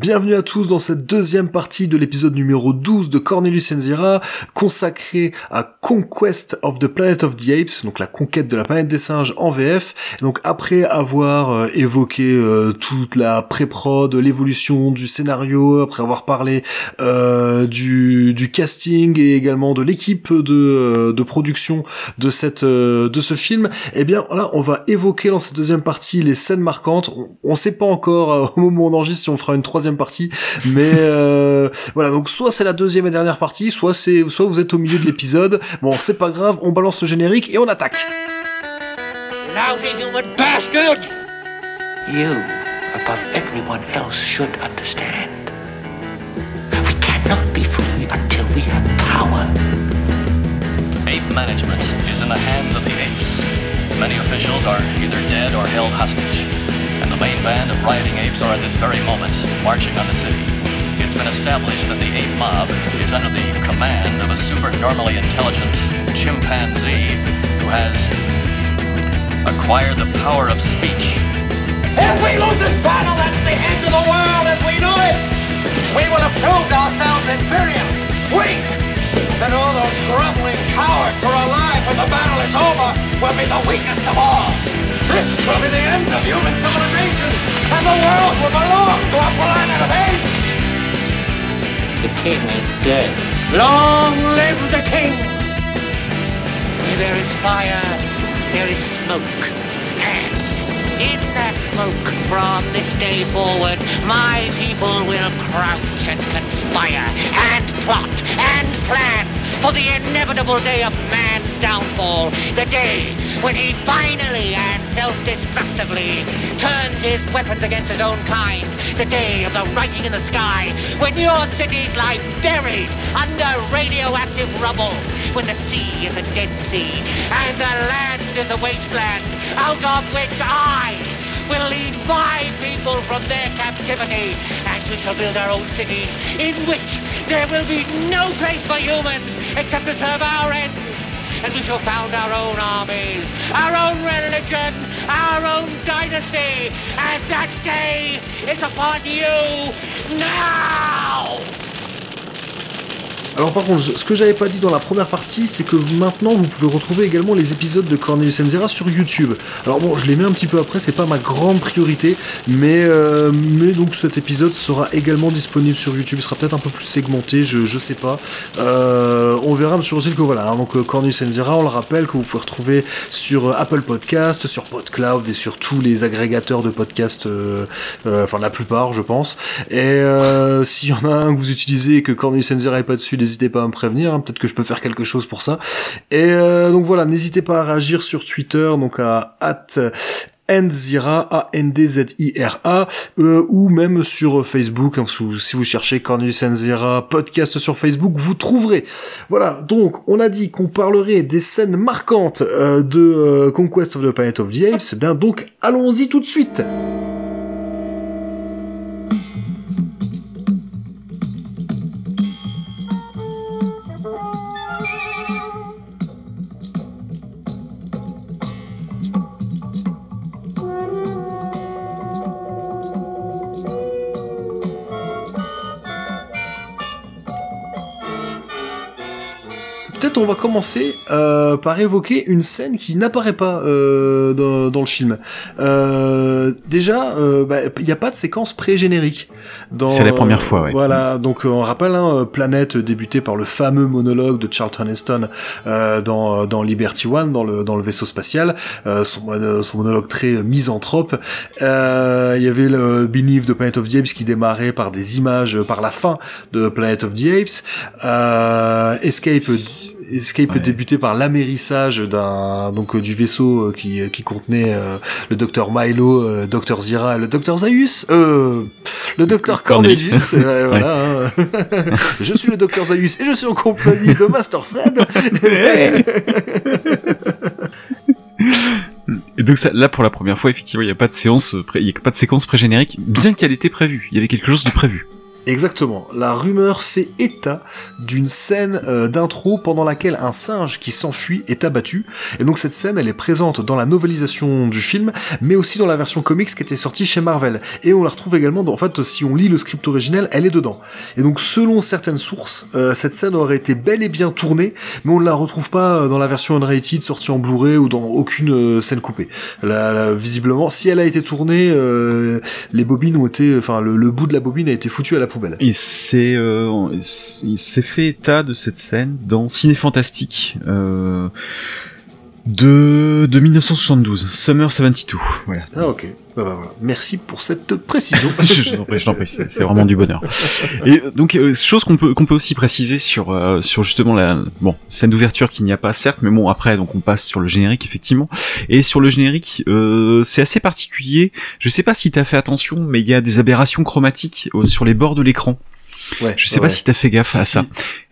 Bienvenue à tous dans cette deuxième partie de l'épisode numéro 12 de Cornelius Enzira, consacré à Conquest of the Planet of the Apes, donc la conquête de la planète des singes en VF. donc après avoir euh, évoqué euh, toute la pré-prod, l'évolution du scénario, après avoir parlé euh, du, casting et également de l'équipe de, de, production de cette de ce film, eh bien là on va évoquer dans cette deuxième partie les scènes marquantes. On, on sait pas encore au moment où on enregistre si on fera une troisième partie, mais euh, voilà. Donc soit c'est la deuxième et dernière partie, soit c'est soit vous êtes au milieu de l'épisode. Bon, c'est pas grave, on balance le générique et on attaque. Lousy human bastards! You, above everyone else, should understand. We cannot be free until we have power. Ape management is in the hands of the apes. Many officials are either dead or held hostage. And band of rioting apes are at this very moment marching on the city. It's been established that the ape mob is under the command of a supernormally intelligent chimpanzee who has acquired the power of speech. If we lose this battle, that's the end of the world as we know it. We will have proved ourselves inferior, weak. Then all those grumbling cowards who are alive when the battle is over will be the weakest of all. This will be the end of human civilization, and the world will belong to a planet of apes! The king is dead. Long live the king! Where there is fire, there is smoke. In that smoke, from this day forward, my people will crouch and conspire, and plot, and plan for the inevitable day of man's downfall, the day when he finally and self-destructively turns his weapons against his own kind, the day of the writing in the sky, when your cities lie buried under radioactive rubble, when the sea is a dead sea, and the land is a wasteland, out of which I will lead my people from their captivity, and we shall build our own cities in which there will be no place for humans except to serve our ends. And we shall found our own armies, our own religion, our own dynasty, and that day is upon you now! Alors par contre, ce que j'avais pas dit dans la première partie, c'est que maintenant vous pouvez retrouver également les épisodes de Cornelius Enzera sur YouTube. Alors bon, je les mets un petit peu après, c'est pas ma grande priorité, mais euh, mais donc cet épisode sera également disponible sur YouTube. Il sera peut-être un peu plus segmenté, je je sais pas. Euh, on verra sur aussi que voilà. Hein, donc euh, Cornelius Enzera, on le rappelle que vous pouvez retrouver sur Apple Podcast, sur PodCloud et sur tous les agrégateurs de podcasts, enfin la plupart, je pense. Et s'il y en a un que vous utilisez et que Cornelius Enzera est pas dessus n'hésitez pas à me prévenir, hein. peut-être que je peux faire quelque chose pour ça. Et euh, donc voilà, n'hésitez pas à réagir sur Twitter, donc à Nzira, A-N-D-Z-I-R-A, euh, ou même sur Facebook, hein, si vous cherchez Cornelius Nzira podcast sur Facebook, vous trouverez. Voilà, donc on a dit qu'on parlerait des scènes marquantes euh, de Conquest of the Planet of the Apes, bien donc allons-y tout de suite. Va commencer euh, par évoquer une scène qui n'apparaît pas euh, dans, le film. Euh, déjà, bah, il n'y a pas de séquence pré-générique. C'est la première fois, ouais. Voilà, donc on rappelle, hein, Planète débuté par le fameux monologue de Charlton Heston dans, dans Liberty One, dans le, dans le vaisseau spatial, son, son monologue très misanthrope. Il y avait le Beneath the Planet of the Apes qui démarrait par des images par la fin de Planet of the Apes. Escape Escape ouais. débutait par l'amérissage d'un donc euh, du vaisseau euh, qui, euh, qui contenait le docteur Milo, le docteur Zira, le docteur Zaius, euh, le docteur Cornelius. voilà. Hein. je suis le docteur Zaius et je suis en compagnie de Master Fred. Et donc ça, là pour la première fois effectivement il n'y a pas de séance, il y a pas de séquence pré-générique, bien qu'elle était prévue. Il y avait quelque chose de prévu. Exactement. La rumeur fait état d'une scène euh, d'intro pendant laquelle un singe qui s'enfuit est abattu. Et donc cette scène, elle est présente dans la novelisation du film, mais aussi dans la version comics qui était sortie chez Marvel. Et on la retrouve également, dans, en fait, si on lit le script originel, elle est dedans. Et donc selon certaines sources, euh, cette scène aurait été bel et bien tournée, mais on ne la retrouve pas euh, dans la version unrated sortie en Blu-ray ou dans aucune scène coupée. visiblement, si elle a été tournée, les bobines ont été, enfin le, le bout de la bobine a été foutu à la poubelle. Il s'est euh, il s'est fait état de cette scène dans Ciné Fantastique. Euh, de, de 1972, Summer 72. Voilà. Ah ok. Bah, bah, voilà. Merci pour cette précision. je t'en prie, je t'en prie, c'est vraiment du bonheur. Et donc euh, chose qu'on peut qu'on peut aussi préciser sur euh, sur justement la bon scène d'ouverture qu'il n'y a pas certes, mais bon après donc on passe sur le générique effectivement. Et sur le générique, euh, c'est assez particulier. Je sais pas si t'as fait attention, mais il y a des aberrations chromatiques sur les bords de l'écran. Ouais, je sais pas si t'as fait gaffe à ça.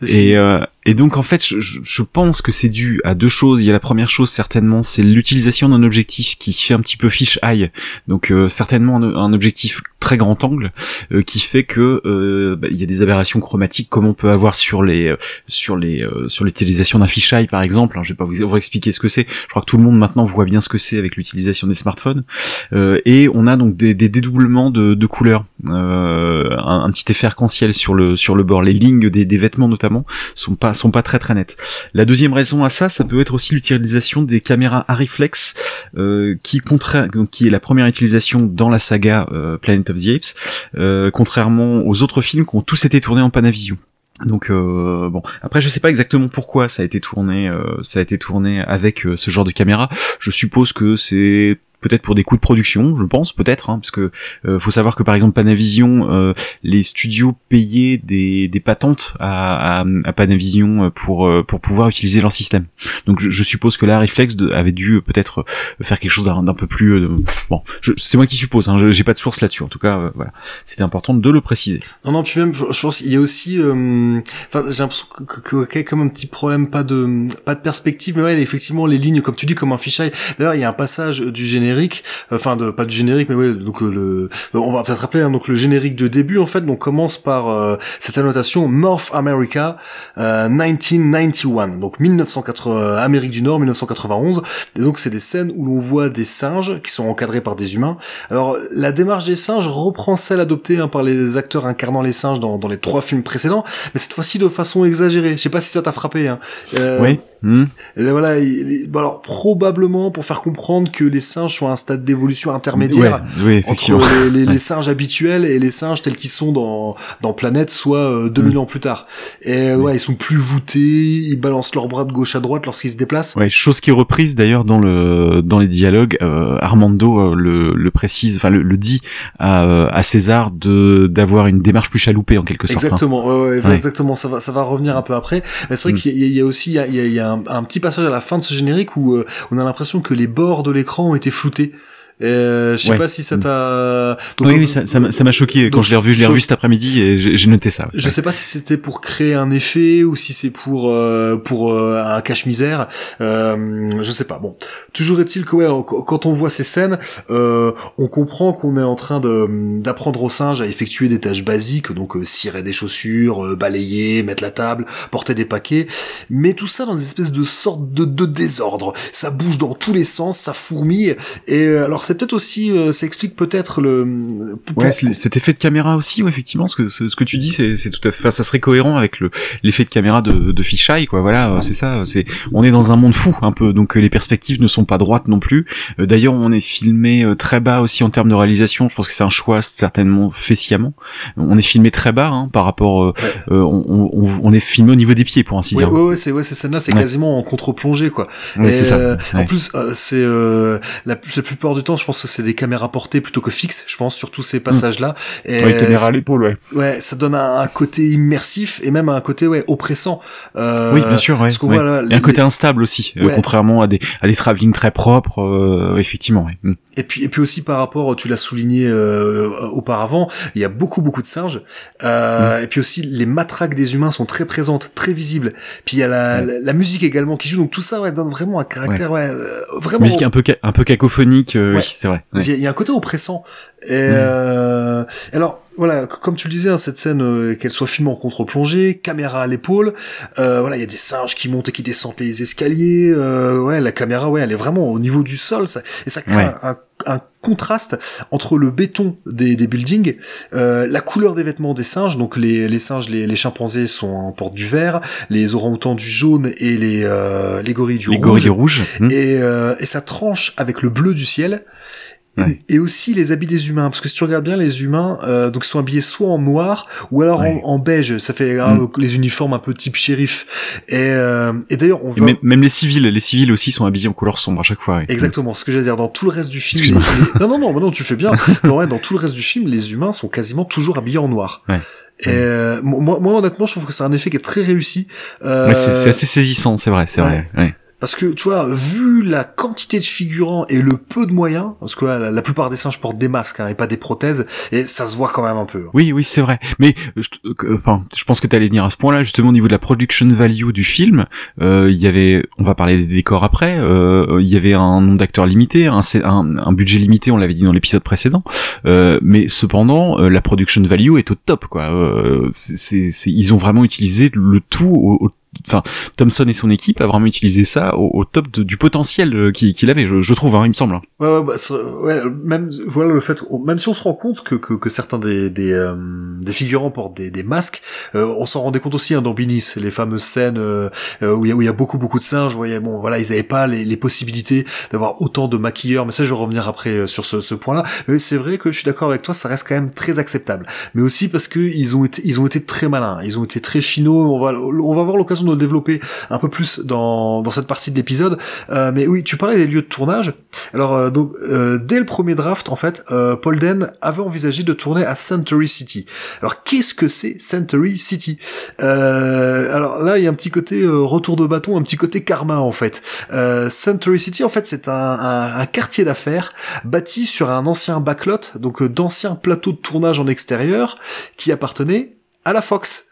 Et, euh, et donc en fait, je, je pense que c'est dû à deux choses. Il y a la première chose certainement, c'est l'utilisation d'un objectif qui fait un petit peu fish eye. Donc euh, certainement un, objectif très grand angle euh, qui fait que euh, bah, il y a des aberrations chromatiques comme on peut avoir sur les sur les sur l'utilisation d'un fish eye par exemple. Hein, je vais pas vous, vous expliquer ce que c'est. Je crois que tout le monde maintenant voit bien ce que c'est avec l'utilisation des smartphones. et on a donc des, des dédoublements de, de couleurs, un, un, petit effet arc-en-ciel sur le sur le bord. Les lignes des, des vêtements notamment sont pas sont pas très très nettes. La deuxième raison à ça, ça peut être aussi l'utilisation des caméras à reflex, euh, qui contraire, qui est la première utilisation dans la saga euh, Planet of the Apes, euh, contrairement aux autres films qui ont tous été tournés en Panavision. Donc euh, bon, après je sais pas exactement pourquoi ça a été tourné, ça a été tourné avec ce genre de caméra. Je suppose que c'est peut-être pour des coûts de production, je pense, peut-être, hein, parce que euh, faut savoir que par exemple Panavision, euh, les studios payaient des, des patentes à, à, à Panavision euh, pour euh, pour pouvoir utiliser leur système. Donc je, suppose que là, Reflex avait dû peut-être faire quelque chose d'un peu plus bon. C'est moi qui suppose, hein, j'ai pas de source là-dessus. En tout cas, voilà, c'était important de le préciser. Non, non, puis même, je pense qu'il y a aussi, enfin, j'ai l'impression qu'il y a comme un petit problème, pas de pas de perspective, mais ouais, effectivement, les lignes, comme tu dis, comme un fichier. D'ailleurs, il y a un passage du générique générique, enfin de pas du générique, mais ouais, donc euh, le, on va peut-être rappeler hein, donc le générique de début en fait, donc commence par euh, cette annotation North America 1991, euh, donc 1980 Amérique du Nord 1991, et donc c'est des scènes où l'on voit des singes qui sont encadrés par des humains. Alors la démarche des singes reprend celle adoptée hein, par les acteurs incarnant les singes dans, dans les trois films précédents, mais cette fois-ci de façon exagérée. Je sais pas si ça t'a frappé. Hein. oui. Hmm. voilà, alors probablement pour faire comprendre que les singes sont à un stade d'évolution intermédiaire entre les, singes habituels et les singes tels qu'ils sont dans dans Planète, soit 2000 hmm. ans plus tard. Et ouais, ils sont plus voûtés, ils balancent leurs bras de gauche à droite lorsqu'ils se déplacent. Ouais, chose qui est reprise d'ailleurs dans le dans les dialogues. Euh, Armando euh, le, le précise, enfin le, le dit à, euh, à César de d'avoir une démarche plus chaloupée en quelque sorte. Hein. Exactement, ouais, ouais, exactement. Ça va ça va revenir un peu après. Mais c'est vrai hmm. qu'il y, a aussi il y a, il y a un, petit passage à la fin de ce générique où euh, on a l'impression que les bords de l'écran ont été floutés. Euh, je sais pas si ça t'a. Oui, oui, ça, ça m'a choqué quand je l'ai revu. Je l'ai revu cet après-midi et j'ai noté ça. Je sais pas si c'était pour créer un effet ou si c'est pour euh, pour euh, un cache-misère. Euh, je sais pas. Bon, toujours est-il que ouais, quand on voit ces scènes, euh, on comprend qu'on est en train d'apprendre aux singes à effectuer des tâches basiques, donc cirer des chaussures, balayer, mettre la table, porter des paquets, mais tout ça dans des espèces de sorte de, de désordre. Ça bouge dans tous les sens, ça fourmille. Et alors c'est peut-être aussi, euh, ça explique peut-être le. Ouais, cet effet de caméra aussi, effectivement, ce que ce que tu dis, c'est tout à fait, ça serait cohérent avec le l'effet de caméra de de fisheye, quoi. Voilà, euh, c'est ça. C'est, on est dans un monde fou un peu, donc euh, les perspectives ne sont pas droites non plus. D'ailleurs, on est filmé très bas aussi en termes de réalisation. Je pense que c'est un choix certainement fait sciemment. On est filmé très bas hein, par rapport. on, on, on, est filmé au niveau des pieds, pour ainsi dire. Ouais, ouais, c'est ouais, ces scènes-là, c'est quasiment en contre-plongée, quoi. ça. En plus, c'est la, la plupart du temps, je pense que c'est des caméras portées plutôt que fixes, je pense, sur tous ces passages-là. Et ouais, caméra à l'épaule, ouais. Ouais, ça donne un, côté immersif et même un côté ouais oppressant. Euh, oui, bien sûr, ouais. et un côté instable aussi, euh, contrairement à des à des travelling très propres, euh, effectivement. Ouais. Mm. Et puis, et puis aussi par rapport, tu l'as souligné euh, auparavant, il y a beaucoup beaucoup de singes. Euh, mm. Et puis aussi les matraques des humains sont très présentes, très visibles. Puis il y a la, la, musique également qui joue. Donc tout ça ouais, donne vraiment un caractère ouais, euh, vraiment. Musique un peu un peu cacophonique, euh, c'est vrai. Il y, a- il y a un côté oppressant. Et euh, alors voilà, comme tu le disais, hein, cette scène, euh, qu'elle soit filmée en contre-plongée, caméra à l'épaule, euh, voilà, il y a des singes qui montent et qui descendent les escaliers. euh, ouais, la caméra, ouais, elle est vraiment au niveau du sol, ça, et ça crée Ouais. un, un contraste entre le béton des, des buildings, euh, la couleur des vêtements des singes. Donc les, les singes, les, les chimpanzés sont en porte du vert, les orang-outans du jaune et les, euh, les gorilles du Les rouge. gorilles rouges. hmm. Et, euh, et ça tranche avec le bleu du ciel. Et- Ouais. Et aussi les habits des humains, parce que si tu regardes bien les humains, euh, donc ils sont habillés soit en noir ou alors Ouais. en, en beige. Ça fait hein, Mm. les uniformes un peu type shérif. Et, euh, et d'ailleurs on voit même, même les civils, les civils aussi sont habillés en couleur sombre à chaque fois. ouais. exactement ce que j'allais dire dans tout le reste du film. Les- Non non non, mais non tu fais bien. Non, ouais, dans tout le reste du film, les humains sont quasiment toujours habillés en noir. Ouais. Et euh, moi, moi honnêtement, je trouve que c'est un effet qui est très réussi. Euh, Ouais, c'est c'est assez saisissant, c'est vrai, c'est vrai. Ouais. Parce que, tu vois, vu la quantité de figurants et le peu de moyens, parce que la, la plupart des singes portent des masques hein, et pas des prothèses, et ça se voit quand même un peu. Oui, oui, c'est vrai. Mais euh, je, euh, enfin, je pense que tu allais venir à ce point-là, justement au niveau de la production value du film. euh, Il y avait, on va parler des décors après. Il y avait un nombre d'acteurs limité, un, budget limité, on l'avait dit dans l'épisode précédent. Mais cependant, la production value est au top, quoi. C'est, c'est- c'est- ils ont vraiment utilisé le tout au, au- Enfin, Thompson et son équipe a vraiment utilisé ça au, au top de- du potentiel euh, qu'il avait, je, je trouve, hein, il me semble. Ouais, ouais, bah, ouais, même voilà le fait, même si on se rend compte que que, que certains des des, euh, des figurants portent des, des masques, euh, on s'en rendait compte aussi hein, dans Binis, les fameuses scènes euh, euh, où il y, y a beaucoup beaucoup de singes. Vous voyez, bon, voilà, ils avaient pas les, les possibilités d'avoir autant de maquilleurs, mais ça, je vais revenir après euh, sur ce, ce point-là. Mais c'est vrai que je suis d'accord avec toi, ça reste quand même très acceptable. Mais aussi parce que ils ont été ils ont été très malins, ils ont été très finaux. On va on va avoir l'occasion de le développer un peu plus dans cette partie de l'épisode. Euh, mais oui, tu parlais des lieux de tournage. Alors euh, euh, dès le premier draft en fait, Paul Den avait envisagé de tourner à Century City. Alors qu'est-ce que c'est Century City? Alors là il y a un petit côté retour de bâton, un petit côté karma en fait. Century City en fait c'est un, un, quartier d'affaires bâti sur un ancien backlot, donc d'anciens plateaux de tournage en extérieur qui appartenaient à la Fox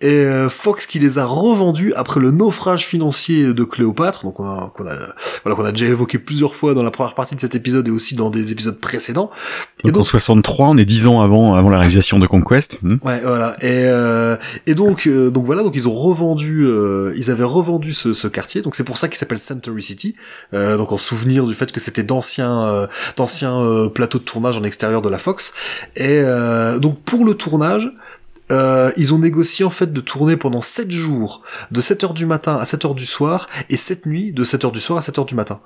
et euh, Fox qui les a revendus après le naufrage financier de Cléopâtre, donc on a, qu'on a, voilà, qu'on a déjà évoqué plusieurs fois dans la première partie de cet épisode et aussi dans des épisodes précédents. Et Donc, en 63, on est 10 ans avant, avant la réalisation de Conquest. hmm. Ouais, voilà. Et euh, et donc euh, donc voilà, donc ils ont revendu, euh, ils avaient revendu ce, ce quartier. Donc c'est pour ça qu'il s'appelle Century City. Euh, donc en souvenir du fait que c'était d'anciens euh, d'anciens plateaux de tournage en extérieur de la Fox. Et euh, donc pour le tournage. Euh, ils ont négocié en fait de tourner pendant 7 jours, de 7h du matin à 7h du soir, et 7 nuits de 7h du soir à 7h du matin.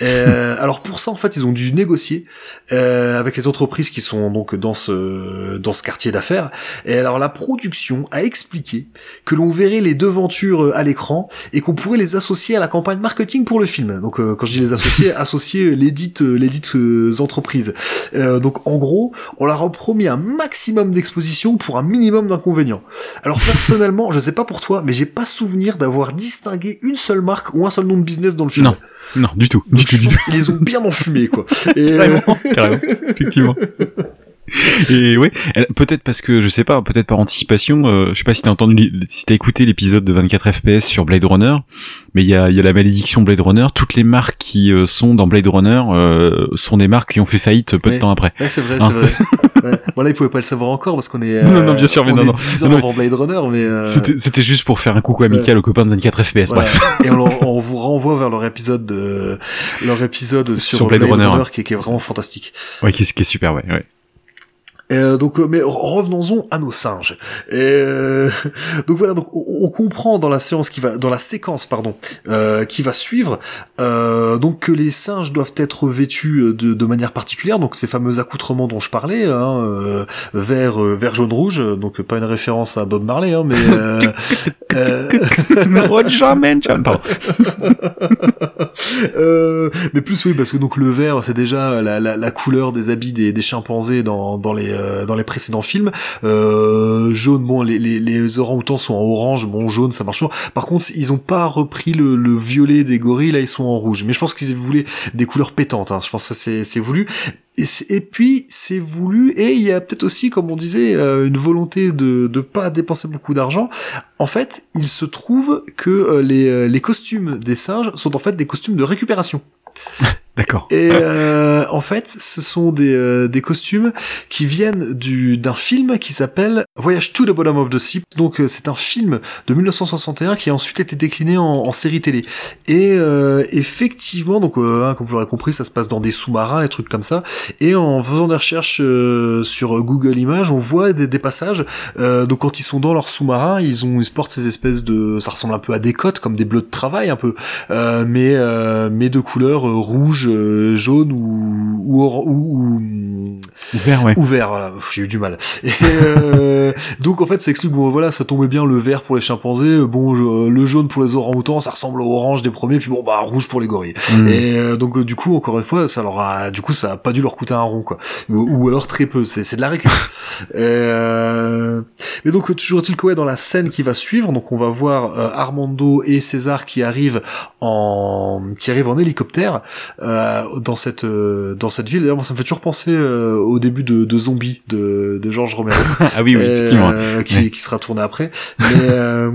Euh, alors pour ça en fait ils ont dû négocier euh, avec les entreprises qui sont donc dans ce dans ce quartier d'affaires. Et alors la production a expliqué que l'on verrait les devantures euh, à l'écran et qu'on pourrait les associer à la campagne marketing pour le film. Donc euh, quand je dis les associer, associer les dites les dites euh, entreprises. Euh, donc en gros, on leur a promis un maximum d'exposition pour un minimum d'inconvénients. Alors personnellement, je sais pas pour toi, mais j'ai pas souvenir d'avoir distingué une seule marque ou un seul nom de business dans le film. Non, non, du tout. Du tout, du qu'ils les ont bien enfumés quoi. Et, euh, Carrément, carrément, effectivement. Et ouais, peut-être parce que je sais pas, peut-être par anticipation, euh, je sais pas si t'as entendu, si t'as écouté l'épisode de 24 FPS sur Blade Runner, mais il y a, il y a la malédiction Blade Runner. Toutes les marques qui euh, sont dans Blade Runner euh, sont des marques qui ont fait faillite peu de temps après. Ouais, c'est vrai, Hein. c'est vrai. Ouais. Bon là, ils pouvaient pas le savoir encore parce qu'on est. Non, non, bien sûr, mais on non, est non. 10 ans Non, avant Blade Runner, mais. euh, C'était juste pour faire un coucou amical aux copains de 24 FPS. voilà. Bref. Et on, on vous renvoie vers leur épisode de leur épisode sur, Sur Blade Blade, Runner, Runner, ouais. qui, est, qui est vraiment fantastique. Ouais, qui est, qui est super, ouais. ouais. Euh, donc, euh, mais re- revenons-en à nos singes. Et, euh, donc voilà, donc on, on comprend dans la séance qui va, dans la séquence, pardon, euh, qui va suivre, donc que les singes doivent être vêtus de, de manière particulière, donc ces fameux accoutrements dont je parlais, hein, vert, vert, jaune, rouge, donc pas une référence à Bob Marley, hein, mais mais plus oui parce que donc le vert c'est déjà la, la, la couleur des habits des, des chimpanzés dans, dans les euh, dans les précédents films. Euh, jaune bon les les, les orang-outans sont en orange. Bon jaune ça marche toujours. Par contre ils ont pas repris le, le violet des gorilles. Là ils sont en rouge. Mais je pense qu'ils voulaient des couleurs pétantes hein. je pense que ça, c'est voulu. Et, puis c'est voulu. Et il y a peut-être aussi comme on disait euh, une volonté de de pas dépenser beaucoup d'argent. En fait il se trouve que euh, les les costumes des singes sont en fait des costumes de récupération D'accord. Et euh, en fait, ce sont des, euh, des costumes qui viennent du d'un film qui s'appelle Voyage to the Bottom of the Sea. Donc euh, c'est un film de 1961 qui a ensuite été décliné en, en série télé. Et euh, effectivement, donc euh, hein, comme vous l'aurez compris, ça se passe dans des sous-marins, des trucs comme ça. Et en faisant des recherches euh, sur Google Images, on voit des, des passages. donc quand ils sont dans leur sous-marin, ils ont ils portent ces espèces de, ça ressemble un peu à des cotes comme des bleus de travail un peu, mais mais de couleur euh, rouge, euh, jaune ou ou, or- ou, ou Ouvert, ouais. ou vert, voilà, j'ai eu du mal. Et euh, donc en fait, ça explique bon voilà, ça tombait bien le vert pour les chimpanzés, bon je- le jaune pour les orang-outans, ça ressemble au orange des premiers, puis bon bah rouge pour les gorilles. Mm. Et euh, donc euh, du coup encore une fois, ça leur a, du coup ça a pas dû leur coûter un rond quoi, ou, alors très peu, c'est c'est de la récup. euh, mais donc toujours est-il que ouais, dans la scène qui va suivre, donc on va voir euh, Armando et César qui arrivent en qui arrivent en hélicoptère euh, dans cette euh, dans cette ville. D'ailleurs, moi, ça me fait toujours penser euh, au début de, de Zombie de, de Georges Romero, ah oui, oui, euh, effectivement. qui, Ouais. qui sera tourné après. Mais euh,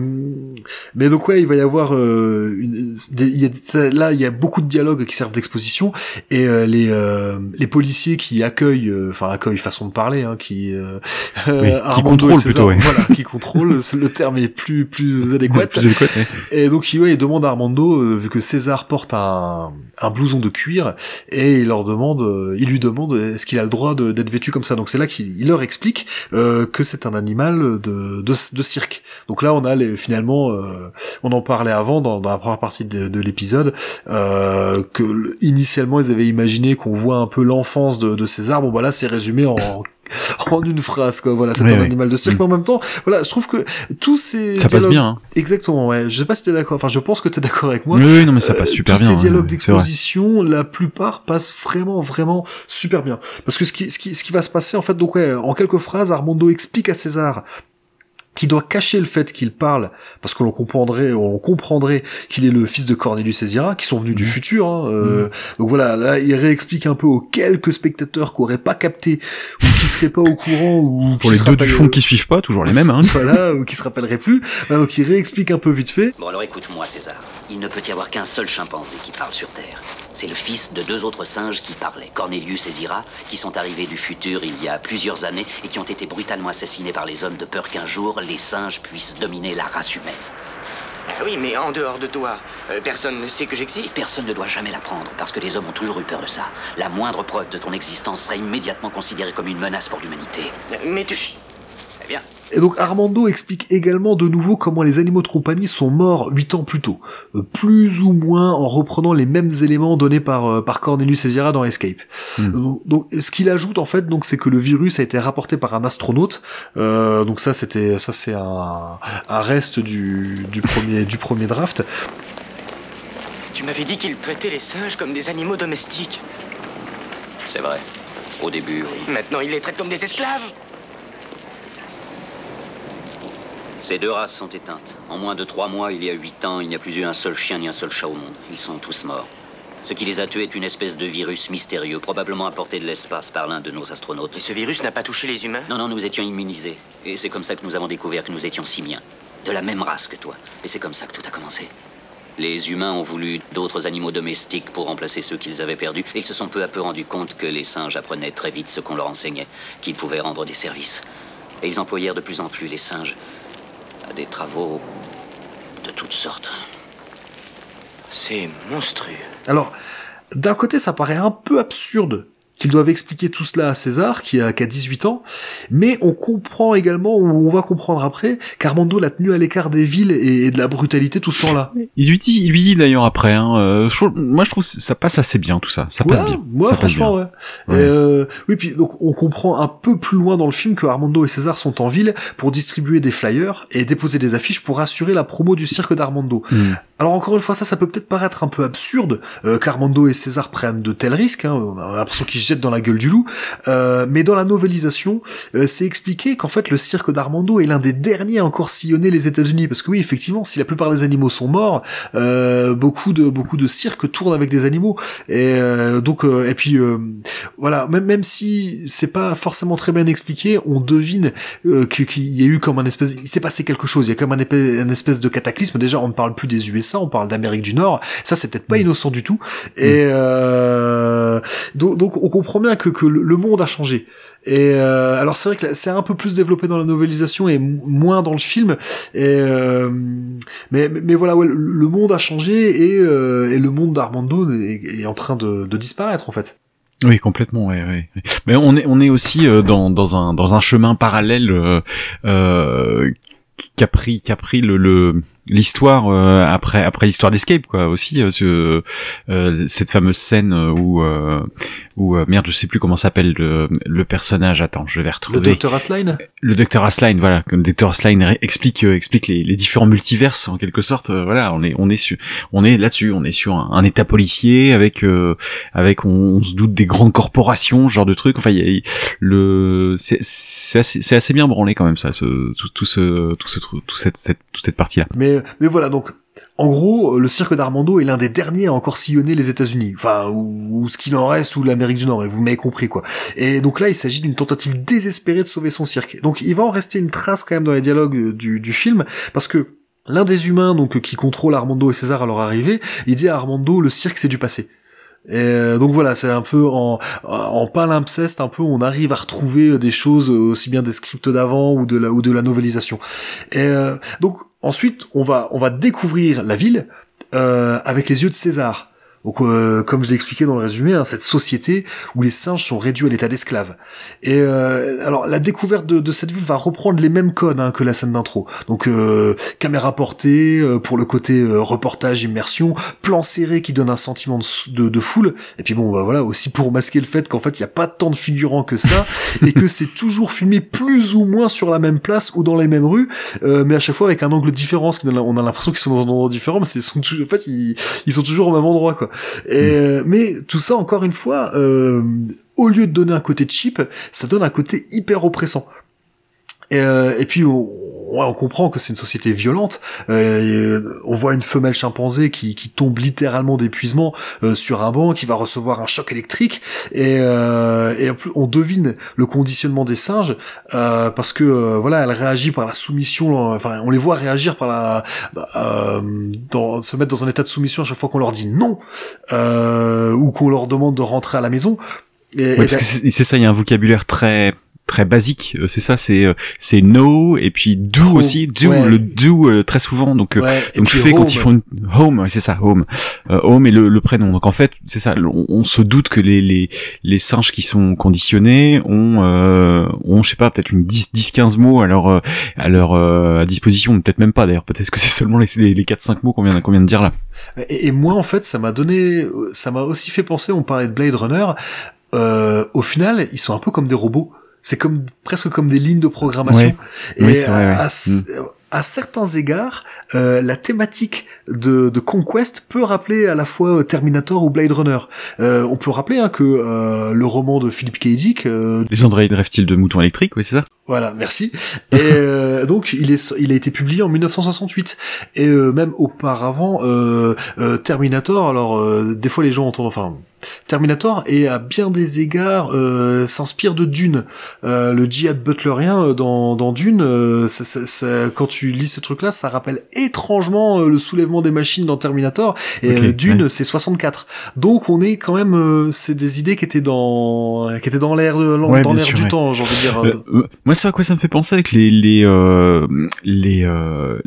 mais donc ouais, il va y avoir euh, une, des- y a, là il y a beaucoup de dialogues qui servent d'exposition et euh, les euh, les policiers qui accueillent, euh, enfin accueillent façon de parler, hein, qui euh, Oui, qui contrôlent César, plutôt, ouais. voilà, qui contrôlent, le terme est plus plus adéquat. Plus adéquat, ouais. Et donc il, ouais, il demande à Armando, euh, vu que César porte un, un blouson de cuir, et il leur demande, euh, il lui demande est-ce qu'il a le droit d'être vêtu comme ça? Donc c'est là qu'il il leur explique euh, que c'est un animal de, de, de cirque. Donc là on a les, finalement, euh, on en parlait avant dans, dans la première partie de, de l'épisode, euh, que le- initialement ils avaient imaginé qu'on voit un peu l'enfance de, de César. Bon bah là c'est résumé en en une phrase quoi voilà c'est un animal de cirque Mm. mais en même temps voilà je trouve que tous ces Ça passe bien. Hein. Exactement, ouais. Je sais pas si t'es d'accord. Enfin, je pense que t'es d'accord avec moi. Oui, oui, non, mais ça Euh, passe super tous bien. ces hein, dialogues d'exposition, la plupart passent vraiment, vraiment super bien. Parce que ce qui, ce qui, ce qui va se passer, en fait, donc ouais, en quelques phrases, Armando explique à César qu'il doit cacher le fait qu'il parle, parce que l'on comprendrait, on comprendrait qu'il est le fils de Cornelius et Zira, qui sont venus du Mhm. futur. Hein, euh, Donc voilà, là, il réexplique un peu aux quelques spectateurs qui auraient pas capté ou qui seraient pas au courant ou Pour qui les se deux du fond qui suivent pas, toujours les mêmes. Hein. voilà, ou qui se rappelleraient plus. Voilà, donc il réexplique un peu vite fait. Bon alors écoute-moi César, il ne peut y avoir qu'un seul chimpanzé qui parle sur Terre. C'est le fils de deux autres singes qui parlaient, Cornelius et Zira, qui sont arrivés du futur il y a plusieurs années et qui ont été brutalement assassinés par les hommes de peur qu'un jour les singes puissent dominer la race humaine. Ah Oui, mais en dehors de toi, euh, personne ne sait que j'existe. personne ne doit jamais l'apprendre, parce que les hommes ont toujours eu peur de ça. La moindre preuve de ton existence sera immédiatement considérée comme une menace pour l'humanité. Mais tu... Eh bien, Et donc Armando explique également de nouveau comment les animaux de compagnie sont morts huit ans plus tôt, Euh, plus ou moins en reprenant les mêmes éléments donnés par euh, par Cornelius et Zira dans Escape. Hmm. Donc, donc, ce qu'il ajoute en fait donc c'est que le virus a été rapporté par un astronaute. Euh, donc ça c'était ça c'est un, un reste du du premier du premier draft. Tu m'avais dit qu'il traitait les singes comme des animaux domestiques. c'est vrai. Au début, oui. Maintenant, il les traite comme des esclaves. Ces deux races sont éteintes. En moins de trois mois, il y a huit ans, il n'y a plus eu un seul chien ni un seul chat au monde. Ils sont tous morts. Ce qui les a tués est une espèce de virus mystérieux, probablement apporté de l'espace par l'un de nos astronautes. Et ce virus n'a pas touché les humains? Non, non, nous étions immunisés. Et c'est comme ça que nous avons découvert que nous étions simiens. De la même race que toi. Et c'est comme ça que tout a commencé. Les humains ont voulu d'autres animaux domestiques pour remplacer ceux qu'ils avaient perdus. Et ils se sont peu à peu rendus compte que les singes apprenaient très vite ce qu'on leur enseignait, qu'ils pouvaient rendre des services. Et ils employèrent de plus en plus les singes des travaux de toutes sortes. C'est monstrueux. Alors d'un côté ça paraît un peu absurde qu'ils doivent expliquer tout cela à César, qui a, qui a 18 ans, mais on comprend également, ou on va comprendre après, qu'Armando l'a tenu à l'écart des villes et, et de la brutalité tout ce temps-là. Il lui dit, il lui dit d'ailleurs après. Hein, euh, je moi, je trouve que ça passe assez bien tout ça. Ça passe bien. Moi, franchement, bien. ouais. Ouais. Et, euh, oui, puis donc on comprend un peu plus loin dans le film que Armando et César sont en ville pour distribuer des flyers et déposer des affiches pour assurer la promo du cirque d'Armando. Mm. Alors encore une fois, ça, ça peut peut-être paraître un peu absurde euh, qu'Armando et César prennent de tels risques. Hein. On a l'impression qu'ils jette dans la gueule du loup. Euh, mais dans la novelisation, euh, c'est expliqué qu'en fait le cirque d'Armando est l'un des derniers à encore sillonner les États-Unis, parce que oui, effectivement, si la plupart des animaux sont morts, euh, beaucoup de beaucoup de cirques tournent avec des animaux. Et donc et puis voilà, même même si c'est pas forcément très bien expliqué, on devine qu'il y a eu comme un espèce, il s'est passé quelque chose. Il y a comme un espèce, un espèce de cataclysme. Déjà, on ne parle plus des USA, on parle d'Amérique du Nord. Ça, c'est peut-être pas mm. innocent du tout. Et donc, donc, on comprend bien que, que le monde a changé. Et euh, alors c'est vrai que c'est un peu plus développé dans la novelisation et moins dans le film. Et euh, mais, mais voilà, ouais, le monde a changé et, euh, et le monde d'Armando est, est, en train de, disparaître en fait. Oui, complètement. Ouais, ouais. Mais on est on est aussi dans dans un dans un chemin parallèle euh, qu'a pris pris le l'histoire euh, après après l'histoire d'Escape quoi aussi euh, euh, cette fameuse scène où où merde je sais plus comment s'appelle le, le personnage attends je vais retrouver. le docteur Asline? Le docteur Asline voilà comme le docteur Asline explique explique les, les, différents multiverses en quelque sorte voilà on est on est sur on est là-dessus on est sur un, état policier avec avec on, se doute des grandes corporations genre de trucs enfin y a, le c'est c'est assez assez bien branlé quand même ça ce, tout, tout ce tout ce tout cette, cette toute cette partie là mais mais, voilà, donc en gros, le cirque d'Armando est l'un des derniers à encore sillonner les États-Unis, enfin ou, ce qu'il en reste ou l'Amérique du Nord. Vous m'avez compris quoi. Et donc là, il s'agit d'une tentative désespérée de sauver son cirque. Donc il va en rester une trace quand même dans les dialogues du, du film parce que l'un des humains donc qui contrôle Armando et César à leur arrivée, il dit à Armando le cirque c'est du passé. Et euh, donc voilà, c'est un peu en, en palimpseste, un peu on arrive à retrouver des choses aussi bien des scripts d'avant ou de la ou de la novelisation. Et euh, donc ensuite on va découvrir la ville euh, avec les yeux de César. Donc, euh, comme je l'ai expliqué dans le résumé, hein, cette société où les singes sont réduits à l'état d'esclaves. Et euh, alors, la découverte de, cette ville va reprendre les mêmes codes hein, que la scène d'intro. Donc, euh, caméra portée pour le côté reportage, immersion, plan serré qui donne un sentiment de, de, foule. Et puis bon, bah voilà, aussi pour masquer le fait qu'en fait, il n'y a pas tant de figurants que ça et que c'est toujours filmé plus ou moins sur la même place ou dans les mêmes rues, mais à chaque fois avec un angle différent. Parce qu'on a l'impression qu'ils sont dans un endroit différent, mais ils sont toujours, en fait, ils, ils sont toujours au même endroit, quoi. Et, euh, mais tout ça, encore une fois, euh, au lieu de donner un côté cheap, ça donne un côté hyper oppressant. Et, euh, et puis on, on, comprend que c'est une société violente. Euh, on voit une femelle chimpanzé qui, qui tombe littéralement d'épuisement euh, sur un banc, qui va recevoir un choc électrique, et, euh, et on devine le conditionnement des singes parce que voilà, elle réagit par la soumission. Enfin, on les voit réagir par la, dans, se mettre dans un état de soumission à chaque fois qu'on leur dit non ou qu'on leur demande de rentrer à la maison. Et, parce que c'est ça, il y a un vocabulaire très très basique euh, c'est ça c'est euh, c'est no et puis do aussi. Do le do euh, très souvent donc donc tu fais quand ils font une home c'est ça home. Home et le, le, prénom. Donc en fait c'est ça on, se doute que les les les singes qui sont conditionnés ont ont je sais pas peut-être une 10 10 15 mots à leur à leur à disposition peut-être même pas d'ailleurs. Peut-être que c'est seulement les les, 4 5 mots qu'on vient qu'on vient de dire là. Et, et moi en fait ça m'a donné ça m'a aussi fait penser on parlait de Blade Runner euh, au final, ils sont un peu comme des robots c'est comme presque comme des lignes de programmation. Et oui, à, mm. à, certains égards, euh, la thématique de, de, Conquest peut rappeler à la fois Terminator ou Blade Runner. Euh, on peut rappeler hein, que euh, le roman de Philip K. Dick, euh, Les androïdes rêvent-ils de moutons électriques, oui c'est ça? Voilà, merci. Et euh, donc il est il a été publié en 1968 et euh, même auparavant Terminator. Alors des fois les gens entendent enfin Terminator et à bien des égards euh, s'inspire de Dune. Euh, le djihad butlerien euh, dans, dans Dune, euh, quand tu lis ce truc-là, ça rappelle étrangement le soulèvement des machines dans Terminator. Et Dune, c'est 64. Donc on est quand même, c'est des idées qui étaient dans, qui étaient dans l'air dans l'air du temps, j'ai envie de dire. moi, c'est à quoi ça me fait penser avec les les les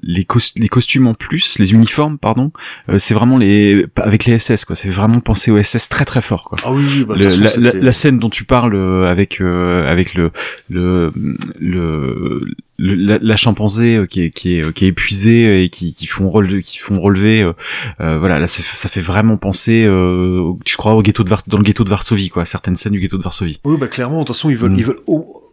les, les costumes en plus, les uniformes, pardon. c'est vraiment les avec les SS quoi. C'est vraiment penser aux SS très très fort quoi. Ah oui, bah, la, la, scène dont tu parles euh, avec euh, avec le le le, la, la, chimpanzé euh, qui est qui est qui est épuisée et qui qui font relever qui font relever euh, voilà là ça, fait vraiment penser tu crois au ghetto de Var dans le ghetto de Varsovie quoi certaines scènes du ghetto de Varsovie. Oui bah clairement de toute façon ils veulent mm. ils veulent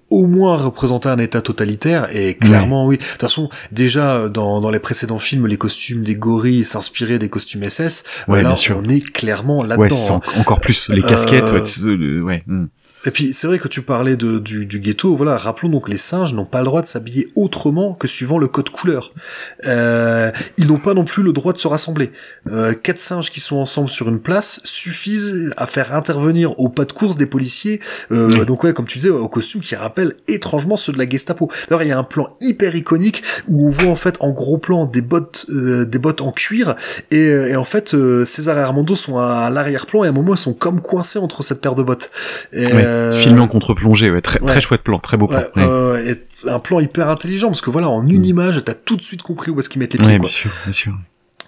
au moins représenter un état totalitaire et clairement oui. De toute façon, déjà dans, dans les précédents films, les costumes des gorilles s'inspiraient des costumes SS. Ouais, bien sûr. on est clairement Ouais, là-dedans. c'est hein. en- encore plus les casquettes. Euh, ouais, euh, ouais, hmm. Et puis c'est vrai que tu parlais de, du, du ghetto, voilà, rappelons donc les singes n'ont pas le droit de s'habiller autrement que suivant le code couleur. Euh, ils n'ont pas non plus le droit de se rassembler. Euh, quatre singes qui sont ensemble sur une place suffisent à faire intervenir au pas de course des policiers. Euh, Oui. Donc ouais, comme tu disais, au costume qui rappelle étrangement ceux de la Gestapo. D'ailleurs, il y a un plan hyper iconique où on voit en fait en gros plan des bottes, euh, des bottes en cuir et, euh, et en fait euh, César et Armando sont à, à l'arrière-plan et à un moment ils sont comme coincés entre cette paire de bottes. Et, euh, filmé en contre-plongée, ouais, très, ouais. très chouette plan, très beau plan. Ouais, Ouais, euh, et un plan hyper intelligent parce que voilà en une image t'as tout de suite compris où est-ce qu'ils mettent les pieds bien sûr, bien sûr.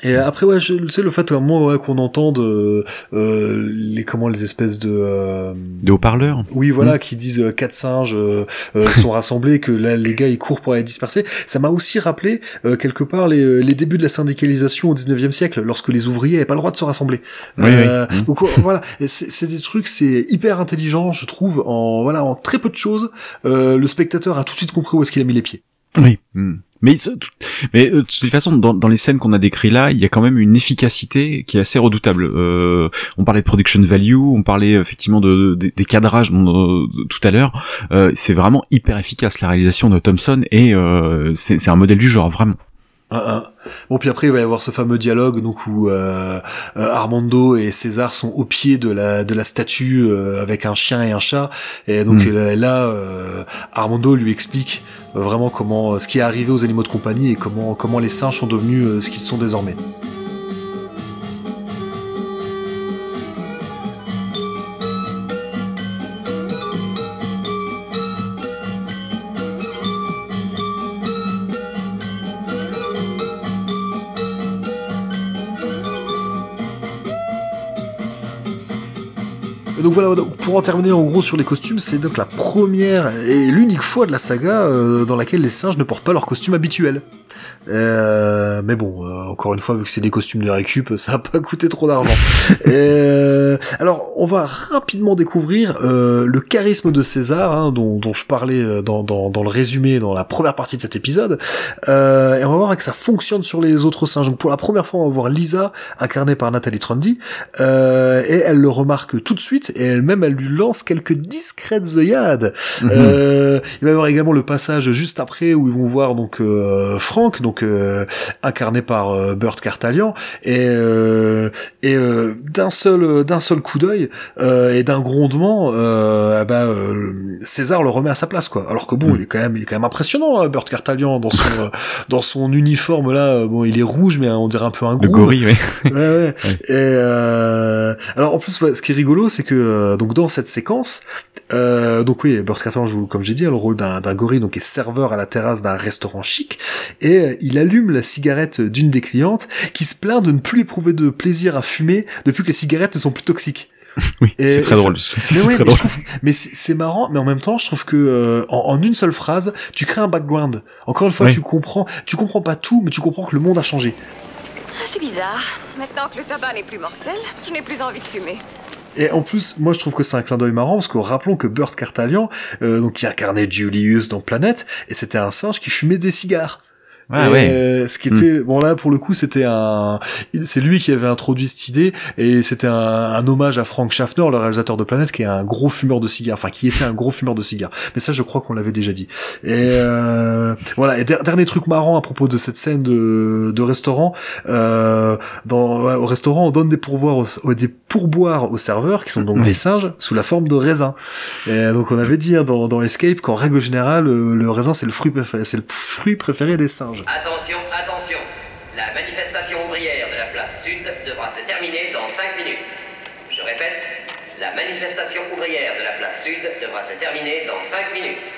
Et après ouais je sais le fait un moment ouais, qu'on entende euh, euh, les comment les espèces de euh, De haut-parleurs. oui voilà Mm. qui disent euh, quatre singes euh, euh, sont rassemblés que là les gars ils courent pour aller disperser ça m'a aussi rappelé euh, quelque part les, les débuts de la syndicalisation au 19e siècle lorsque les ouvriers avaient pas le droit de se rassembler Oui, Euh, oui. Mm. donc voilà c'est c'est des trucs c'est hyper intelligent je trouve en voilà en très peu de choses euh, le spectateur a tout de suite compris où est-ce qu'il a mis les pieds Oui. hmm. Mais, euh, de toute façon, dans, les scènes qu'on a décrites là, il y a quand même une efficacité qui est assez redoutable. Euh, on parlait de production value, on parlait effectivement de, de- des cadrages euh, tout à l'heure. Euh, c'est vraiment hyper efficace la réalisation de Thompson et euh, c'est un modèle du genre vraiment. Bon, puis après, il va y avoir ce fameux dialogue donc où euh, euh, Armando et César sont au pied de la de la statue euh, avec un chien et un chat, et donc Mm. euh, là, euh, Armando lui explique euh, vraiment comment ce qui est arrivé aux animaux de compagnie et comment comment les singes sont devenus euh, ce qu'ils sont désormais. Donc voilà, pour en terminer en gros sur les costumes, c'est donc la première et l'unique fois de la saga euh, dans laquelle les singes ne portent pas leur costume habituel. Euh, mais bon, euh, encore une fois, vu que c'est des costumes de récup, ça va pas coûté trop d'argent. Euh, alors, on va rapidement découvrir euh, le charisme de César, hein, dont, dont je parlais euh, dans, dans, dans le résumé, dans la première partie de cet épisode. Euh, et on va voir que ça fonctionne sur les autres singes. Donc pour la première fois, on va voir Lisa, incarnée par Nathalie Trundy, euh, et elle le remarque tout de suite, et elle-même, elle lui lance quelques discrètes œillades. Mhm. Euh, il va y avoir également le passage juste après où ils vont voir donc euh, Franck, donc euh, incarné par euh, Burt Cartalian, et euh, et euh, d'un seul d'un seul coup d'œil euh, et d'un grondement, euh, bah, César le remet à sa place quoi. Alors que bon, Mm. il est quand même il est quand même impressionnant, hein, Burt Cartalian dans son dans son uniforme là. Bon, il est rouge mais on dirait un peu un Le groom. gorille, ouais. Ouais, ouais. Et euh, alors en plus, ce qui est rigolo, c'est que euh, donc dans cette séquence, euh, donc oui, Burt Carter joue, comme j'ai dit, le rôle d'un gorille, donc est serveur à la terrasse d'un restaurant chic, et il allume la cigarette d'une des clientes, qui se plaint de ne plus éprouver de plaisir à fumer depuis que les cigarettes ne sont plus toxiques. Oui, c'est très drôle. C'est Mais c'est ouais, très mais, drôle. trouve- mais c'est c'est marrant, mais en même temps, je trouve que euh, en, en une seule phrase, tu crées un background. Encore une fois, Oui. tu comprends, tu comprends pas tout, mais tu comprends que le monde a changé. Ah, C'est bizarre. Maintenant que le tabac n'est plus mortel, je n'ai plus envie de fumer. Et en plus, moi je trouve que c'est un clin d'œil marrant parce que rappelons que Burt Cartalian, euh, donc qui incarnait Julius dans Planète, et c'était un singe qui fumait des cigares. Ah ouais. euh, ce qui était bon là pour le coup c'était un c'est lui qui avait introduit cette idée et c'était un, un hommage à Frank Schaffner le réalisateur de Planète qui est un gros fumeur de cigares enfin qui était un gros fumeur de cigares. Mais ça je crois qu'on l'avait déjà dit. Et euh, voilà. Et der- dernier truc marrant à propos de cette scène de, de restaurant euh, dans ouais, au restaurant on donne des pourboires aux, des pourboires aux serveurs qui sont donc Ouais. des singes sous la forme de raisins. Et donc on avait dit hein, dans, dans Escape qu'en règle générale le, le raisin c'est le fruit préféré c'est le fruit préféré des singes Attention, attention. La manifestation ouvrière de la place Sud devra se terminer dans 5 minutes. Je répète, la manifestation ouvrière de la place Sud devra se terminer dans 5 minutes.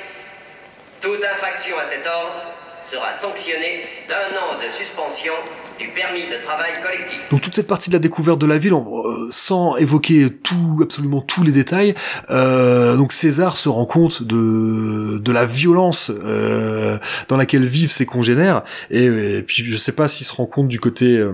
Toute infraction à cet ordre sera sanctionnée d'un an de suspension du permis de travail collectif. Donc toute cette partie de la découverte de la ville, euh, sans évoquer tout, absolument tous les détails, euh, donc César se rend compte de, de la violence euh, dans laquelle vivent ses congénères, et, et puis je sais pas s'il se rend compte du côté euh,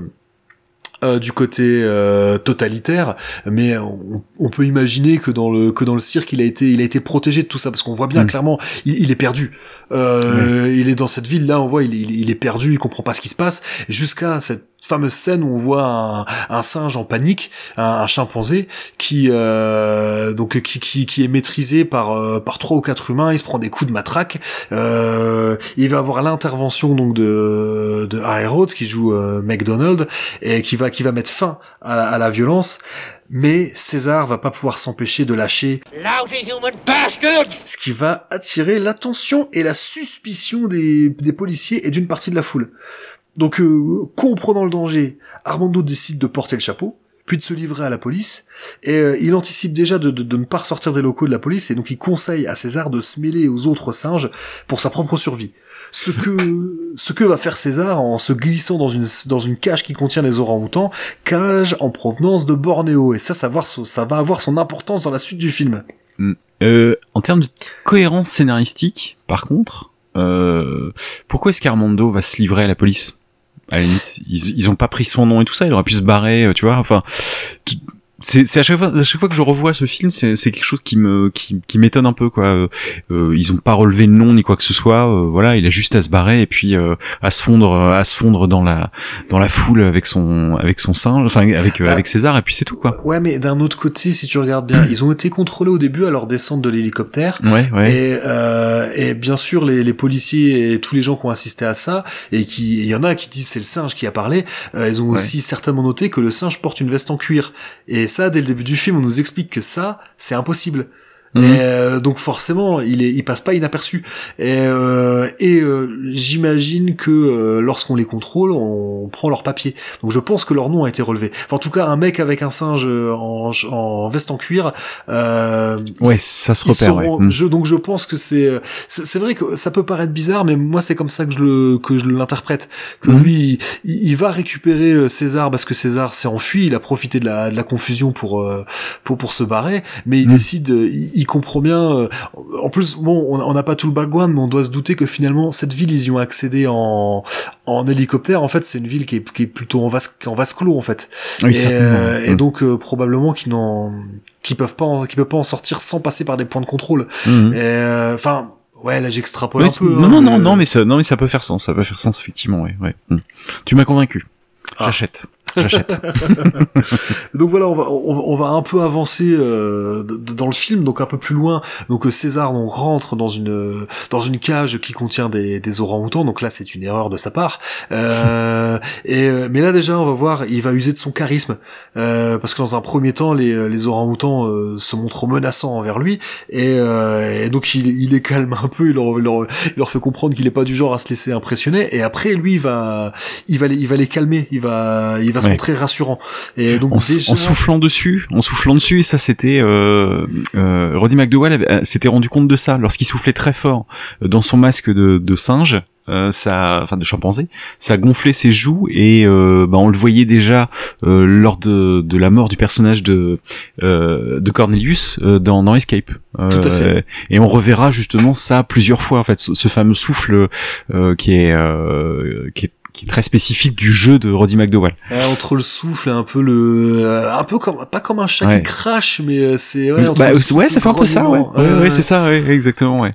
euh, du côté euh, totalitaire, mais on, on peut imaginer que dans le que dans le cirque il a été il a été protégé de tout ça parce qu'on voit bien Mm. clairement il, il est perdu. Euh, Il est dans cette ville là, on voit il, il, il est perdu, il comprend pas ce qui se passe jusqu'à cette fameuse scène où on voit un, un singe en panique, un, un chimpanzé qui euh, donc qui, qui qui est maîtrisé par euh, par trois ou quatre humains, il se prend des coups de matraque. Euh, il va avoir l'intervention donc de de Harry Rhodes qui joue euh, McDonald et qui va qui va mettre fin à la, à la violence. Mais César va pas pouvoir s'empêcher de lâcher Lousy human bastards! ce qui va attirer l'attention et la suspicion des, des policiers et d'une partie de la foule. Donc, euh, comprenant le danger, Armando décide de porter le chapeau, puis de se livrer à la police, et euh, il anticipe déjà de, ne pas ressortir des locaux de la police, et donc il conseille à César de se mêler aux autres singes pour sa propre survie. Ce que, ce que va faire César en se glissant dans une, dans une cage qui contient les orang-outans, cage en provenance de Bornéo, et ça, ça, va avoir son- ça va avoir son importance dans la suite du film. Euh, en termes de cohérence scénaristique, par contre, pourquoi est-ce qu'Armando va se livrer à la police? Ils, ils ont pas pris son nom et tout ça, il aurait pu se barrer, euh, tu vois. Enfin, c'est à chaque fois, à chaque fois que je revois ce film, c'est quelque chose qui me qui, qui m'étonne un peu quoi. Euh, euh, ils ont pas relevé le nom ni quoi que ce soit. euh, voilà, il a juste à se barrer et puis euh, à se fondre à se fondre dans la dans la foule avec son avec son singe, enfin avec euh, avec César et puis c'est tout quoi. Ouais, mais d'un autre côté, si tu regardes bien, ils ont été contrôlés au début à leur descente de l'hélicoptère. Ouais, ouais. Et, euh, et bien sûr, les, les policiers et tous les gens qui ont assisté à ça, et qui, il y en a qui disent c'est le singe qui a parlé, euh, ils ont Ouais. aussi certainement noté que le singe porte une veste en cuir. Et ça, dès le début du film, on nous explique que ça, c'est impossible. Mhm. Et euh, donc forcément, il est, il passe pas inaperçu. Et, euh, et euh, j'imagine que euh, lorsqu'on les contrôle, on prend leur papier. Donc je pense que leur nom a été relevé. Enfin, en tout cas, un mec avec un singe euh, en, en veste en cuir. Euh, Ouais, ça se repère. ouais. Mm. je, donc je pense que c'est c'est c'est vrai que ça peut paraître bizarre, mais moi c'est comme ça que je le que je l'interprète. Que Mhm. lui, il, il va récupérer euh, César parce que César s'est enfui, il a profité de la, de la confusion pour euh, pour pour se barrer, mais il Mhm. décide, euh, il, il comprend bien. euh, en plus, bon, on n'a pas tout le background, mais on doit se douter que finalement cette ville ils y ont accédé en en hélicoptère. En fait, c'est une ville qui est qui est plutôt en vase en vase clos en fait. Oui, et, euh, et donc euh, probablement qu'ils n'en qu'ils peuvent pas en, qu'ils peuvent pas en sortir sans passer par des points de contrôle. Mhm. Euh, Enfin, ouais, là j'extrapole un peu. non, hein, non, non, mais- non, mais ça, non, mais ça peut faire sens, ça peut faire sens, effectivement, ouais, ouais. Hmm. Tu m'as convaincu. Ah. J'achète. Donc voilà, on va, on, on va un peu avancer euh, dans le film, donc un peu plus loin. Donc euh, César donc, rentre dans une dans une cage qui contient des, des orang-outans. Donc là, c'est une erreur de sa part. Euh, et euh, mais là déjà, on va voir, il va user de son charisme euh, parce que dans un premier temps, les les orang-outans euh, se montrent menaçants envers lui, et, et donc il, il les calme un peu, il leur, leur, il leur fait comprendre qu'il est pas du genre à se laisser impressionner. Et après, lui, il va il va les, il va les calmer, il va il va Ouais. montrer rassurant. Et donc en, s- déjà, en soufflant dessus, en soufflant dessus, et ça c'était euh, euh, Roddy McDowell euh, s'était rendu compte de ça lorsqu'il soufflait très fort euh, dans son masque de, de singe. euh, ça, enfin de chimpanzé, ça gonflait ses joues et euh, bah, on le voyait déjà euh, lors de, de la mort du personnage de euh, de Cornelius euh, dans, dans Escape. Tout à fait. Et on reverra justement ça plusieurs fois en fait, ce, ce fameux souffle euh, qui est euh, qui est qui est très spécifique du jeu de Roddy McDowell. Ouais, entre le souffle et un peu le, euh, un peu comme, pas comme un chat Ouais. qui crache, mais euh, c'est, ouais, bah, ouais, ça fait un peu ça, ouais. Ouais, c'est ça, ouais, exactement, ouais.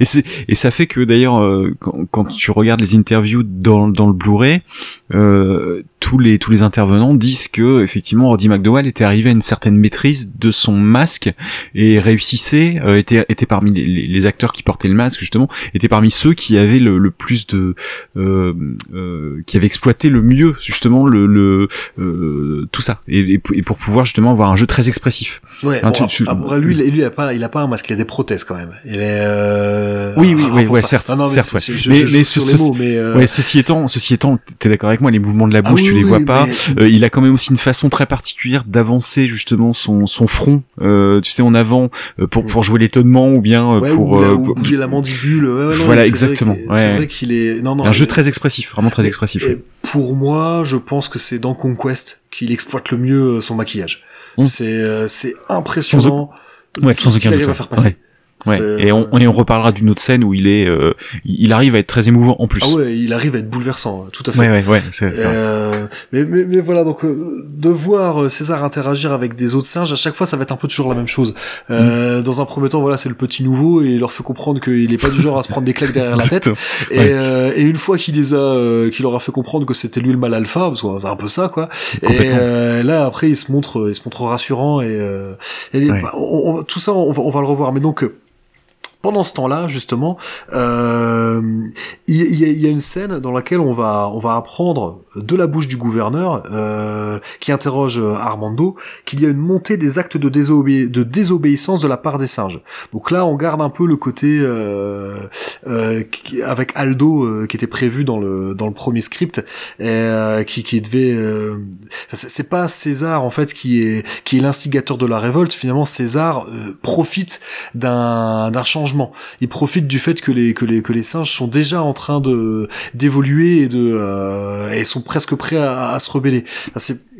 Et c'est et ça fait que d'ailleurs euh, quand, quand tu regardes les interviews dans dans le Blu-ray, euh, tous les tous les intervenants disent que effectivement Roddy McDowell était arrivé à une certaine maîtrise de son masque et réussissait euh, était était parmi les, les- les acteurs qui portaient le masque justement était parmi ceux qui avaient le, le plus de euh, euh, qui avaient exploité le mieux justement le, le euh, tout ça et, et pour- pouvoir justement avoir un jeu très expressif. Ouais, Hein, bon, tu- tu- après, lui, lui, il a pas, il a pas un masque, il a des prothèses quand même. Il est, euh... Oui, oui, ah, oui, ouais, certes, Non, non, mais certes, ouais. je- mais, je mais ce- mots, mais, ouais, ceci étant, ceci étant, t'es d'accord avec moi, les mouvements de la Ah bouche, oui, tu les oui, vois pas. mais- Euh, il a quand même aussi une façon très particulière d'avancer justement son son front, euh, tu sais, en avant euh, pour pour jouer l'étonnement ou bien euh, ouais, pour, ou, la- euh, ou bouger la mandibule. Ouais, ouais, non, Voilà, exactement, ouais. C'est vrai qu'il est, non, non. un jeu très expressif, vraiment très expressif. Et pour moi, je pense que c'est dans Conquest qu'il exploite le mieux son maquillage. Mm. C'est, euh, c'est impressionnant. Ouais, tout sans aucun doute. à faire passer. Ouais. Et on, et on reparlera d'une autre scène où il est, euh, il arrive à être très émouvant en plus. Ah ouais, il arrive à être bouleversant, tout à fait. ouais, ouais, ouais, c'est c'est vrai. Euh, mais, mais, mais voilà, donc euh, de voir euh, César interagir avec des autres singes, à chaque fois, ça va être un peu toujours la même chose. Euh, Mm. Dans un premier temps, voilà, c'est le petit nouveau et il leur fait comprendre qu'il est pas du genre à se prendre des claques derrière la tête. Et, Ouais. euh, et une fois qu'il les a, euh, qu'il leur a fait comprendre que c'était lui le mal alpha, parce que c'est un peu ça, quoi. Et euh, là, après, il se montre, il se montre rassurant et, euh, et Ouais. bah, on- on- tout ça, on va, on va le revoir. Mais donc. Euh, pendant ce temps-là, justement, euh, il il y, y a une scène dans laquelle on va, on va apprendre de la bouche du gouverneur, euh, qui interroge euh, Armando, qu'il y a une montée des actes de, désobé- de désobéissance de la part des singes. Donc là, on garde un peu le côté euh, euh, avec Aldo euh, qui était prévu dans le dans le premier script, et, euh, qui, qui devait. euh, c'est pas César en fait qui est qui est l'instigateur de la révolte. Finalement, César euh, profite d'un d'un changement. Il profite du fait que les singes sont déjà en train d'évoluer euh, et sont presque prêts à, se rebeller.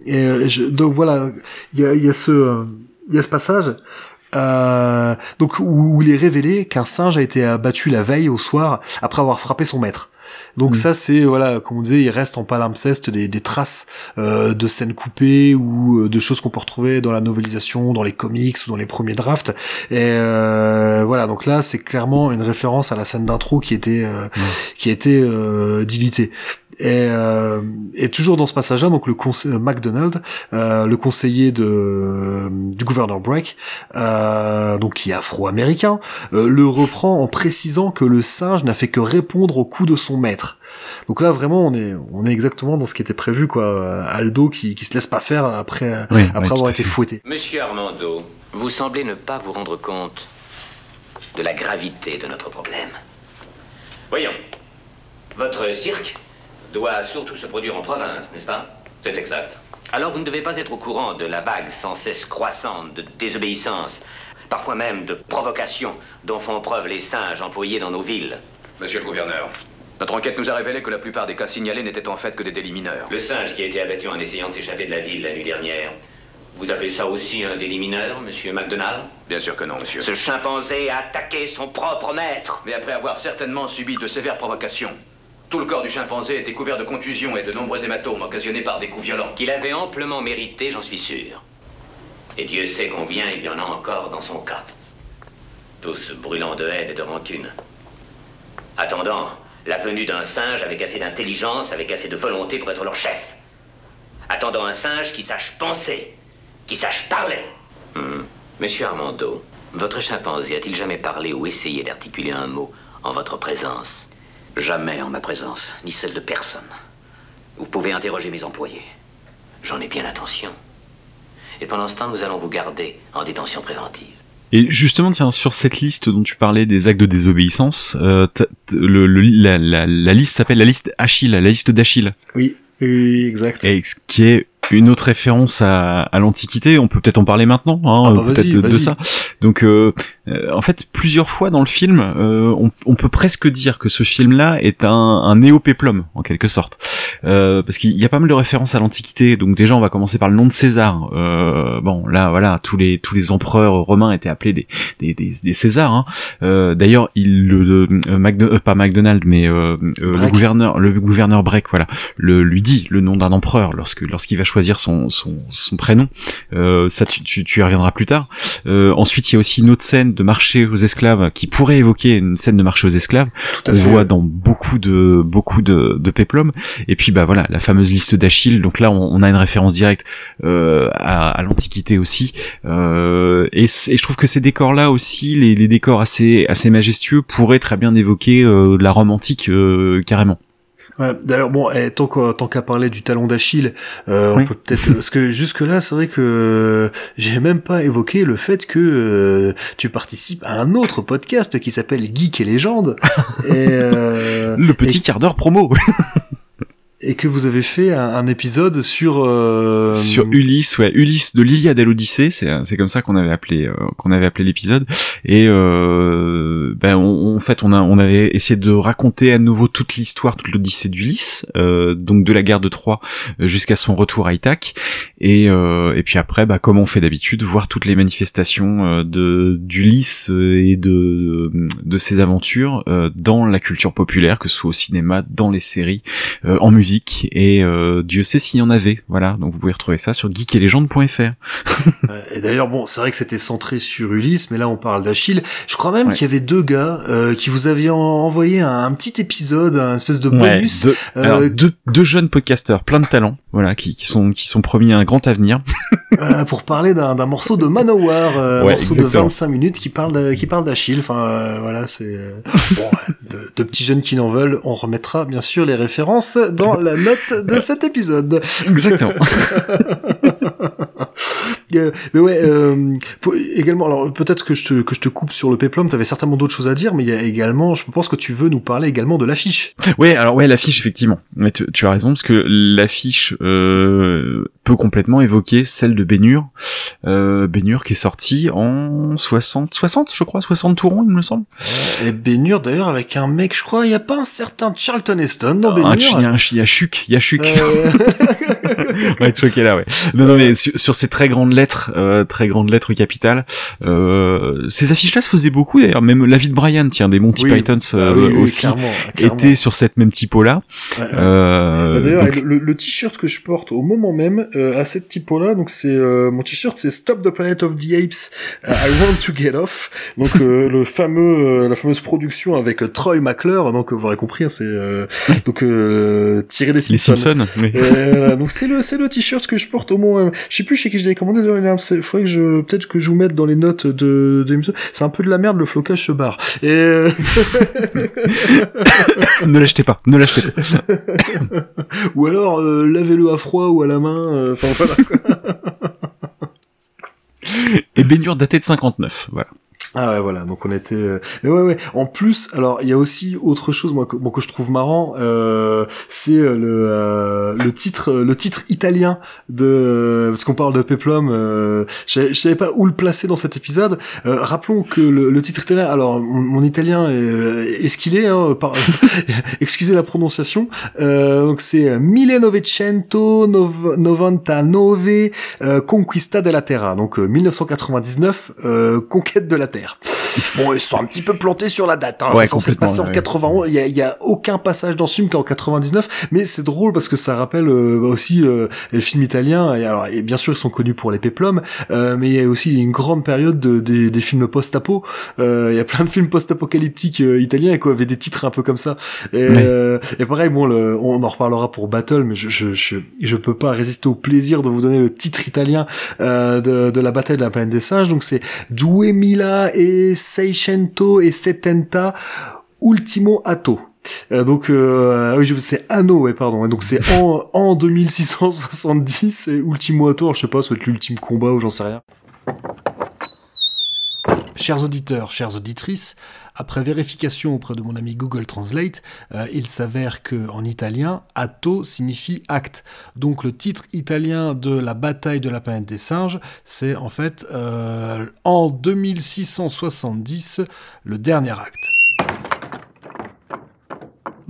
Euh, je- donc voilà, il y a ce passage. Euh, donc où il est révélé qu'un singe a été abattu la veille au soir après avoir frappé son maître. Donc Mm. ça c'est voilà comme on disait il reste en palimpseste des, des traces euh, de scènes coupées ou euh, de choses qu'on peut retrouver dans la novelisation, dans les comics ou dans les premiers drafts. Et euh, voilà donc là c'est clairement une référence à la scène d'intro qui était euh, qui a été euh, dilitée. Et, euh, et toujours dans ce passage-là, donc le euh, MacDonald, euh, le conseiller de, du gouverneur Break, euh, donc qui est afro-américain, euh, le reprend en précisant que le singe n'a fait que répondre au coup de son maître. Donc là, vraiment, on est, on est exactement dans ce qui était prévu, quoi. Aldo qui, qui se laisse pas faire après, Oui, après ouais, avoir été fouetté. Monsieur Armando, vous semblez ne pas vous rendre compte de la gravité de notre problème. Voyons, votre cirque doit surtout se produire en province, n'est-ce pas? C'est exact. Alors vous ne devez pas être au courant de la vague sans cesse croissante de désobéissance, parfois même de provocation dont font preuve les singes employés dans nos villes. Monsieur le gouverneur, notre enquête nous a révélé que la plupart des cas signalés n'étaient en fait que des délits mineurs. Le singe qui a été abattu en essayant de s'échapper de la ville la nuit dernière. Vous appelez ça aussi un délit mineur, monsieur MacDonald? Bien sûr que non, monsieur. Ce chimpanzé a attaqué son propre maître. Mais après avoir certainement subi de sévères provocations, tout le corps du chimpanzé était couvert de contusions et de nombreux hématomes occasionnés par des coups violents. Qu'il avait amplement mérité, j'en suis sûr. Et Dieu sait combien il y en a encore dans son cas. Tous brûlant de haine et de rancune. Attendant la venue d'un singe avec assez d'intelligence, avec assez de volonté pour être leur chef. Attendant un singe qui sache penser, qui sache parler. Hmm. Monsieur Armando, votre chimpanzé a-t-il jamais parlé ou essayé d'articuler un mot en votre présence? Jamais en ma présence, ni celle de personne. Vous pouvez interroger mes employés. J'en ai bien attention. Et pendant ce temps, nous allons vous garder en détention préventive. Et justement, tiens, sur cette liste dont tu parlais des actes de désobéissance, euh, t'as- t- le, le- la, la- la liste s'appelle la liste Achille, la liste d'Achille, Oui, oui, exact. et ce qui est une autre référence à, à l'Antiquité. On peut peut-être en parler maintenant, hein, Ah bah peut-être de, ça. Donc, euh, en fait, plusieurs fois dans le film, euh, on, on peut presque dire que ce film-là est un, un néopéplum, en quelque sorte. Euh, parce qu'il y a pas mal de références à l'Antiquité. Donc déjà, on va commencer par le nom de César. Euh, bon, là, voilà, tous les tous les empereurs romains étaient appelés des des, des, des Césars. Hein. Euh, D'ailleurs, il le euh, euh, pas McDonald, mais euh, euh, le gouverneur le gouverneur Breck, voilà, le lui dit le nom d'un empereur lorsque lorsqu'il va choisir son son, son prénom. Euh, ça, tu, tu, tu y reviendras plus tard. Euh, ensuite, il y a aussi une autre scène de marché aux esclaves qui pourrait évoquer une scène de marché aux esclaves Tout à on fait. voit dans beaucoup de beaucoup de, et puis bah voilà la fameuse liste d'Achille. Donc là on, on a une référence directe euh, à, à l'antiquité aussi. Euh, et, et je trouve que ces décors là aussi les, les décors assez assez majestueux pourraient très bien évoquer euh, la Rome antique euh, carrément Ouais, D'ailleurs, bon, eh, tant qu'à tant parler du talon d'Achille, euh, Oui. on peut peut-être parce que jusque là, c'est vrai que j'ai même pas évoqué le fait que euh, tu participes à un autre podcast qui s'appelle Geek et légende. et, euh, le petit quart d'heure promo et que vous avez fait un, un épisode sur euh, sur Ulysse, ouais, Ulysse de l'Iliade à l'Odyssée, c'est c'est comme ça qu'on avait appelé euh, qu'on avait appelé l'épisode. Et euh, ben on, en fait on a on avait essayé de raconter à nouveau toute l'histoire, toute l'Odyssée d'Ulysse, euh, donc de la guerre de Troie jusqu'à son retour à Ithaque. Et et puis après, bah comme on fait d'habitude, voir toutes les manifestations de d'Ulysse et de de ses aventures dans la culture populaire, que ce soit au cinéma, dans les séries, en musique et euh, Dieu sait s'il y en avait. Voilà, donc vous pouvez retrouver ça sur geeketlégende.fr. et d'ailleurs, bon, c'est vrai que c'était centré sur Ulysse, mais là on parle d'Achille. Je crois même qu'il y avait deux gars euh, qui vous aviez envoyé un, petit épisode, un espèce de bonus. deux, euh, deux, deux, jeunes podcasteurs, plein de talents, voilà, qui, qui sont qui sont promis un grand avenir. pour parler d'un morceau de Manowar, un morceau de 25 minutes qui parle qui parle d'Achille. Enfin, voilà, c'est bon, de, de petits jeunes qui n'en veulent. On remettra bien sûr les références dans la note de cet épisode. Exactement. Euh, mais ouais, euh, également, alors peut-être que je te que je te coupe sur le péplum. T'avais certainement d'autres choses à dire, mais il y a également, je pense que tu veux nous parler également de l'affiche. Ouais, alors ouais, l'affiche effectivement. Mais tu, tu, as raison parce que l'affiche euh, peut complètement évoquer celle de Bénur, euh, Bénur qui est sorti en 60, 60 je crois, 60 tourons, il me semble. Et Bénur d'ailleurs avec un mec, je crois, il y a pas un certain Charlton Heston dans Bénur. Il y a un, il y a Chuck, il y a Chuck. Euh... ouais, est là, ouais. Non, non, mais sur, sur ces très grandes lettres, euh, très grandes lettres capitales, euh, ces affiches-là se faisaient beaucoup d'ailleurs. Même la vie de Brian, tiens, des Monty Pythons euh, ah aussi, était sur cette même typo-là. Euh, d'ailleurs, le, le t-shirt que je porte au moment même euh, à cette typo-là, donc c'est euh, mon t-shirt, c'est Stop the Planet of the Apes, I Want to Get Off. Donc le fameux, la fameuse production avec Troy McClure. Donc vous aurez compris, hein, c'est donc tiré des Simpsons. Les Simpsons. Oui. donc c'est le c'est le t-shirt que je porte au moment même. Je sais plus chez qui je l'ai commandé. Il faudrait que je peut-être que je vous mette dans les notes de, de C'est un peu de la merde, le flocage se barre. Et ne l'achetez pas, ne l'achetez pas. Ou alors lavez-le à froid ou à la main. Enfin voilà. Et baignure datée de 59, voilà. Ah ouais voilà donc on était euh, mais ouais ouais. En plus alors il y a aussi autre chose moi que, bon, que je trouve marrant euh, c'est euh, le euh, le titre le titre italien de parce qu'on parle de Peplum euh, je savais pas où le placer dans cet épisode. Rappelons que le, le, titre italien alors mon, italien est, est ce qu'il est hein, par, excusez la prononciation donc c'est Millenovecento Novantanove Conquista della Terra donc 1999 conquête de la Terre faire. Bon, ils sont un petit peu plantés sur la date. Hein. c'est censé se passer en 91. Il y a, aucun passage dans ce film qu'en 99, mais c'est drôle parce que ça rappelle euh, aussi euh, les films italiens. Et alors, et bien sûr, ils sont connus pour les péplums, euh, mais il y a aussi une grande période de, des films post-apo. Il y a plein de films post-apocalyptiques italiens qui avaient des titres un peu comme ça. Et, et pareil, bon, le, on en reparlera pour Battle, mais je, je, je, je, peux pas résister au plaisir de vous donner le titre italien de, de la bataille de la planète des singes. Donc c'est Duemila et Seicento et Setenta Ultimo Atto. Euh, donc euh, oui c'est anno ouais pardon donc c'est en, en 2670 et Ultimo Atto je sais pas être l'ultime combat ou j'en sais rien Chers auditeurs, chères auditrices, après vérification auprès de mon ami Google Translate, euh, il s'avère que en italien, atto signifie acte. Donc le titre italien de la bataille de la planète des singes, c'est en fait euh, en 2670 le dernier acte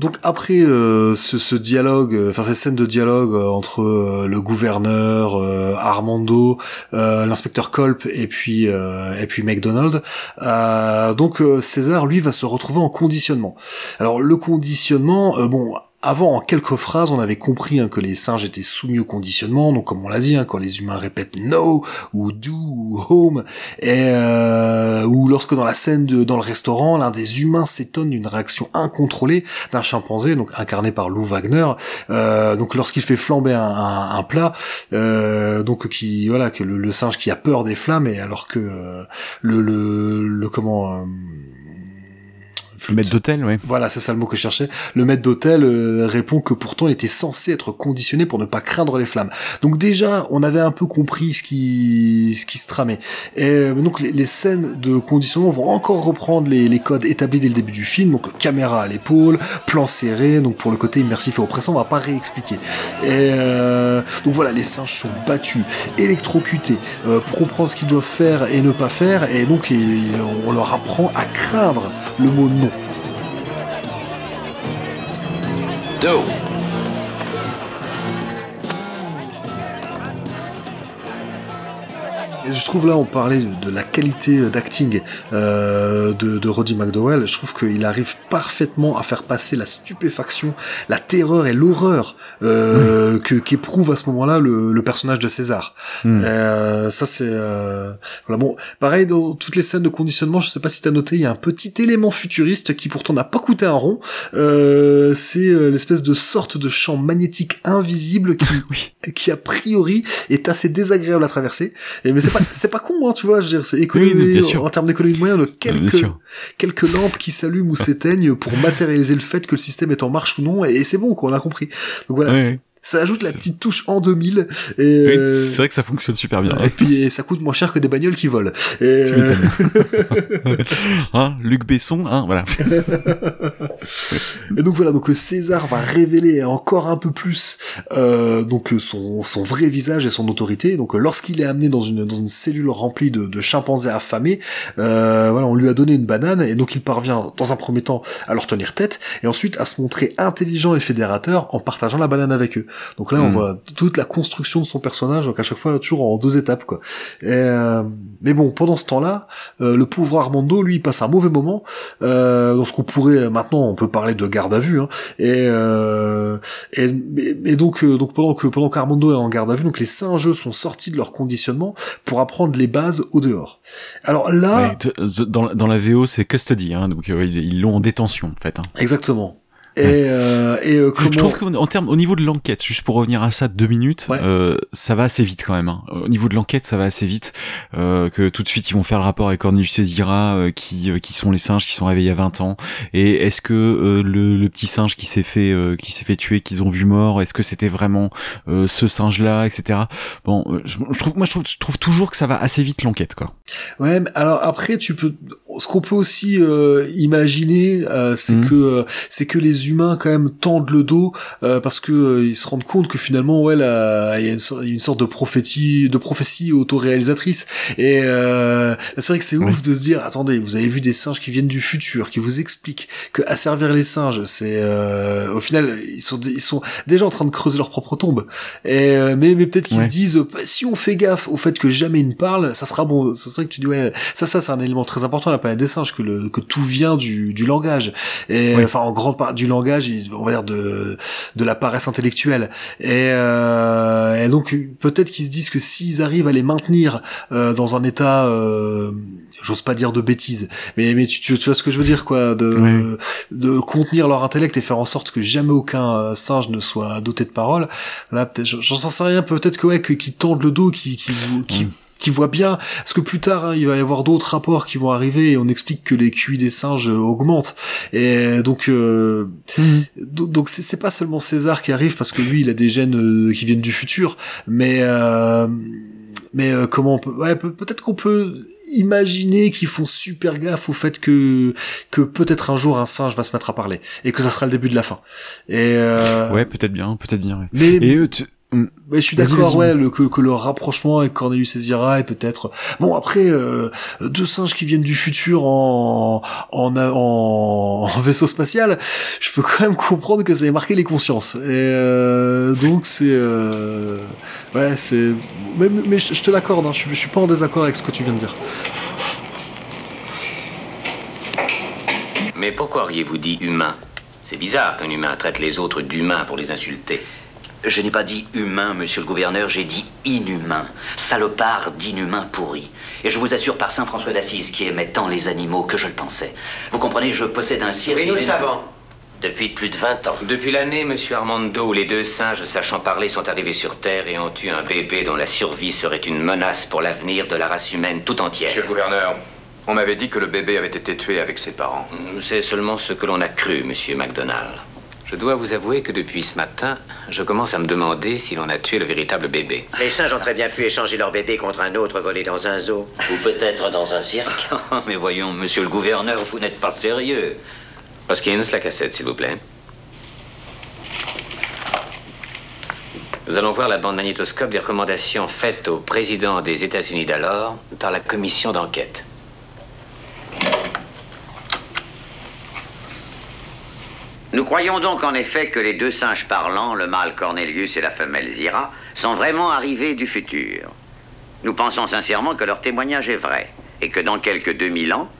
donc après euh, ce, dialogue, euh, enfin cette scène de dialogue euh, entre le gouverneur Armando, l'inspecteur Colp et puis et puis McDonald, donc César lui va se retrouver en conditionnement. Alors le conditionnement, bon avant, en quelques phrases, on avait compris hein, que les singes étaient soumis au conditionnement, donc comme on l'a dit, hein, quand les humains répètent no ou do ou home, euh, ou lorsque dans la scène de dans le restaurant, l'un des humains s'étonne d'une réaction incontrôlée d'un chimpanzé, donc incarné par Lou Wagner, euh, donc lorsqu'il fait flamber un, plat, euh, donc qui voilà que le, singe qui a peur des flammes, et alors que le, le comment Le maître d'hôtel, ouais. Voilà, c'est ça le mot que je cherchais. Le maître d'hôtel euh, répond que pourtant il était censé être conditionné pour ne pas craindre les flammes. Donc déjà, on avait un peu compris ce qui, ce qui se tramait. Et euh, donc les, les scènes de conditionnement vont encore reprendre les, les codes établis dès le début du film. Donc caméra à l'épaule, plan serré. Donc pour le côté immersif et oppressant, on va pas réexpliquer. Et euh, donc voilà, les singes sont battus, électrocutés euh, pour comprendre ce qu'ils doivent faire et ne pas faire. Et donc on leur apprend à craindre le mot non. Do. Je trouve là, on parlait de, de la qualité d'acting euh, de, de Roddy McDowell. Je trouve qu'il arrive parfaitement à faire passer la stupéfaction, la terreur et l'horreur euh, que qu'éprouve à ce moment-là le, le personnage de César. Mm. Euh, ça c'est euh, voilà bon. Pareil dans toutes les scènes de conditionnement, je sais pas si t'as noté, il y a un petit élément futuriste qui pourtant n'a pas coûté un rond. Euh, c'est euh, l'espèce de sorte de champ magnétique invisible qui, qui a priori est assez désagréable à traverser. Et mais c'est pas c'est pas con hein, tu vois, je veux dire c'est économie Oui, en termes d'économie de moyens de quelques sûr. quelques lampes qui s'allument ou s'éteignent pour matérialiser le fait que le système est en marche ou non et, et c'est bon quoi, on a compris. Donc voilà, c'est- ouais. Ça ajoute la petite touche en 2000 et Oui, euh, c'est vrai que ça fonctionne super bien. et puis et ça coûte moins cher que des bagnoles qui volent. Et, euh, hein, Luc Besson, hein, voilà. Et donc voilà, donc euh, César va révéler encore un peu plus euh, donc euh, son, son vrai visage et son autorité. Donc lorsqu'il est amené dans une dans une cellule remplie de, de chimpanzés affamés, euh, voilà, on lui a donné une banane et donc il parvient dans un premier temps à leur tenir tête et ensuite à se montrer intelligent et fédérateur en partageant la banane avec eux. Donc là, on Mm. voit toute la construction de son personnage, donc à chaque fois toujours en deux étapes quoi. Et, euh, mais bon, pendant ce temps-là, euh, le pauvre Armando, lui, il passe un mauvais moment euh, dans ce qu'on pourrait maintenant, on peut parler de garde à vue. Hein, et, euh, et, donc, euh, donc pendant que pendant qu'Armando est en garde à vue, donc les singes sont sortis de leur conditionnement pour apprendre les bases au dehors. Alors là, Ouais, dans, la- dans la VO, c'est custody, hein, donc euh, ils ils l'ont en détention en fait. hein. exactement. Et, euh, et euh, comment Je trouve qu'en en termes, au niveau de l'enquête, juste pour revenir à ça deux minutes, euh, ça va assez vite quand même. hein. Au niveau de l'enquête, ça va assez vite. Euh, que tout de suite ils vont faire le rapport avec Cornelius et Zira, euh, qui euh, qui sont les singes qui sont réveillés à 20 ans. Et est-ce que euh, le, le petit singe qui s'est fait euh, qui s'est fait tuer, qu'ils ont vu mort, est-ce que c'était vraiment euh, ce singe-là, etc. Bon, je, je trouve, moi je trouve, je trouve toujours que ça va assez vite l'enquête, quoi. Ouais, mais alors après, tu peux, ce qu'on peut aussi euh, imaginer, euh, c'est Mhm. que euh, c'est que les humains quand même tendent le dos euh, parce que euh, ils se rendent compte que finalement, ouais, là, il y a une, sorte- une sorte de prophétie, de prophétie autoréalisatrice. Et euh, c'est vrai que c'est ouf de se dire, attendez, vous avez vu des singes qui viennent du futur, qui vous expliquent que asservir les singes, c'est euh, au final, ils sont ils sont déjà en train de creuser leur propre tombe. Et euh, mais mais peut-être qu'ils Ouais. se disent, si on fait gaffe au fait que jamais ils ne parlent, ça sera bon. C'est vrai que tu dis ouais, ça ça c'est un élément très important à planète des singes que le que tout vient du du langage et enfin en grande part du langage, on va dire de de la paresse intellectuelle. Et, euh, et donc peut-être qu'ils se disent que s'ils arrivent à les maintenir euh, dans un état euh, j'ose pas dire de bêtises, mais mais tu, tu, tu vois ce que je veux dire quoi, de de contenir leur intellect et faire en sorte que jamais aucun euh, singe ne soit doté de parole. Là, peut-être, j'en sais rien, peut-être que ouais, que- qu'ils tendent le dos, qui qui qui qui voient bien, parce que plus tard, hein, il va y avoir d'autres rapports qui vont arriver et on explique que les QI des singes euh, augmentent. Et donc, euh, do- donc c'est pas seulement César qui arrive parce que lui, il a des gènes euh, qui viennent du futur, mais euh, mais euh, comment on peut, ouais, peut- peut-être qu'on peut imaginer qu'ils font super gaffe au fait que que peut-être un jour un singe va se mettre à parler et que ça sera le début de la fin. Et euh, Ouais, peut-être bien, peut-être bien. ouais. mais Et eux, tu- mais je suis d'accord, ouais, le, que, que le rapprochement avec Cornelius et Zira est peut-être. Bon, après, euh, deux singes qui viennent du futur en, en, en, en vaisseau spatial, je peux quand même comprendre que ça ait marqué les consciences. Et euh, donc, c'est. Euh, ouais, c'est. Mais, mais je, je te l'accorde, hein, je, je suis pas en désaccord avec ce que tu viens de dire. Mais pourquoi auriez-vous dit humain? C'est bizarre qu'un humain traite les autres d'humains pour les insulter. Je n'ai pas dit humain, monsieur le gouverneur, j'ai dit inhumain. Salopard d'inhumain pourri. Et je vous assure par Saint François d'Assise qui aimait tant les animaux que je le pensais. Vous comprenez, je possède un cirque. Oui, nous le savons. Depuis plus de 20 ans. Depuis l'année, monsieur Armando, où les deux singes sachant parler sont arrivés sur Terre et ont eu un bébé dont la survie serait une menace pour l'avenir de la race humaine tout entière. Monsieur le gouverneur, On m'avait dit que le bébé avait été tué avec ses parents. C'est seulement ce que l'on a cru, monsieur MacDonald. Je dois vous avouer que depuis ce matin, je commence à me demander si l'on a tué le véritable bébé. Les singes ont très bien pu échanger leur bébé contre un autre volé dans un zoo. Ou peut-être dans un cirque. Mais voyons, monsieur le gouverneur, vous n'êtes pas sérieux. Hoskins, la cassette, s'il vous plaît. Nous allons voir la bande magnétoscope des recommandations faites au président des États-Unis d'alors par la commission d'enquête. Nous croyons donc en effet que les deux singes parlants, le mâle Cornelius et la femelle Zira, sont vraiment arrivés du futur. Nous pensons sincèrement que leur témoignage est vrai et que dans quelques 2000 ans,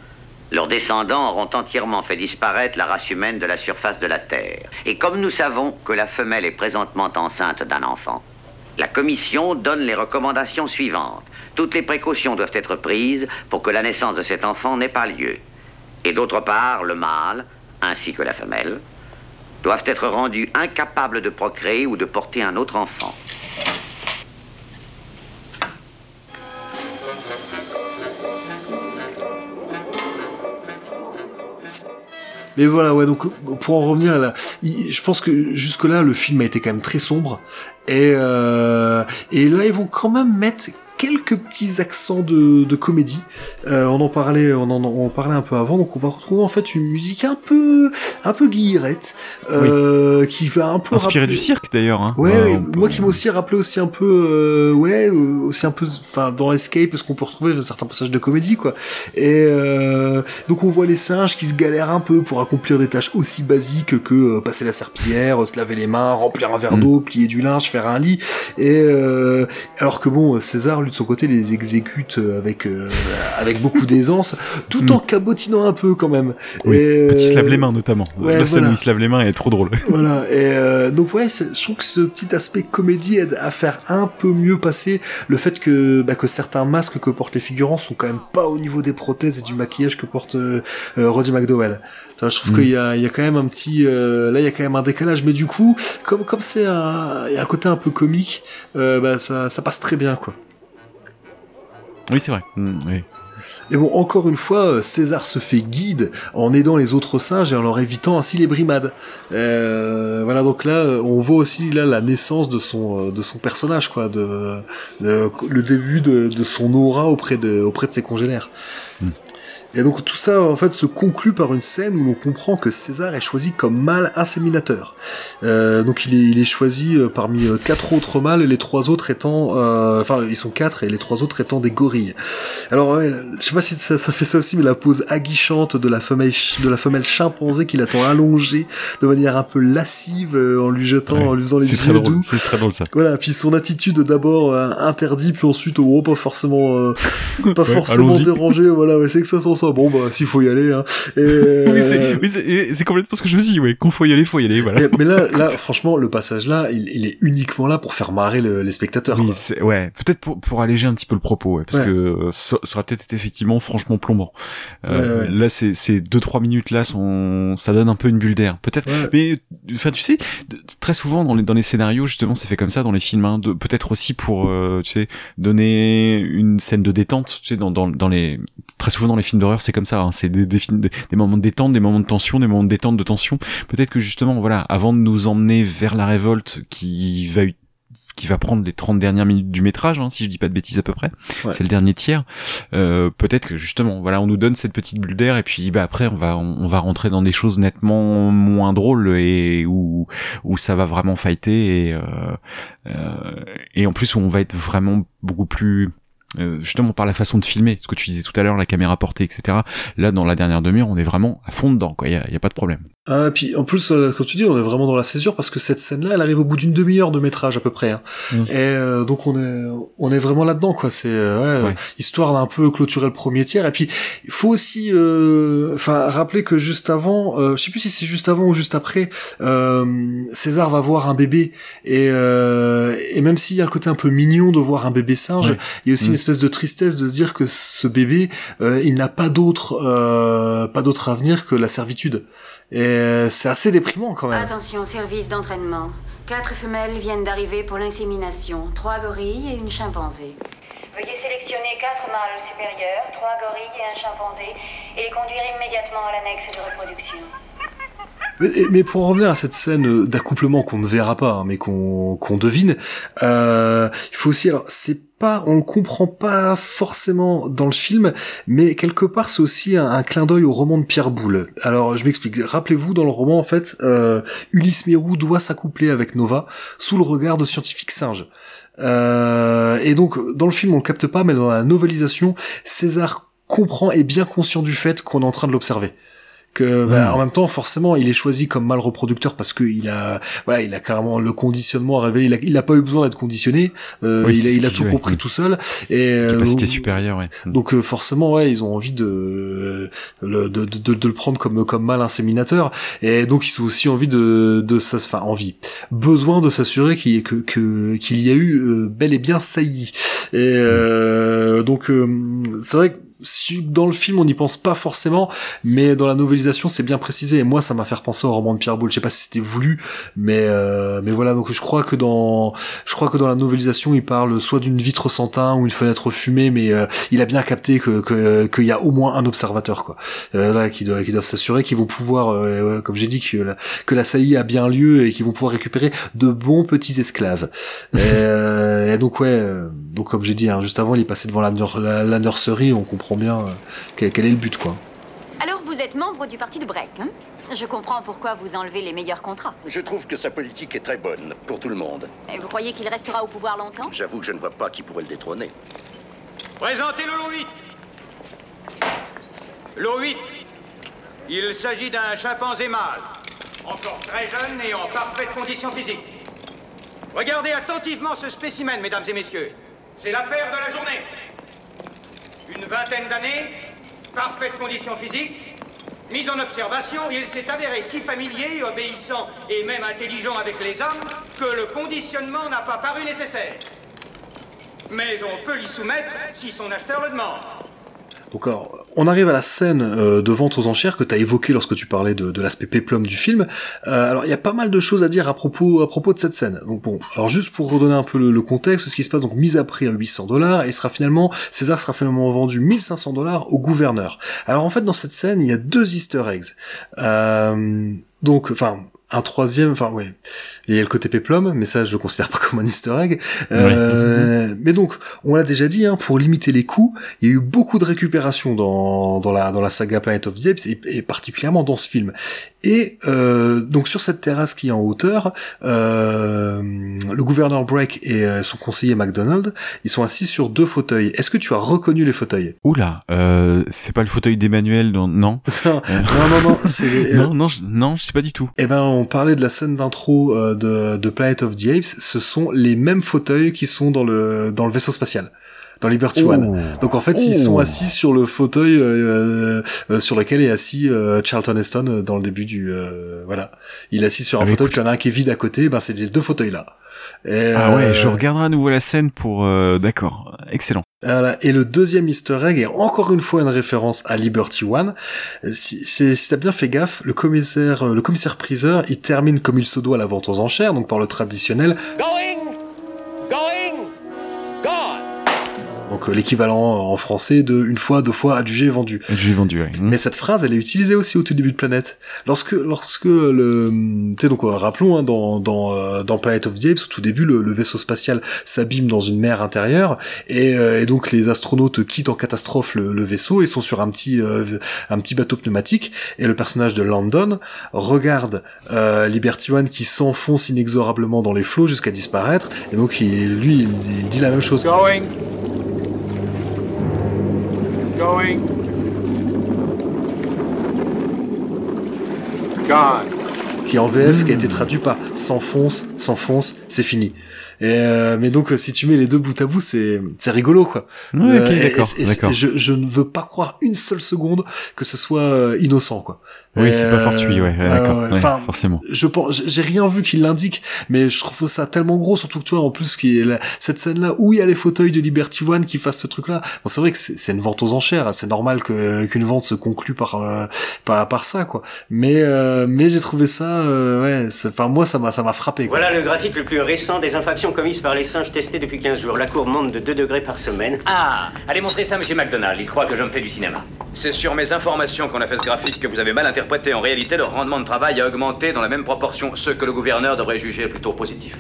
leurs descendants auront entièrement fait disparaître la race humaine de la surface de la Terre. Et comme nous savons que la femelle est présentement enceinte d'un enfant, la Commission donne les recommandations suivantes. Toutes les précautions doivent être prises pour que la naissance de cet enfant n'ait pas lieu. Et d'autre part, le mâle, ainsi que la femelle, doivent être rendus incapables de procréer ou de porter un autre enfant. Mais voilà, ouais, donc pour en revenir à je pense que jusque là le film a été quand même très sombre et euh, et là ils vont quand même mettre quelques petits accents de, de comédie. Euh, on en parlait, on en, on parlait un peu avant, donc on va retrouver en fait une musique un peu, un peu guillerette, euh, qui va un peu inspiré rappeler- du cirque d'ailleurs. Hein. Ouais, peut- moi qui m'a aussi rappelé aussi un peu, euh, ouais, euh, aussi un peu, enfin dans Escape, ce qu'on peut retrouver certains passages de comédie, quoi. Et euh, donc on voit les singes qui se galèrent un peu pour accomplir des tâches aussi basiques que euh, passer la serpillière, euh, se laver les mains, remplir un verre Mm. d'eau, plier du linge, faire un lit. Et euh, alors que bon, César lui de son côté les exécute euh, avec euh, avec beaucoup d'aisance, tout en cabotinant un peu quand même. Oui, Et, petit se lave euh, les mains notamment. ouais, la scène voilà. où il se lave les mains elle est trop drôle. Voilà, et euh, donc ouais, je trouve que ce petit aspect comédie aide à faire un peu mieux passer le fait que, bah, que certains masques que portent les figurants sont quand même pas au niveau des prothèses et du maquillage que porte euh, euh, Roddy McDowell. Je trouve Mm. qu'il y a, il y a quand même un petit, euh, là il y a quand même un décalage, mais du coup, comme comme c'est un, il y a un côté un peu comique, euh, bah ça, ça passe très bien quoi. Oui c'est vrai. Mm, oui. Mais bon, encore une fois, euh, César se fait guide en aidant les autres singes et en leur évitant ainsi les brimades. Euh, voilà, donc là, euh, on voit aussi là la naissance de son de son personnage, quoi, de le, le début de, de son aura auprès de auprès de ses congénères. Et donc tout ça en fait se conclut par une scène où l'on comprend que César est choisi comme mâle inséminateur. Euh, donc il est, il est choisi euh, parmi euh, quatre autres mâles, les trois autres étant, euh, enfin ils sont quatre et les trois autres étant des gorilles. Alors ouais, je sais pas si ça, ça fait ça aussi, mais la pose aguichante de la femelle de la femelle chimpanzé qui l'attend allongée de manière un peu lascive euh, en lui jetant, Ouais. en lui faisant les yeux doux. C'est très drôle ça. Voilà, puis son attitude d'abord euh, interdit, puis ensuite oh pas forcément euh, pas Ouais, forcément dérangé, voilà, ouais, c'est que ça sans ça. Bon bah s'il faut y aller hein. Et, euh, Oui, c'est oui, c'est- complètement ce que je me suis dit, ouais. Qu'on faut y aller, faut y aller, voilà. et- mais là là franchement le passage là, il, il est uniquement là pour faire marrer le- les spectateurs. Oui, ouais, peut-être pour, pour alléger un petit peu le propos, ouais, parce Ouais. que euh, ça, ça aurait peut-être été effectivement franchement plombant. Euh. Là, c'est ces deux trois minutes là, sont, ça donne un peu une bulle d'air, peut-être. Mais enfin, tu sais, très souvent dans les dans les scénarios justement, c'est fait comme ça dans les films, hein, peut-être aussi pour euh, tu sais donner une scène de détente. Tu sais, dans dans, dans les très souvent dans les films d'horreur, c'est comme ça. Hein, c'est des, des des, des moments de détente, des moments de tension, des moments de détente, de tension. Peut-être que justement, voilà, avant de nous emmener vers la révolte qui va qui va prendre les 30 dernières minutes du métrage, hein, si je dis pas de bêtises à peu près. Ouais. C'est le dernier tiers. Euh, peut-être que justement, voilà, on nous donne cette petite bulle d'air et puis bah après on va on, on va rentrer dans des choses nettement moins drôles et où où ça va vraiment fighter et euh, euh, et en plus où on va être vraiment beaucoup plus euh, justement par la façon de filmer, ce que tu disais tout à l'heure, la caméra portée, etc. Là, dans la dernière demi-heure, on est vraiment à fond dedans, quoi. Il y y a pas de problème. Ah, puis en plus, euh, comme tu dis, on est vraiment dans la césure parce que cette scène-là, elle arrive au bout d'une demi-heure de métrage à peu près. hein. Mm. Et euh, donc on est, on est vraiment là-dedans, quoi. C'est euh, ouais, Ouais. histoire d'un peu clôturer le premier tiers. Et puis il faut aussi, euh, enfin, rappeler que juste avant, euh, je sais plus si c'est juste avant ou juste après, euh, César va voir un bébé et euh, et même s'il y a un côté un peu mignon de voir un bébé singe, Ouais. il y a aussi Mm. une espèce de tristesse de se dire que ce bébé, euh, il n'a pas d'autre, euh, pas d'autre avenir que la servitude. Et euh, c'est assez déprimant quand même. Attention, service d'entraînement. Quatre femelles viennent d'arriver pour l'insémination. Trois gorilles et une chimpanzé. Veuillez sélectionner sélectionner quatre mâles supérieurs, trois gorilles et un chimpanzé, et les conduire immédiatement à l'annexe de reproduction. Mais, pour en revenir à cette scène d'accouplement qu'on ne verra pas, hein, mais qu'on devine, euh, il faut aussi, alors c'est pas, on le comprend pas forcément dans le film, mais quelque part c'est aussi un, clin d'œil au roman de Pierre Boulle. Alors je m'explique. Rappelez-vous, dans le roman en fait, euh, Ulysse Mérou doit s'accoupler avec Nova sous le regard de scientifiques singes. Euh, et donc dans le film on le capte pas, mais dans la novelisation, César comprend et bien conscient du fait qu'on est en train de l'observer que bah, en même temps forcément il est choisi comme mal reproducteur parce que il a voilà il a carrément le conditionnement à révéler. Il a, il a pas eu besoin d'être conditionné. Euh, Oui, il a, il a tout compris ouais. tout seul. Et euh, Capacité donc- supérieure, ouais. donc euh, forcément ouais ils ont envie de, le, de, de, de- de le prendre comme comme mal inséminateur. Et donc ils ont aussi envie de de s'ass- enfin envie besoin de s'assurer qu'il que que qu'il y a eu euh, bel et bien saillie et euh, donc euh, c'est vrai que si dans le film on n'y pense pas forcément, mais dans la novélisation c'est bien précisé. Et moi ça m'a fait penser au roman de Pierre Boulle. Je sais pas si c'était voulu, mais euh, mais voilà. Donc je crois que dans je crois que dans la novélisation il parle soit d'une vitre sans teint ou une fenêtre fumée, mais euh, il a bien capté que que- qu'il y a au moins un observateur quoi. Euh, là qui doit qui doivent s'assurer qu'ils vont pouvoir, euh, comme j'ai dit que la, que la saillie a bien lieu et qu'ils vont pouvoir récupérer de bons petits esclaves. et, euh, et donc ouais, euh, donc comme j'ai dit hein, juste avant il est passé devant la, nur- la, la nurserie, on comprend bien euh, quel, quel est le but quoi. Alors vous êtes membre du parti de Break, hein? Je comprends pourquoi vous enlevez les meilleurs contrats. Je trouve que sa politique est très bonne pour tout le monde. Et vous croyez qu'il restera au pouvoir longtemps? J'avoue que je ne vois pas qui pourrait le détrôner. Présentez le lot 8. Lot 8. Il s'agit d'un chimpanzé mâle, encore très jeune et en parfaite condition physique. Regardez attentivement ce spécimen, mesdames et messieurs. C'est l'affaire de la journée. Une vingtaine d'années, parfaite condition physique. Mis en observation, il s'est avéré si familier, obéissant et même intelligent avec les hommes que le conditionnement n'a pas paru nécessaire. Mais on peut l'y soumettre si son acheteur le demande. Donc alors, on arrive à la scène euh, de vente aux enchères que tu as évoqué lorsque tu parlais de, de l'aspect péplum du film. Euh, alors il y a pas mal de choses à dire à propos à propos de cette scène. Donc bon, alors juste pour redonner un peu le, le contexte, ce qui se passe donc mise à prix à 800 dollars et sera finalement César sera finalement vendu 1500 dollars au gouverneur. Alors en fait dans cette scène il y a deux Easter eggs. Euh, donc enfin un troisième, enfin ouais, il y a le côté péplum, mais ça je le considère pas comme un Easter egg. Euh, Mais donc, on l'a déjà dit, hein, pour limiter les coûts, il y a eu beaucoup de récupération dans, dans la dans la saga Planet of the Apes et, et particulièrement dans ce film. Et euh, donc sur cette terrasse qui est en hauteur, euh, le gouverneur Break et euh, son conseiller McDonald, ils sont assis sur deux fauteuils. Est-ce que tu as reconnu les fauteuils? Oula, euh, c'est pas le fauteuil d'Emmanuel, non non, non, non, c'est non, non, je- non, je sais pas du tout. Eh ben, on parlait de la scène d'intro de, de Planet of the Apes. Ce sont les mêmes fauteuils qui sont dans le dans le vaisseau spatial, dans Liberty Oh. One. Donc en fait, ils Oh. sont assis sur le fauteuil euh, euh, sur lequel est assis euh, Charlton Heston euh, dans le début du euh, voilà. Il est assis sur un Ah, fauteuil, puis il y en a un qui est vide à côté. Ben c'est les deux fauteuils là. Et, Ah ouais, euh, je regarderai à nouveau la scène pour... euh, D'accord, excellent. voilà. Et le deuxième Easter egg est encore une fois une référence à Liberty One. Si, si, si t'as bien fait gaffe, le commissaire, le commissaire priseur, il termine comme il se doit la vente aux enchères, donc par le traditionnel. Going, going, Donc euh, l'équivalent en français de une fois, deux fois, adjugé, vendu. J'ai vendu, ouais. Mais cette phrase, elle est utilisée aussi au tout début de Planète. Lorsque, lorsque le, tu sais donc euh, rappelons hein, dans dans euh, dans Planet of the Apes, au tout début, le, le vaisseau spatial s'abîme dans une mer intérieure et, euh, et donc les astronautes quittent en catastrophe le, le vaisseau et sont sur un petit euh, un petit bateau pneumatique et le personnage de Landon regarde euh, Liberty One qui s'enfonce inexorablement dans les flots jusqu'à disparaître et donc il, lui il, il dit la même chose. Going. Going. Gone. qui en VF qui a été traduit par s'enfonce, s'enfonce, c'est fini. Et euh, mais donc euh, si tu mets les deux bout à bout, c'est c'est rigolo quoi. Ouais, ok, et- d'accord, et- et- d'accord. Je, je ne veux pas croire une seule seconde que ce soit euh, innocent quoi. Oui, c'est pas euh, fortuit, ouais, ouais, d'accord, ouais, Enfin, forcément. je pense, j'ai- rien vu qui l'indique, mais je trouve ça tellement gros, surtout que tu vois en plus qui est la- cette scène-là où il y a les fauteuils de Liberty One qui fassent ce truc-là. Bon, c'est vrai que c'est c'est une vente aux enchères, hein, c'est normal que qu'une vente se conclue par euh, par par ça quoi. Mais euh, mais j'ai trouvé ça euh, ouais, c'est- enfin moi ça m'a ça m'a frappé. Quoi. Voilà le graphique le plus récent des infractions commises par les singes testés depuis 15 jours. La courbe monte de 2 degrés par semaine. Ah, allez montrer ça à Monsieur McDonald. Il croit que je me fais du cinéma. C'est sur mes informations qu'on a fait ce graphique que vous avez mal interprété. En réalité, leur rendement de travail a augmenté dans la même proportion, ce que le gouverneur devrait juger plutôt positif.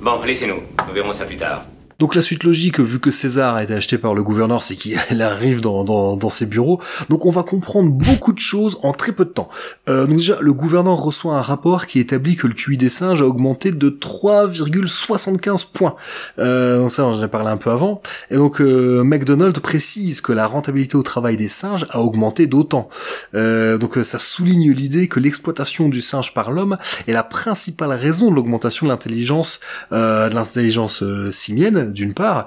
Bon, laissez-nous. Nous verrons ça plus tard. Donc la suite logique, vu que César a été acheté par le gouverneur, c'est qu'il arrive dans, dans, dans ses bureaux. Donc on va comprendre beaucoup de choses en très peu de temps. Euh, donc déjà, le gouverneur reçoit un rapport qui établit que le QI des singes a augmenté de 3,75 points. Euh, donc ça, j'en ai parlé un peu avant. Et donc euh, McDonald précise que la rentabilité au travail des singes a augmenté d'autant. Euh, donc euh, ça souligne l'idée que l'exploitation du singe par l'homme est la principale raison de l'augmentation de l'intelligence, euh, de l'intelligence simienne d'une part,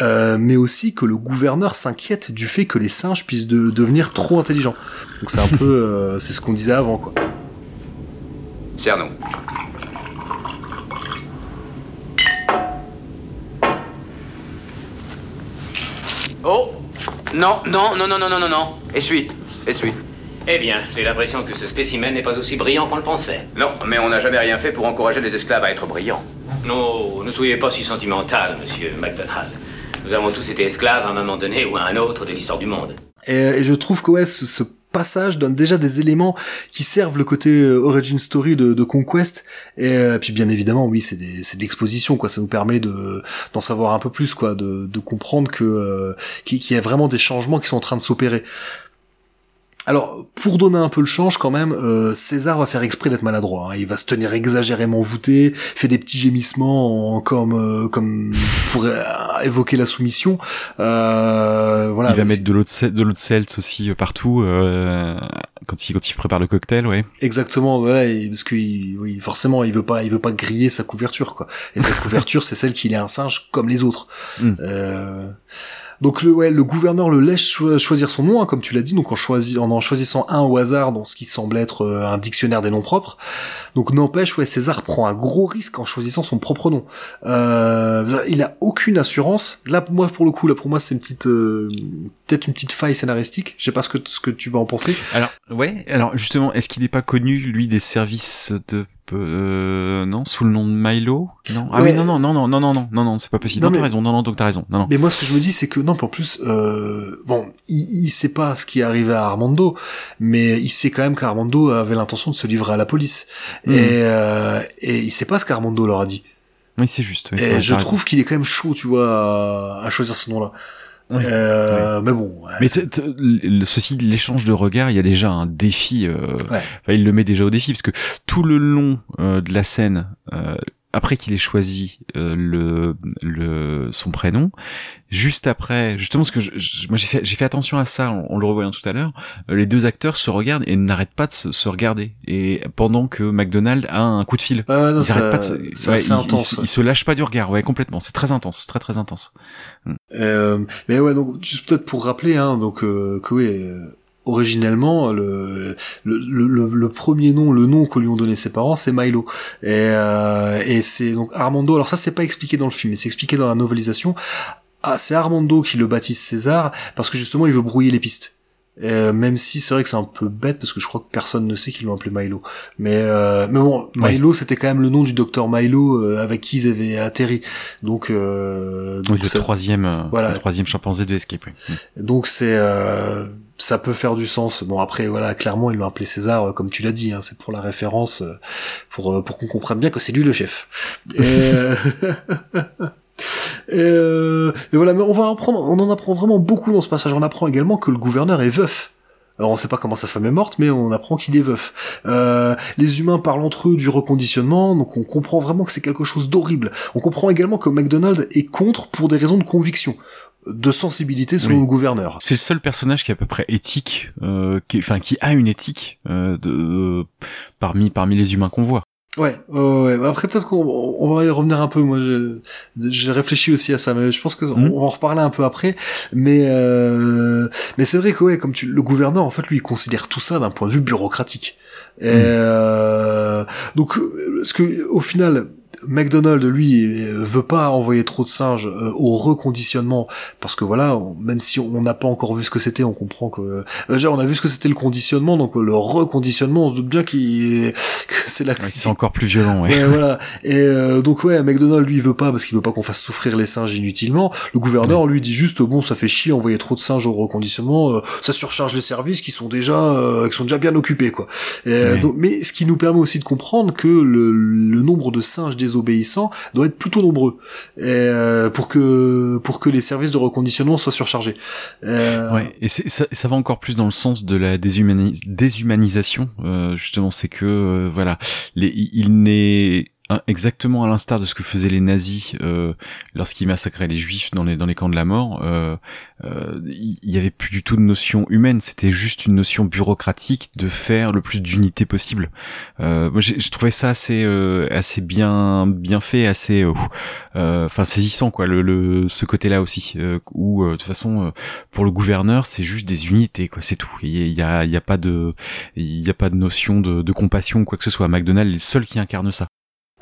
euh, mais aussi que le gouverneur s'inquiète du fait que les singes puissent de- devenir trop intelligents. Donc c'est un peu, euh, c'est ce qu'on disait avant, quoi. Cernon. Oh Non, non, non, non, non, non, non, non. Essuie, essuie. Eh bien, j'ai l'impression que ce spécimen n'est pas aussi brillant qu'on le pensait. Non, mais on n'a jamais rien fait pour encourager les esclaves à être brillants. Non, ne soyez pas si sentimental, monsieur McDonald. Nous avons tous été esclaves à un moment donné ou à un autre de l'histoire du monde. Et, et je trouve que ouais, ce, ce passage donne déjà des éléments qui servent le côté euh, origin story de, de Conquest. Et euh, puis bien évidemment, oui, c'est de l'exposition, quoi. Ça nous permet de d'en savoir un peu plus, quoi, de, de comprendre que euh, qu'il y a vraiment des changements qui sont en train de s'opérer. Alors, pour donner un peu le change quand même, euh, César va faire exprès d'être maladroit. hein. Il va se tenir exagérément voûté, fait des petits gémissements en- comme euh, comme pour euh, évoquer la soumission. Euh, voilà. il va mettre de l'eau de, sel- de l'eau de Celt aussi euh, partout euh, quand il quand il prépare le cocktail, ouais. Exactement, voilà, parce que oui, forcément, il veut pas, il veut pas griller sa couverture, quoi. Et sa couverture, c'est celle qu'il est un singe comme les autres. Mm. Donc le, gouverneur le laisse cho- choisir son nom, hein, comme tu l'as dit, donc en choisissant un au hasard dans ce qui semble être euh, un dictionnaire des noms propres. Donc n'empêche, ouais, César prend un gros risque en choisissant son propre nom. Euh, il a aucune assurance. Là, moi, pour le coup, là, pour moi, c'est une petite, euh, peut-être une petite faille scénaristique. Je sais pas ce que ce que tu vas en penser. Alors ouais, alors justement, est-ce qu'il n'est pas connu lui des services de euh, non sous le nom de Milo? Non. Ah Ouais. oui non non non non non non non non non c'est pas possible. Non, Non, t'as mais- raison. Non non donc t'as raison. Non non. Mais moi, ce que je me dis, c'est que non, en plus, euh, bon, il, il sait pas ce qui est arrivé à Armando, mais il sait quand même qu'Armando avait l'intention de se livrer à la police, Mhm. et, euh, et il sait pas ce qu'Armando leur a dit. Oui c'est juste. oui, et je t'as trouve qu'il est quand même chaud, tu vois, à, à choisir ce nom-là. Euh, Mais bon, ouais, Mais ceci, l'échange de regards, il y a déjà un défi. euh, Ouais. il le met déjà au défi parce que tout le long euh, de la scène, euh, après qu'il ait choisi euh, le, le son prénom, juste après, justement, parce que je, je- moi j'ai fait, j'ai fait attention à ça en, en le revoyant tout à l'heure. euh, les deux acteurs se regardent et n'arrêtent pas de se, se regarder. Et pendant que McDonald a un coup de fil, ouais, non, ils ça- pas de se, ouais, assez ils- intense, ouais. ils se lâchent pas du regard. Ouais, complètement. C'est très intense, très très intense. Euh, mais ouais, donc juste peut-être pour rappeler, hein, donc euh, que oui, euh, originellement le, le, le, le premier nom, le nom que lui ont donné ses parents, c'est Milo. Et, euh, et c'est donc Armando. Alors ça, c'est pas expliqué dans le film, mais c'est expliqué dans la novelisation. Ah, c'est Armando qui le baptise César parce que justement, il veut brouiller les pistes. Euh, même si c'est vrai que c'est un peu bête parce que je crois que personne ne sait qu'ils l'ont appelé Milo. Mais euh, mais bon, Ouais. Milo c'était quand même le nom du docteur Milo euh, avec qui ils avaient atterri. Donc euh, donc Oui, le troisième, euh, voilà. le troisième chimpanzé de Escape. oui. Donc c'est euh, ça peut faire du sens. Bon après voilà clairement ils l'ont appelé César euh, comme tu l'as dit. Hein, c'est pour la référence euh, pour euh, pour qu'on comprenne bien que c'est lui le chef. Et, voilà mais on va apprendre on en apprend vraiment beaucoup dans ce passage. On apprend également que le gouverneur est veuf. Alors on sait pas comment sa femme est morte, mais on apprend qu'il est veuf. Euh, les humains parlent entre eux du reconditionnement, donc on comprend vraiment que c'est quelque chose d'horrible. On comprend également que McDonald est contre pour des raisons de conviction, de sensibilité selon Oui. le gouverneur. C'est le seul personnage qui est à peu près éthique, euh, qui, enfin qui a une éthique euh, de parmi parmi les humains qu'on voit. Ouais, ouais, ouais. Après peut-être qu'on on va y revenir un peu. Moi, j'ai réfléchi aussi à ça, mais je pense que Mhm. on va en reparler un peu après. Mais euh, mais c'est vrai que ouais, comme tu, le gouverneur en fait lui il considère tout ça d'un point de vue bureaucratique. Et, Mhm. euh, donc euh, parce que au final. McDonald, lui, euh, veut pas envoyer trop de singes euh, au reconditionnement parce que voilà, on- même si on n'a pas encore vu ce que c'était, on comprend que euh, déjà on a vu ce que c'était le conditionnement, donc le reconditionnement, on se doute bien qu'il que c'est la c'est encore plus violent, ouais. Ouais, voilà. Et euh, donc ouais, McDonald lui il veut pas parce qu'il veut pas qu'on fasse souffrir les singes inutilement. Le gouverneur lui dit juste bon, ça fait chier envoyer trop de singes au reconditionnement, euh, ça surcharge les services qui sont déjà euh, qui sont déjà bien occupés quoi. Et, Ouais. donc- mais ce qui nous permet aussi de comprendre que le, le nombre de singes désobéissants doit être plutôt nombreux euh, pour que pour que les services de reconditionnement soient surchargés. Euh, Ouais, et ça, va encore plus dans le sens de la déshumani- déshumanisation. euh, justement, c'est que voilà, il n'est exactement à l'instar de ce que faisaient les nazis euh, lorsqu'ils massacraient les juifs dans les dans les camps de la mort. euh, euh, il y avait plus du tout de notion humaine. C'était juste une notion bureaucratique de faire le plus d'unité possible. Euh, moi, je trouvais ça assez euh, assez bien bien fait, assez euh, euh, enfin saisissant quoi. Le, le ce côté-là aussi euh, où euh, de toute façon euh, pour le gouverneur c'est juste des unités quoi, c'est tout. Il y a il y a, il pas de il y a pas de notion de, de compassion quoi que ce soit. McDonald est le seul qui incarne ça.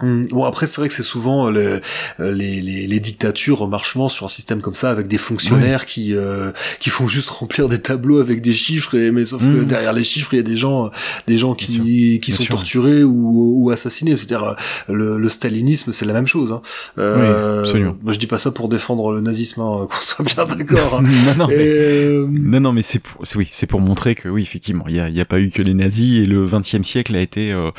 Hum, Bon après c'est vrai que c'est souvent euh, le- euh, les, les, les dictatures marchent sur un système comme ça avec des fonctionnaires qui euh, qui font juste remplir des tableaux avec des chiffres et mais sauf que Mhm. derrière les chiffres il y a des gens des gens qui qui bien sont sûr. torturés ou, ou assassinés c'est-à-dire euh, le, le stalinisme c'est la même chose hein. Oui, absolument. moi je dis pas ça pour défendre le nazisme hein, qu'on soit bien d'accord hein. non, non, mais, euh, non, non, mais c'est pour, c'est- oui, c'est pour montrer que oui, effectivement, il y a, il y a pas eu que les nazis et le XXe siècle a été euh,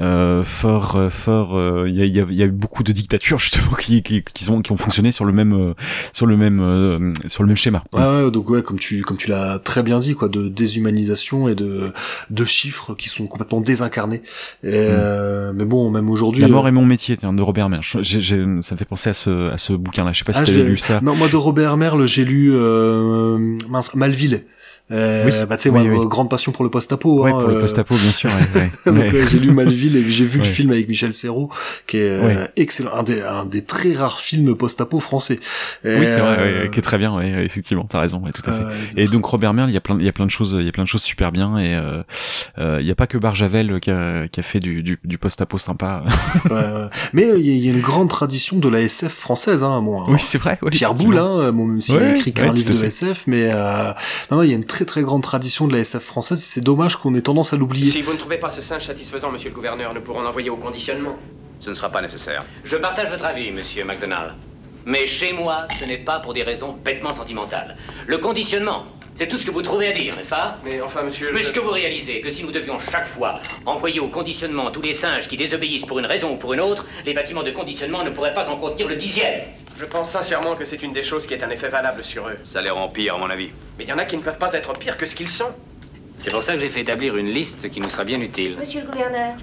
euh, fort, euh, fort. Euh, Il y, a, y a- y a eu beaucoup de dictatures justement qui, qui, qui, sont, qui ont fonctionné sur le même, euh, sur le même, euh, sur le même schéma. Ouais, ouais, donc ouais, comme tu comme tu l'as très bien dit, quoi, de déshumanisation et de de chiffres qui sont complètement désincarnés. Et, euh, mais bon, même aujourd'hui. Mm. La mort euh, est mon métier, tiens, de Robert Merch. J'ai- j'ai- ça me fait penser à ce, à ce bouquin-là. Je sais pas si ah, je t'avais lu ça. Non, moi de Robert Merle, j'ai lu euh, mince, Malville. Euh, Oui, bah tu sais, oui, moi, oui. grande passion pour le post-apo. Ouais, hein, pour le euh, post-apo, bien sûr. Ouais, ouais, ouais. ouais, j'ai lu Malville et j'ai vu le Ouais. film avec Michel Serrault, qui est euh, Ouais. excellent, un des, un des très rares films post-apo français. Et, Oui, c'est vrai, euh, ouais, ouais, qui est très bien, ouais, ouais, effectivement, t'as raison, ouais, tout à fait. Ouais, et donc Robert Merle, il y a plein, il y a plein de choses, il y a plein de choses super bien, et euh, euh, il y a pas que Barjavel qui a, qui a fait du, du, du post-apo sympa. Ouais, ouais. Mais euh, il y, a- une grande tradition de la SF française. Hein, bon, Oui, c'est vrai, ouais, Pierre. Boulle, hein, bon, même s'il a Ouais, écrit qu'un ouais, livre de. SF, mais euh, non, il y a une très très grande tradition de la SF française. et C'est dommage qu'on ait tendance à l'oublier. Si vous ne trouvez pas ce singe satisfaisant, monsieur le gouverneur, nous pourrons l'envoyer au conditionnement. Ce ne sera pas nécessaire. Je partage votre avis, monsieur McDonald. Mais chez moi, ce n'est pas pour des raisons bêtement sentimentales. Le conditionnement, c'est tout ce que vous trouvez à dire, n'est-ce pas Mais enfin, monsieur. Puisque vous réalisez que si nous devions chaque fois envoyer au conditionnement tous les singes qui désobéissent pour une raison ou pour une autre, les bâtiments de conditionnement ne pourraient pas en contenir le dixième. Je pense sincèrement que c'est une des choses qui est un effet valable sur eux. Ça les rend pires, à mon avis. Mais il y en a qui ne peuvent pas être pires que ce qu'ils sont. C'est pour ça que j'ai fait établir une liste qui nous sera bien utile. Monsieur le gouverneur,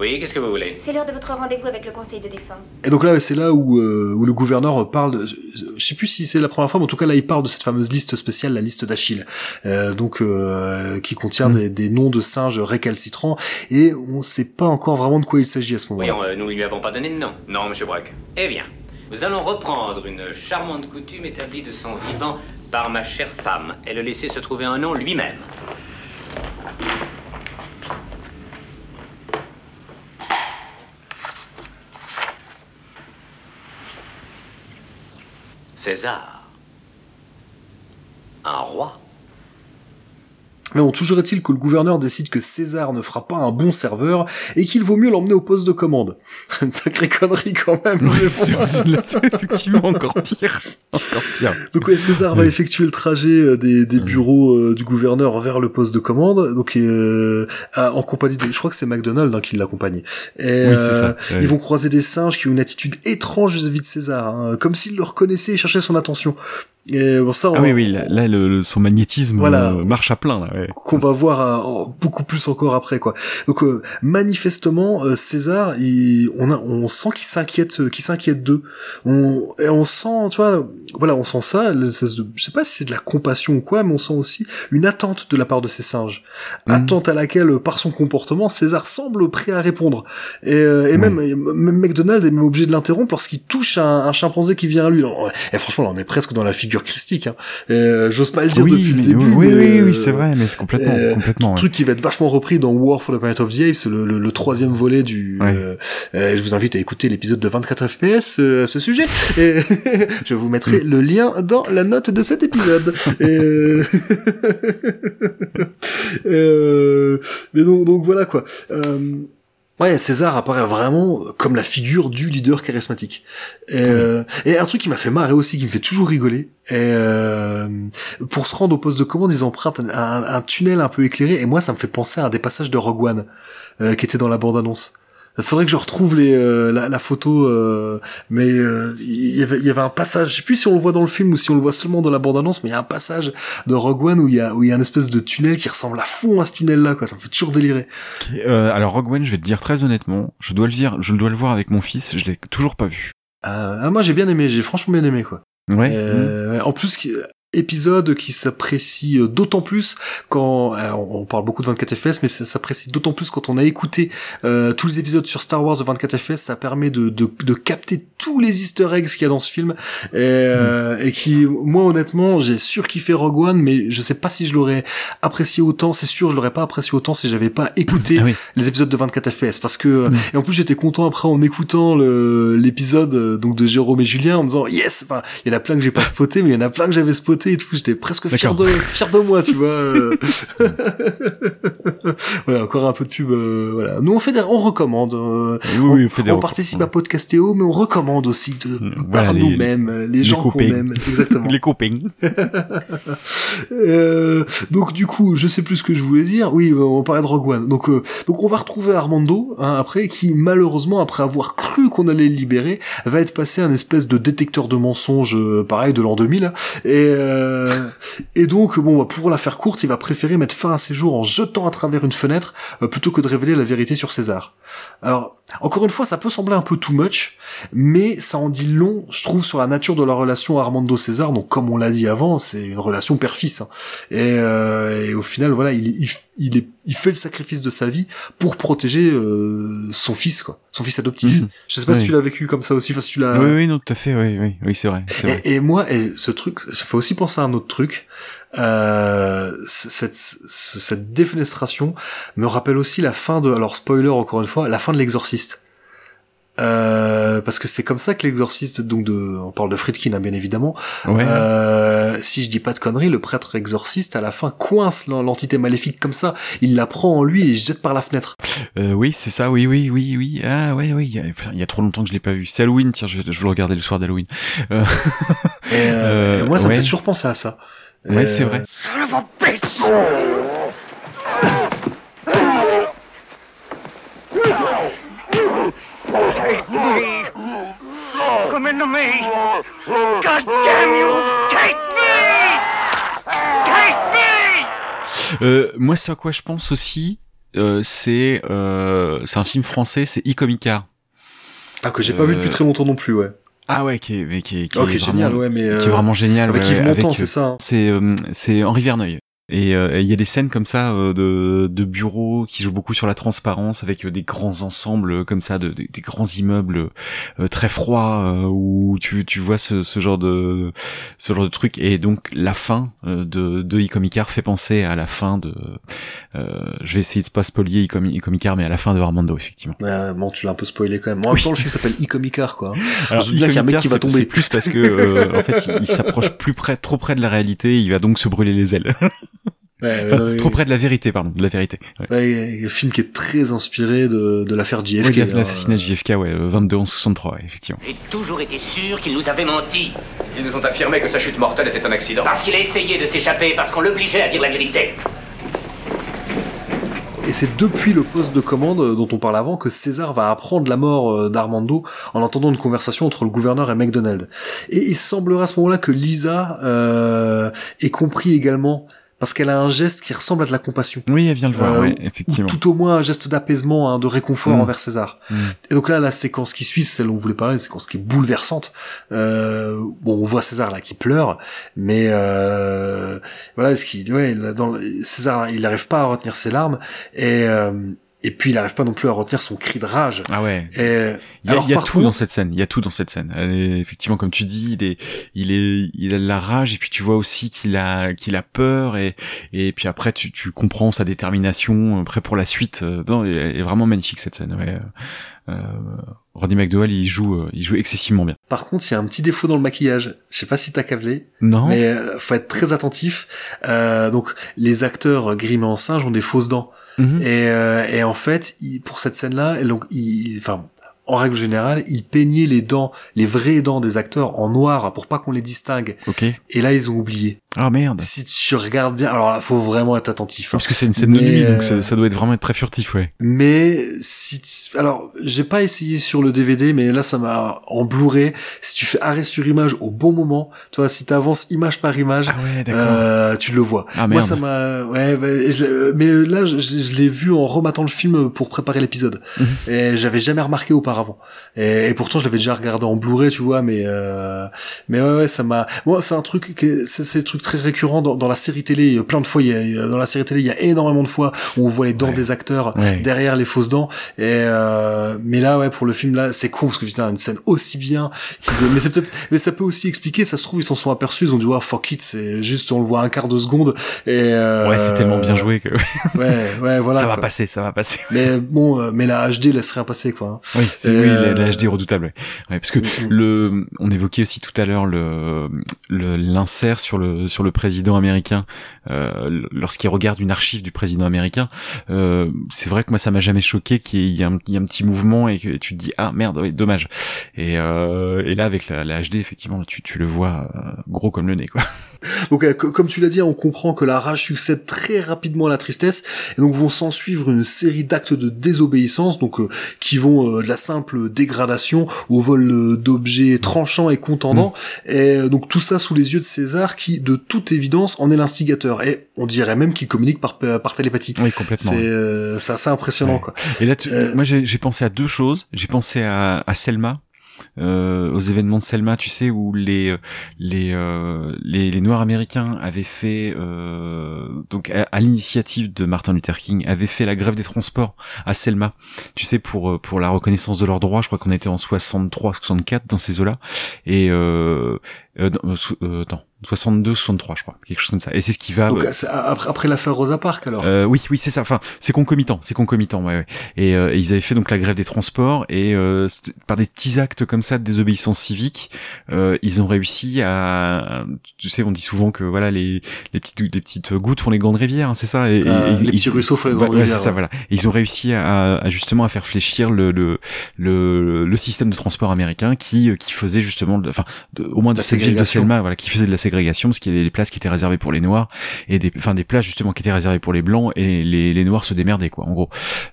Oui, qu'est-ce que vous voulez? C'est l'heure de votre rendez-vous avec le conseil de défense. Et donc là, c'est là où, euh, où le gouverneur parle. De, je sais plus si c'est la première fois, mais en tout cas là, il parle de cette fameuse liste spéciale, la liste d'Achille, euh, donc euh, qui contient des, des noms de singes récalcitrants, et on sait pas encore vraiment de quoi il s'agit à ce moment-là. Voyons, euh, nous ne lui avons pas donné de nom. Non, monsieur Brack. Eh bien, nous allons reprendre une charmante coutume établie de son vivant par ma chère femme et le laisser se trouver un nom lui-même. César. Un roi. Mais bon, toujours est-il que le gouverneur décide que César ne fera pas un bon serveur et qu'il vaut mieux l'emmener au poste de commande. Une sacrée connerie quand même. bon. c'est effectivement encore pire. Encore pire. Donc ouais, César va effectuer le trajet euh, des, des bureaux euh, du gouverneur vers le poste de commande, donc euh, en compagnie de, je crois que c'est McDonald hein, qui l'accompagne. Et Oui, c'est ça, euh, ouais. ils vont croiser des singes qui ont une attitude étrange vis-à-vis de César, hein, comme s'ils le reconnaissaient et cherchaient son attention. Et bon ça, on, Ah oui, oui, là, là, le, le- son magnétisme Voilà. euh, marche à plein, là, ouais. qu'on va voir euh, en- beaucoup plus encore après quoi. Donc euh, manifestement euh, César, il, on a, on sent qu'il s'inquiète, euh, qu'il s'inquiète d'eux. On et on sent, tu vois, voilà, on sent ça. le- de- je sais pas si c'est de la compassion ou quoi, mais on sent aussi une attente de la part de ces singes, attente à laquelle, euh, par son comportement, César semble prêt à répondre. Et, euh, et même, même McDonald est même obligé de l'interrompre lorsqu'il touche un, un chimpanzé qui vient à lui. Et franchement, là, on est presque dans la figure figure christique. Hein. Euh, J'ose pas le dire Oui, depuis le début. oui, oui, oui, euh, c'est vrai, mais c'est complètement- euh, complètement, ouais. Truc qui va être vachement repris dans War for the Planet of the Apes, le, le, le troisième volet du. je vous invite à écouter l'épisode de 24 FPS à ce sujet. Et je vous mettrai le lien dans la note de cet épisode. Et, mais donc, donc voilà quoi. Euh, Ouais, César apparaît vraiment comme la figure du leader charismatique. Et, euh, et un truc qui m'a fait marrer aussi, qui me fait toujours rigoler, et euh, pour se rendre au poste de commande, ils empruntent un, un- un tunnel un peu éclairé, et moi ça me fait penser à un des passages de Rogue One, euh, qui était dans la bande-annonce. Faudrait que je retrouve les, euh, la, la photo, euh, mais euh, il y, avait, il y avait un passage, je sais plus si on le voit dans le film ou si on le voit seulement dans la bande-annonce, mais il y a un passage de Rogue One où il y a, où il y a une espèce de tunnel qui ressemble à fond à ce tunnel-là, quoi. Ça me fait toujours délirer. Euh, alors Rogue One, je vais te dire très honnêtement, je dois le dire, je dois le voir avec mon fils, je l'ai toujours pas vu. Euh, ah, moi j'ai bien aimé, j'ai franchement bien aimé quoi. Ouais. Euh, En plus, épisode qui s'apprécie euh, d'autant plus quand euh, on parle beaucoup de 24 FPS, mais ça s'apprécie d'autant plus quand on a écouté euh, tous les épisodes sur Star Wars de 24 FPS. Ça permet de, de, de capter tous les Easter eggs qu'il y a dans ce film et, euh, et qui, moi honnêtement, j'ai surkiffé Rogue One, mais je sais pas si je l'aurais apprécié autant. C'est sûr, je l'aurais pas apprécié autant si j'avais pas écouté les épisodes de 24 FPS, parce que et en plus j'étais content après en écoutant l'épisode euh, donc de Jérôme et Julien en me disant yes. Enfin, il y en a plein que j'ai pas spoté, mais il y en a plein que j'avais spoté et tout. J'étais presque fier de fier de moi, tu vois. euh. voilà, encore un peu de pub. euh, voilà, nous on fait, des, on recommande. euh, Oui, oui, on fait des on participe à Podcastéo, mais on recommande aussi de Voilà, par nous-mêmes, les, les gens qu'on aime. Exactement. les copains. Euh, donc du coup, je sais plus ce que je voulais dire. Oui, euh, on parlait de Rogue One. Donc, euh, donc on va retrouver Armando hein, après, qui malheureusement, après avoir cru qu'on allait le libérer, va être passé un espèce de détecteur de mensonges, euh, pareil de l'an 2000. Et euh, et donc bon, bah, pour la faire courte, il va préférer mettre fin à ses jours en jetant à travers une fenêtre euh, plutôt que de révéler la vérité sur César. Alors encore une fois, ça peut sembler un peu too much, mais ça en dit long, je trouve, sur la nature de la relation Armando-César. Donc, comme on l'a dit avant, c'est une relation père-fils. hein. Et, euh, et au final, voilà, il, il, il, est, il fait le sacrifice de sa vie pour protéger euh, son fils, quoi, son fils adoptif. Je sais pas si tu l'as vécu comme ça aussi, enfin si tu l'as. Oui, oui, non, tout à fait, oui, oui, oui, c'est vrai, et moi, et ce truc, ça fait aussi penser à un autre truc. Euh, cette, cette défenestration me rappelle aussi la fin de, alors spoiler encore une fois, la fin de l'exorciste. Euh, parce que c'est comme ça que l'exorciste, donc de, on parle de Friedkin hein, bien évidemment. Ouais. Euh, si je dis pas de conneries, le prêtre exorciste à la fin coince l'en- l'entité maléfique comme ça. Il la prend en lui et il jette par la fenêtre. Euh, oui, c'est ça, oui, oui, oui, oui. Ah, ouais, oui, il y a, putain, il y a trop longtemps que je l'ai pas vu. C'est Halloween, tiens, je vais, je vais le regarder le soir d'Halloween. Euh, euh, moi, ça me fait toujours penser à ça. Ouais, Euh, c'est vrai. Son of a bitch! Take me! Come into me! God damn you! Take me! Take me! Euh, moi, c'est à quoi je pense aussi. Euh, c'est euh, c'est un film français, c'est Icomicar. Ah, que j'ai pas vu depuis très longtemps non plus, ouais. Ah ouais, qui est, mais qui est, qui Ok, est génial, vraiment, ouais, mais, qui euh, est vraiment génial. avec ouais, Yves Montand, c'est euh, ça, hein. C'est euh, c'est Henri Verneuil. Et euh, il y a des scènes comme ça euh, de, de bureaux qui jouent beaucoup sur la transparence avec euh, des grands ensembles euh, comme ça, de, de- des grands immeubles euh, très froids euh, où tu, tu vois ce, ce genre de ce genre de truc. Et donc la fin euh, de, de Icomicar fait penser à la fin de. euh, je vais essayer de pas spoiler Icomi- Icomicar, mais à la fin de Armando effectivement. Ouais, bon, tu l'as un peu spoilé quand même. Moi, en même temps, le film s'appelle Icomicar, quoi. Alors, je qu'il y a un mec Icomicar, qui va tomber. Plus parce que euh, en fait, il, il s'approche plus près, trop près de la réalité. Il va donc se brûler les ailes. Ouais, Enfin, ouais, trop près de la vérité, pardon, de la vérité. Ouais. Ouais, un film qui est très inspiré de, de l'affaire JFK. L'assassinat de JFK, ouais, le 22 11 63, ouais, effectivement. J'ai toujours été sûr qu'il nous avait menti. Ils nous ont affirmé que sa chute mortelle était un accident. Parce qu'il a essayé de s'échapper, parce qu'on l'obligeait à dire la vérité. Et c'est depuis le poste de commande euh, dont on parle avant que César va apprendre la mort euh, d'Armando en entendant une conversation entre le gouverneur et McDonald. Et il semblerait à ce moment-là que Lisa euh, ait compris également parce qu'elle a un geste qui ressemble à de la compassion. Oui, elle vient le voir, Euh, ouais, effectivement. Ou tout au moins un geste d'apaisement, hein, de réconfort Mm. envers César. Mm. Et donc là, la séquence qui suit, c'est celle dont on voulait parler, une séquence qui est bouleversante. Euh, bon, on voit César là qui pleure, mais euh, voilà, ce qui, ouais, dans le- César, il n'arrive pas à retenir ses larmes et euh, et puis il arrive pas non plus à retenir son cri de rage. Ah ouais. Et, Il y a, alors, il y a tout contre- dans cette scène. Il y a tout dans cette scène. Est- effectivement, comme tu dis, il est, il est, il a de la rage et puis tu vois aussi qu'il a, qu'il a peur et et puis après tu, tu comprends sa détermination, euh, prêt pour la suite. Euh, Non, elle est vraiment magnifique cette scène. Ouais. Euh, Roddy McDowell, il joue, euh, il joue excessivement bien. Par contre, il y a un petit défaut dans le maquillage. Je sais pas si t'as câblé. Non. Mais euh, faut être très attentif. Euh, donc, les acteurs grimés en singe ont des fausses dents. Mhm. Et, euh, et en fait, il- pour cette scène-là, donc, il, enfin, en règle générale, ils peignaient les dents, les vraies dents des acteurs en noir pour pas qu'on les distingue. Ok. Et là, ils ont oublié. Ah merde. Si tu regardes bien, alors là, faut vraiment être attentif. hein. Parce que c'est une scène de Mais, nuit, donc euh, ça, ça doit être vraiment être très furtif, ouais. Mais si tu- alors j'ai pas essayé sur le DVD mais là ça m'a en Blu-ray si tu fais arrêt sur image au bon moment toi si t'avances image par image euh, tu le vois Ah, moi merde. ça m'a ouais, ouais, et je l'ai- mais là je, je- je l'ai vu en rematant le film pour préparer l'épisode Mhm. et j'avais jamais remarqué auparavant et, et pourtant je l'avais déjà regardé en Blu-ray tu vois mais euh, mais ouais, ouais ça m'a moi c'est un truc que c'est c'est un truc très récurrent dans, dans la série télé a plein de fois il y a- dans la série télé il y a énormément de fois où on voit les dents des acteurs Ouais. derrière les fausses dents et euh, mais là ouais pour le film là c'est con parce que putain une scène aussi bien mais c'est peut-être mais ça peut aussi expliquer ça se trouve ils s'en sont aperçus ils ont dit ouais fuck it c'est juste on le voit un quart de seconde et euh, Ouais, c'est tellement bien joué que. ouais ouais voilà ça va quoi. passer, ça va passer. mais bon euh, mais la HD laisse rien passer quoi hein. Oui, c'est oui, euh, la, la HD redoutable. Ouais. Parce que le, on évoquait aussi tout à l'heure le le- l'insert sur le sur le président américain euh, lorsqu'il regarde une archive du président américain. Euh, c'est vrai que moi ça m'a jamais choqué qu'il y ait un, y un petit mouvement et que tu te dis ah merde, ouais, dommage. Et euh, et là avec la, la HD effectivement tu tu le vois gros comme le nez quoi. Donc, co- comme tu l'as dit, on comprend que la rage succède très rapidement à la tristesse, et donc vont s'en suivre une série d'actes de désobéissance, donc euh, qui vont euh, de la simple dégradation au vol euh, d'objets tranchants et contendants, et euh, donc tout ça sous les yeux de César, qui, de toute évidence, en est l'instigateur. Et on dirait même qu'il communique par, par télépathie. Oui, complètement. C'est euh, assez impressionnant, quoi. Et là, tu- moi, j'ai pensé à deux choses. J'ai pensé à, à Selma. euh, aux événements de Selma, tu sais, où les euh, les euh, les, les Noirs américains avaient fait euh, donc à, à l'initiative de Martin Luther King avaient fait la grève des transports à Selma. Tu sais pour euh, pour la reconnaissance de leurs droits. Je crois qu'on était en 63, 64 dans ces eaux-là. Et euh, euh, non, euh, sou- euh, attends, 62, 63, je crois, quelque chose comme ça. Et c'est ce qui va. Donc, euh, c'est après, après l'affaire Rosa Parks, alors. euh, oui, oui, c'est ça. Enfin, c'est concomitant, c'est concomitant, ouais, ouais. Et, euh, et ils avaient fait donc la grève des transports et euh, par des petits actes comme ça de désobéissance civique, euh, ils ont réussi à. Tu sais, on dit souvent que voilà les les petites les petites gouttes font les grandes rivières, hein, c'est ça. Et, et- Ah, et- les ils- petits ruisseaux font les Ouais, grandes ouais, rivières, c'est ça, ouais. voilà. Et ils ont réussi à, à justement à faire fléchir le le le, le système de transport américain qui qui faisait justement, enfin, de- au moins de La cette ville de. Selma, voilà, qui faisait de la ségrégation parce qu'il y avait les places qui étaient réservées pour les noirs et des enfin des places justement qui étaient réservées pour les blancs et les les noirs se démerdaient quoi en gros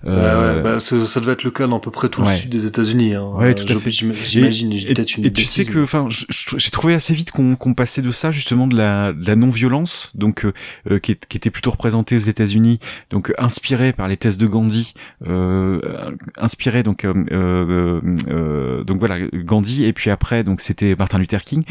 Euh, ouais, bah, ça, ça devait être le cas dans à peu près tout le sud des États-Unis. Hein. Ouais, tout à fait. j'im- J'imagine, Et- et- Et tu sais que, enfin, j'ai trouvé assez vite qu'on passait de ça justement de la, de la non-violence, donc euh, euh, qui, est- qui était plutôt représentée aux États-Unis, donc euh, inspiré par les thèses de Gandhi, euh, inspiré donc donc voilà Gandhi et puis après donc c'était Martin Luther King,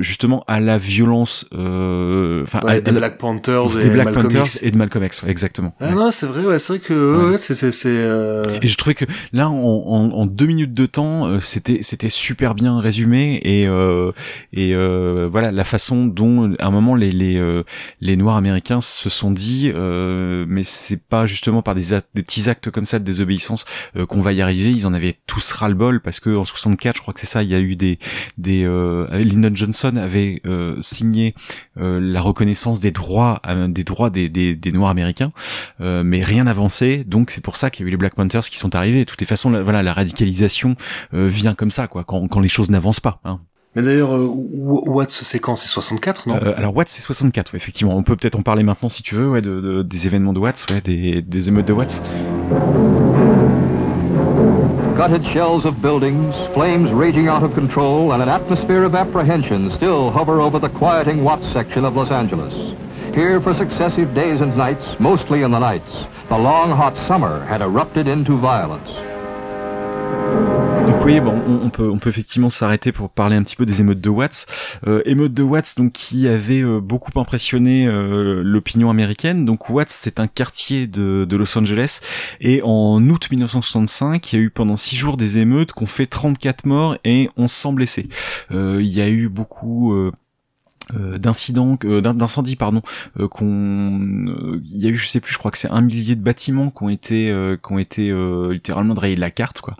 justement à la violence, euh, enfin Ouais, des Black Panthers des et Black Malcolm Panthers X. et de Malcolm X, ouais, exactement. Ah non, c'est vrai, ouais, c'est vrai que c'est euh, Et je trouvais que là, en, en, en deux minutes de temps, euh, c'était c'était super bien résumé et euh, et euh, voilà la façon dont à un moment les les les Noirs américains se sont dit, euh, mais c'est pas justement par des, des petits actes comme ça de désobéissance qu'on va y arriver. Ils en avaient tous ras le bol parce que en 64, je crois que c'est ça, il y a eu des des euh, Lyndon Johnson avait euh, signé euh, la reconnaissance des droits euh, des droits des, des, des Noirs américains, euh, mais rien n'avançait. Donc c'est pour ça qu'il y a eu les Black Panthers qui sont arrivés. De toutes les façons, la, voilà, la radicalisation euh, vient comme ça, quoi, quand, quand les choses n'avancent pas. Hein. Mais d'ailleurs, Wa- Watts, c'est quand? C'est 64, non? Euh, alors Watts c'est 64, ouais, effectivement. On peut peut-être en parler maintenant si tu veux, ouais, de, de- des événements de Watts, ouais, des, des émeutes de Watts. Gutted shells of buildings, flames raging out of control, and an atmosphere of apprehension still hover over the quieting Watts section of Los Angeles. Here for successive days and nights, mostly in the nights, the long hot summer had erupted into violence. Donc oui, bon, on, peut effectivement s'arrêter pour parler un petit peu des émeutes de Watts. Euh, émeutes de Watts, donc qui avait euh, beaucoup impressionné euh, l'opinion américaine. Donc Watts, c'est un quartier de, Los Angeles, et en août 1965, il y a eu pendant six jours des émeutes qui ont fait 34 morts et 1100 blessés. Euh, il y a eu beaucoup d'incidents, euh, d'in- d'incendies pardon, euh, qu'on, euh, il y a eu je sais plus, je crois que c'est un millier de bâtiments qui ont été, euh, qui ont été euh, littéralement drayés de la carte quoi.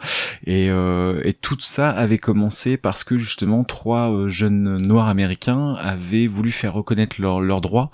Et, euh, et tout ça avait commencé parce que justement trois euh, jeunes noirs américains avaient voulu faire reconnaître leurs leurs droits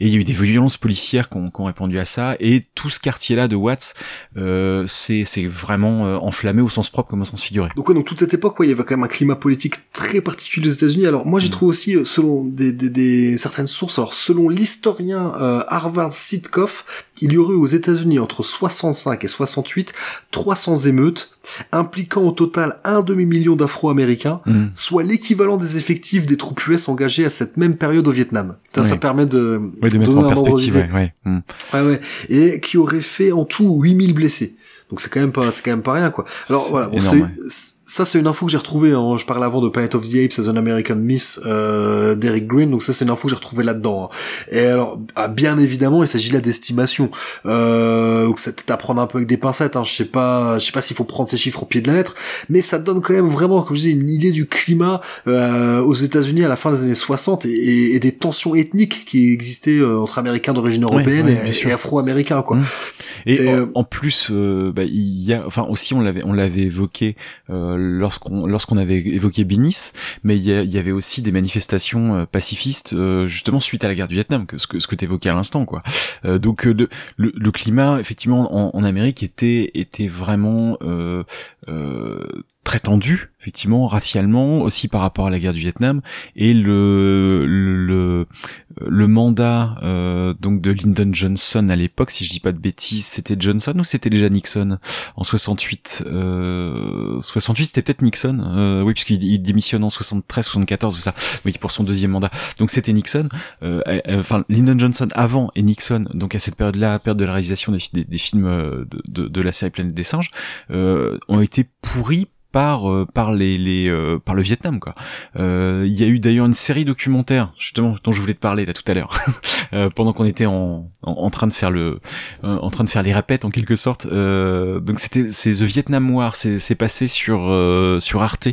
et il y a eu des violences policières qui ont, qui ont répondu à ça et tout ce quartier-là de Watts, euh, c'est c'est vraiment euh, enflammé au sens propre comme au sens figuré. Donc ouais, donc toute cette époque, ouais, il y avait quand même un climat politique très particulier aux États-Unis. Alors moi, j'ai trouvé aussi, euh, selon des, des, des certaines sources, alors selon l'historien euh, Harvard Sitkoff, il y aurait aux États-Unis entre 65 et 68 300 émeutes impliquant au total un demi-million d'Afro-Américains, Mm. soit l'équivalent des effectifs des troupes US engagées à cette même période au Vietnam. Ça, permet de, Ouais, de mettre donner en perspective, d'idée. ouais, ouais. Et qui aurait fait en tout 8000 blessés. Donc c'est quand même pas, c'est quand même pas rien, quoi. Alors voilà, bon, c'est- ça c'est une info que j'ai retrouvée, hein. je parlais avant de Planet of the Apes as an American Myth euh, d'Eric Green, donc ça c'est une info que j'ai retrouvée là-dedans. hein. Et alors, ah, bien évidemment, il s'agit là d'estimation. Euh, donc c'est peut-être à prendre un peu avec des pincettes, hein. je sais pas, je sais pas s'il faut prendre ces chiffres au pied de la lettre, mais ça donne quand même vraiment, comme je disais, une idée du climat euh, aux États-Unis à la fin des années 60 et, et- et des tensions ethniques qui existaient euh, entre Américains d'origine européenne et- Afro-Américains, quoi. Et, Et, en, euh, en plus, euh, bah, il y a, enfin aussi on l'avait, on l'avait évoqué euh, lorsqu'on lorsqu'on avait évoqué Binis, mais il y, a- il y avait aussi des manifestations euh, pacifistes euh, justement suite à la guerre du Vietnam, que ce que ce que t'évoquais à l'instant, quoi. Euh, donc le, le, le climat effectivement en, en Amérique était était vraiment euh, euh, très tendu, effectivement, racialement, aussi par rapport à la guerre du Vietnam, et le le, le mandat euh, donc de Lyndon Johnson à l'époque, si je dis pas de bêtises, c'était Johnson ou c'était déjà Nixon? En 68 euh, 68 c'était peut-être Nixon, euh, oui puisqu'il il démissionne en 73, 74 ou ça, oui pour son deuxième mandat. Donc c'était Nixon, euh, euh, enfin Lyndon Johnson avant et Nixon, donc à cette période-là, période de la réalisation des, des, films euh, de, de, de la série Planète des singes, euh, ont été pourris par euh, par les, les euh, par le Vietnam quoi. Euh, Il y a eu d'ailleurs une série documentaire justement dont je voulais te parler là tout à l'heure euh, pendant qu'on était en, en en train de faire le euh, en train de faire les répètes en quelque sorte. Euh, donc c'était c'est The Vietnam War, c'est c'est passé sur euh, sur Arte.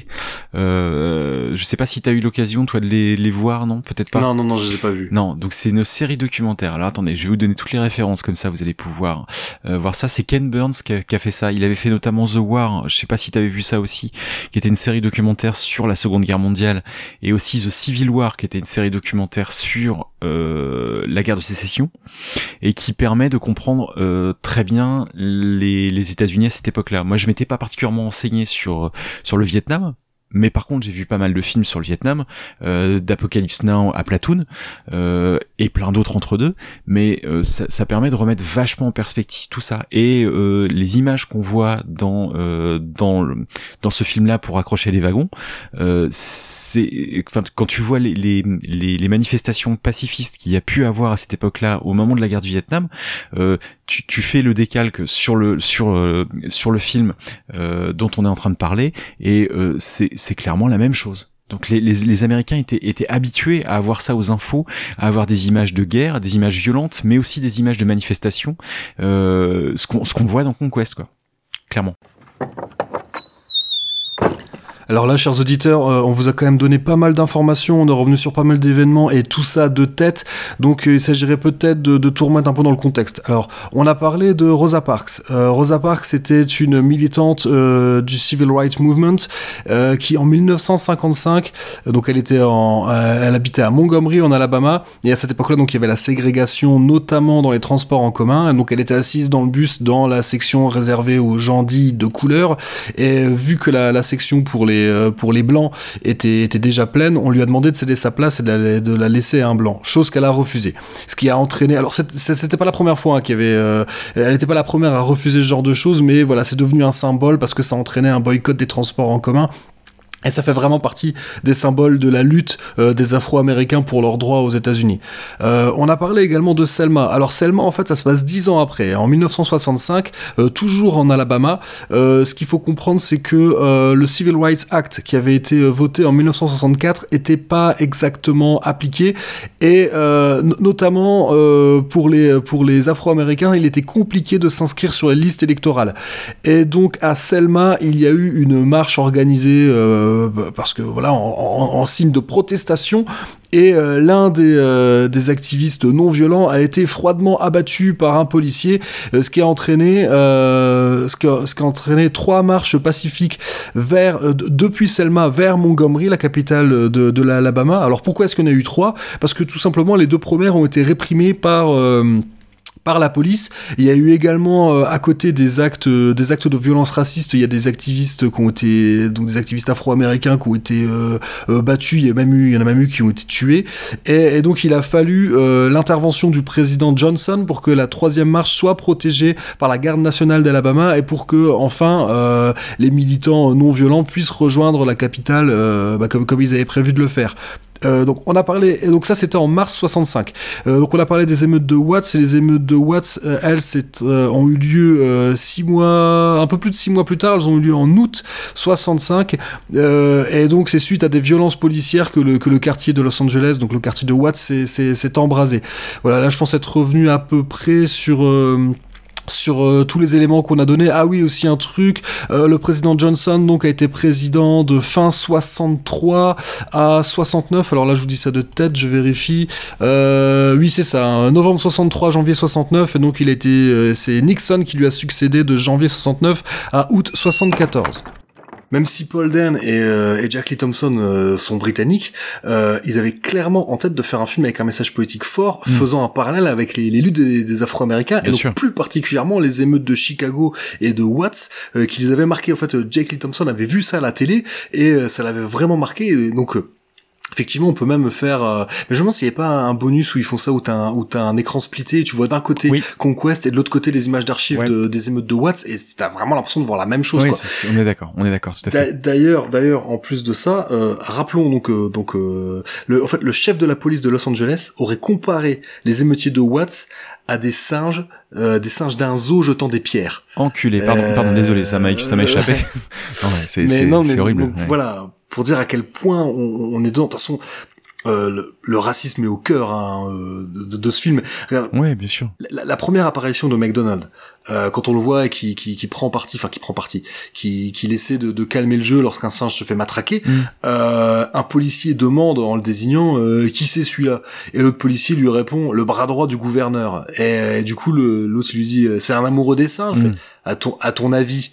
Euh, je sais pas si t'as eu l'occasion toi de les les voir non? Peut-être pas? Non non non je les ai pas vus. Non donc c'est une série documentaire. Alors attendez je vais vous donner toutes les références comme ça vous allez pouvoir euh, voir ça. C'est Ken Burns qui a, qui a fait ça. Il avait fait notamment The War. Je sais pas si t'avais vu ça aussi, qui était une série documentaire sur la Seconde Guerre mondiale, et aussi The Civil War, qui était une série documentaire sur euh, la guerre de sécession, et qui permet de comprendre euh, très bien les, les États-Unis à cette époque-là. Moi, je m'étais pas particulièrement enseigné sur sur le Vietnam. Mais par contre, j'ai vu pas mal de films sur le Vietnam, euh, d'Apocalypse Now à Platoon, euh, et plein d'autres entre deux. Mais euh, ça, ça permet de remettre vachement en perspective tout ça. Et euh, les images qu'on voit dans euh, dans le- dans ce film-là pour accrocher les wagons, euh, c'est quand tu vois les, les les manifestations pacifistes qu'il y a pu avoir à cette époque-là, au moment de la guerre du Vietnam, tu, tu fais le décalque sur le sur sur le film dont on est en train de parler et c'est c'est clairement la même chose. Donc les, Américains étaient, étaient habitués à avoir ça aux infos, à avoir des images de guerre, des images violentes, mais aussi des images de manifestations, euh, ce qu'on ce qu'on voit dans Conquest, quoi. Clairement. Alors là, chers auditeurs, euh, on vous a quand même donné pas mal d'informations, on est revenu sur pas mal d'événements et tout ça de tête. Donc euh, il s'agirait peut-être de, de tout remettre un peu dans le contexte. Alors, on a parlé de Rosa Parks. Euh, Rosa Parks était une militante du Civil Rights Movement qui, en 1955, euh, donc elle était en, elle habitait à Montgomery en Alabama et à cette époque-là, donc il y avait la ségrégation, notamment dans les transports en commun. Donc elle était assise dans le bus dans la section réservée aux gens dits de couleur. Et vu que la section pour les euh, pour les blancs était, était déjà pleine, on lui a demandé de céder sa place et de la, de la laisser à un blanc, chose qu'elle a refusé. Ce qui a entraîné. Alors c'était pas la première fois hein, qu'il y avait. euh, elle n'était pas la première à refuser ce genre de choses, mais voilà, c'est devenu un symbole parce que ça entraînait un boycott des transports en commun Et ça fait vraiment partie des symboles de la lutte euh, des Afro-Américains pour leurs droits aux États-Unis. Euh, on a parlé également de Selma. Alors Selma, en fait, ça se passe dix ans après, en 1965, euh, toujours en Alabama. Ce qu'il faut comprendre, c'est que le Civil Rights Act, qui avait été voté en 1964, était pas exactement appliqué, et no- notamment pour les pour les Afro-Américains, il était compliqué de s'inscrire sur les listes électorales. Et donc à Selma, il y a eu une marche organisée parce que voilà en, signe de protestation. Et euh, l'un des, euh, des activistes non violents a été froidement abattu par un policier, euh, ce qui a entraîné, euh, ce, qui ce qui a entraîné trois marches pacifiques vers, euh, de- depuis Selma vers Montgomery, la capitale de, de l'Alabama. Alors pourquoi est-ce en a eu trois? Parce que tout simplement les deux premières ont été réprimées par euh, par la police. Il y a eu également euh, à côté des actes, euh, des actes de violence raciste. Il y a des activistes qui ont été, donc des activistes afro-américains qui ont été euh, euh, battus. Il y a même eu, il y en a même eu qui ont été tués. Et, et donc il a fallu euh, l'intervention du président Johnson pour que la troisième marche soit protégée par la garde nationale d'Alabama et pour que enfin les militants non violents puissent rejoindre la capitale bah, comme comme ils avaient prévu de le faire. Euh, donc on a parlé, et donc ça c'était en mars 65. Euh, donc on a parlé des émeutes de Watts et les émeutes de Watts, euh, elles euh, ont eu lieu euh, six mois, un peu plus de six mois plus tard. Elles ont eu lieu en août 65. Euh, et donc c'est suite à des violences policières que le que le quartier de Los Angeles, donc le quartier de Watts, s'est- embrasé. Voilà, là je pense être revenu à peu près sur sur euh, tous les éléments qu'on a donnés. Ah oui, aussi un truc, euh, le président Johnson donc a été président de fin 63 à 69. Alors là, je vous dis ça de tête, je vérifie. Euh, oui, c'est ça, hein, novembre 63, janvier 69 et donc il a été c'est Nixon qui lui a succédé de janvier 69 à août 74. Même si Paul Dern et, euh, et Jack Lee Thompson euh, sont britanniques, euh, ils avaient clairement en tête de faire un film avec un message politique fort, faisant un parallèle avec les, les luttes des, des Afro-Américains, et donc plus particulièrement les émeutes de Chicago et de Watts, euh, qu'ils avaient marqué. En fait, Jack Lee Thompson avait vu ça à la télé, et euh, ça l'avait vraiment marqué. Et donc, euh, Effectivement, on peut même faire. euh, Mais je me demande s'il n'y a pas un bonus où ils font ça, où t'as un, où t'as un écran splitté, et tu vois d'un côté Conquest et de l'autre côté les images d'archives Ouais. de- des émeutes de Watts, et t'as vraiment l'impression de voir la même chose. Oui, quoi. on est d'accord, on est d'accord, tout à fait. D'ailleurs, d'ailleurs, en plus de ça, euh, rappelons donc, euh, donc, euh, le, en fait, le chef de la police de Los Angeles aurait comparé les émeutiers de Watts à des singes, euh, des singes d'un zoo jetant des pierres. Enculé, pardon, Euh, pardon, désolé, ça m'a, ça m'a échappé. non, ouais, c'est, mais c'est, non, c'est mais horrible. donc, ouais. voilà, pour dire à quel point on, on est dedans. De toute façon, euh, le, le racisme est au cœur hein, euh, de, de ce film. Regarde, Ouais, bien sûr. la, la première apparition de McDonald, euh, quand on le voit et qui, qui, qui prend parti, enfin qui prend parti, qui, qui essaie de, de calmer le jeu lorsqu'un singe se fait matraquer, Mm. euh, un policier demande en le désignant euh, qui c'est celui-là, et l'autre policier lui répond le bras droit du gouverneur. Et, et du coup l'autre lui dit c'est un amoureux des singes. Mm. Fait, à ton à ton avis.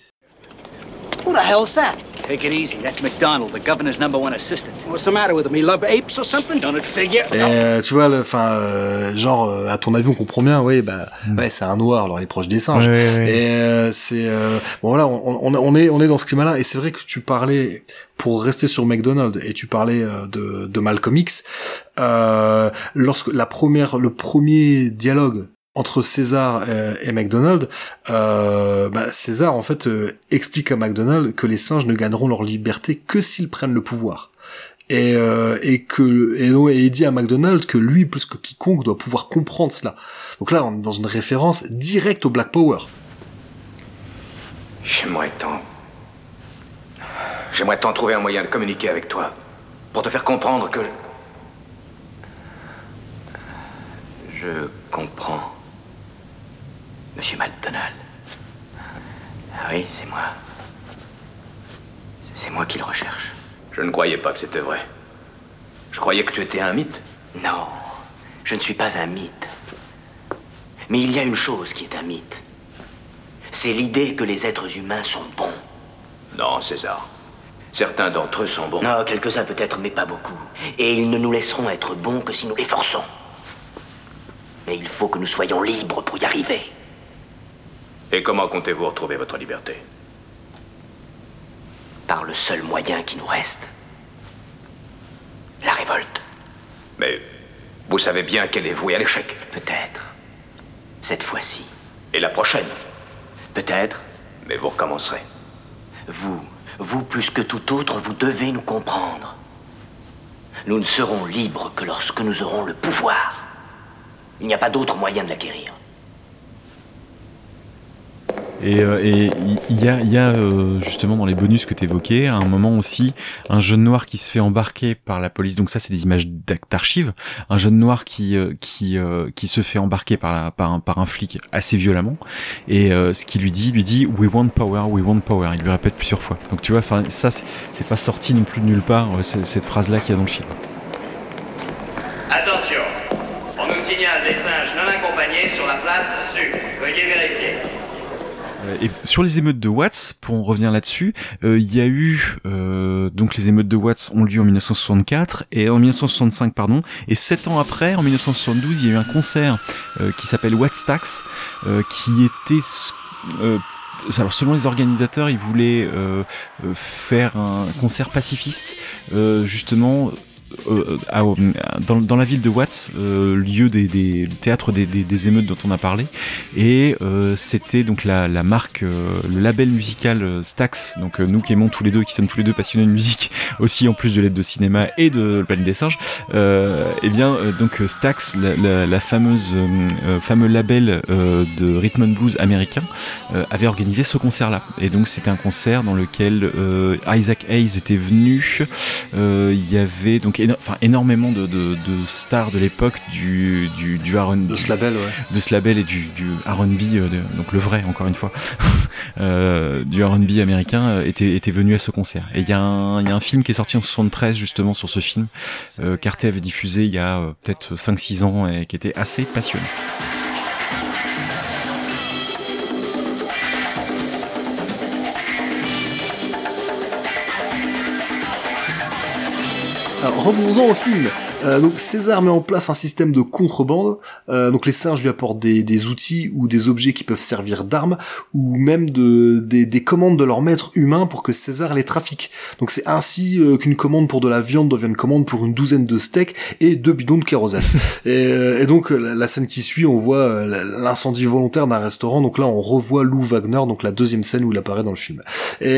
The hell's that? Take it easy. That's McDonald, the governor's number one assistant. What's the matter with him? He love apes or something? Don't it figure? Et euh, tu vois, enfin, euh, genre, euh, à ton avis, on comprend bien, oui, bah, ouais, c'est un noir, alors il est proche des singes. Mm. Ouais, ouais. Et euh, c'est, euh, bon voilà, on, on, on est, on est dans ce climat-là, et c'est vrai que tu parlais, pour rester sur McDonald's, et tu parlais euh, de, de Malcolm X, euh, lorsque la première, le premier dialogue entre César euh, et McDonald, euh, bah, César en fait euh, explique à McDonald que les singes ne gagneront leur liberté que s'ils prennent le pouvoir et, et que et, il dit à McDonald que lui plus que quiconque doit pouvoir comprendre cela. Donc là, on est dans une référence directe au Black Power. J'aimerais tant. J'aimerais tant trouver un moyen de communiquer avec toi. Pour te faire comprendre que. Je comprends. Monsieur McDonald. Ah oui, c'est moi. C'est moi qui le recherche. Je ne croyais pas que c'était vrai. Je croyais que tu étais un mythe. Non, je ne suis pas un mythe. Mais il y a une chose qui est un mythe. C'est l'idée que les êtres humains sont bons. Non, César. Certains d'entre eux sont bons. Non, quelques-uns peut-être, mais pas beaucoup. Et ils ne nous laisseront être bons que si nous les forçons. Mais il faut que nous soyons libres pour y arriver. Et comment comptez-vous retrouver votre liberté? Par le seul moyen qui nous reste. La révolte. Mais vous savez bien qu'elle est vouée à l'échec. Peut-être. Cette fois-ci. Et la prochaine Peut-être. Mais vous recommencerez. Vous, Vous, plus que tout autre, vous devez nous comprendre. Nous ne serons libres que lorsque nous aurons le pouvoir. Il n'y a pas d'autre moyen de l'acquérir. Et euh, et il y a, y a euh, justement dans les bonus que tu évoquais, à un moment aussi, un jeune noir qui se fait embarquer par la police. Donc ça, c'est des images d'archives. Un jeune noir qui euh, qui qui se fait embarquer par la par un par un flic assez violemment. Et ce qu'il lui dit, lui dit "We want power, we want power". Il lui répète plusieurs fois. Donc tu vois, ça, c'est pas sorti non plus de nulle part. cette phrase là qu'il y a dans le film. Attention, on nous signale des singes non accompagnés sur la place sud. Veuillez vérifier. Euh, Et sur les émeutes de Watts, pour en revenir là-dessus, euh, il y a eu euh, donc les émeutes de Watts ont lieu en 1964 et en 1965 pardon et sept ans après, en 1972, il y a eu un concert euh, qui s'appelle Watts Tax, euh, qui était euh, alors selon les organisateurs, ils voulaient euh, euh, faire un concert pacifiste, euh, justement. Euh, à- dans, la ville de Watts, euh, lieu des, des théâtres des, émeutes dont on a parlé, et euh, c'était donc la, marque, euh, le label musical euh, Stax, donc euh, nous qui aimons tous les deux, qui sommes tous les deux passionnés de musique, aussi en plus de l'aide de cinéma et de la planète des singes, euh, eh bien euh, donc euh, Stax, la, la, fameuse euh, euh, fameux label euh, de rhythm and blues américain, euh, avait organisé ce concert-là, et donc c'était un concert dans lequel euh, Isaac Hayes était venu, euh, il y avait donc éno- enfin énormément de, de, de stars de l'époque du du du R&B De ce label, ouais. de ce label et du, du R&B euh, donc le vrai encore une fois euh, du R&B américain euh, était était venu à ce concert et il y a un il y a un film qui est sorti en 73 justement sur ce film euh, qu'Arte avait diffusé il y a euh, peut-être 5 6 ans et qui était assez passionnant. Revenons-en au film. Euh, donc César met en place un système de contrebande. Euh, donc les singes lui apportent des, des outils ou des objets qui peuvent servir d'armes ou même de, des, des commandes de leur maître humain pour que César les trafique. Donc c'est ainsi euh, qu'une commande pour de la viande devient une commande pour une douzaine de steaks et deux bidons de kérosène. et, euh, et donc la, la scène qui suit, on voit l'incendie volontaire d'un restaurant. Donc là on revoit Lou Wagner, donc la deuxième scène où il apparaît dans le film. Et,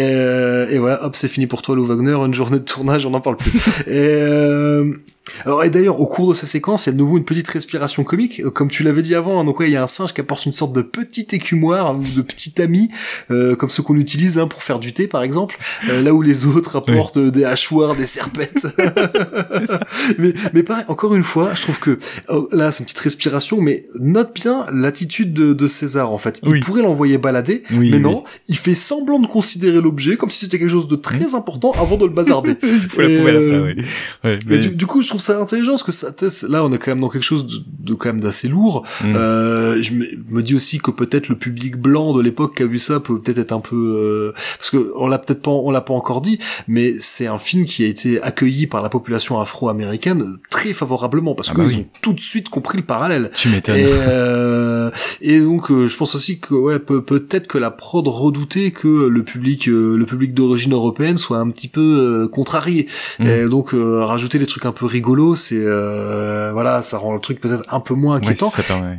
et voilà, hop, c'est fini pour toi Lou Wagner, une journée de tournage, on n'en parle plus. et euh, alors et d'ailleurs au cours de ces séquences, il y a de nouveau une petite respiration comique, euh, comme tu l'avais dit avant. hein, donc ouais, il y a un singe qui apporte une sorte de petit écumoire ou de petit ami, euh, comme ceux qu'on utilise hein, pour faire du thé par exemple, euh, là où les autres apportent euh, des hachoirs, des serpettes. mais mais pareil, encore une fois, je trouve que oh, là c'est une petite respiration, mais note bien l'attitude de, de César en fait. Il pourrait l'envoyer balader, Oui, mais non, il fait semblant de considérer l'objet comme si c'était quelque chose de très important avant de le bazarder. Il faut la prouver à la fin, oui. Ouais, mais- du, du coup, je trouve ça intelligent parce que ça, là, on est quand même dans quelque chose de, de quand même d'assez lourd. Mm. Euh, je me, dis aussi que peut-être le public blanc de l'époque qui a vu ça peut peut-être être un peu euh, parce que on l'a peut-être pas, on l'a pas encore dit, mais c'est un film qui a été accueilli par la population afro-américaine très favorablement parce Ah qu'ils bah oui. ont tout de suite compris le parallèle. Tu m'étonnes. Et, euh, et donc, euh, je pense aussi que ouais, peut- peut-être que la prod redoutait que le public, euh, le public d'origine européenne soit un petit peu contrarié. Mm. Et donc, rajouter des trucs un peu rigolos, c'est euh, voilà, ça rend le truc peut-être un peu moins Ouais, inquiétant. ça permet.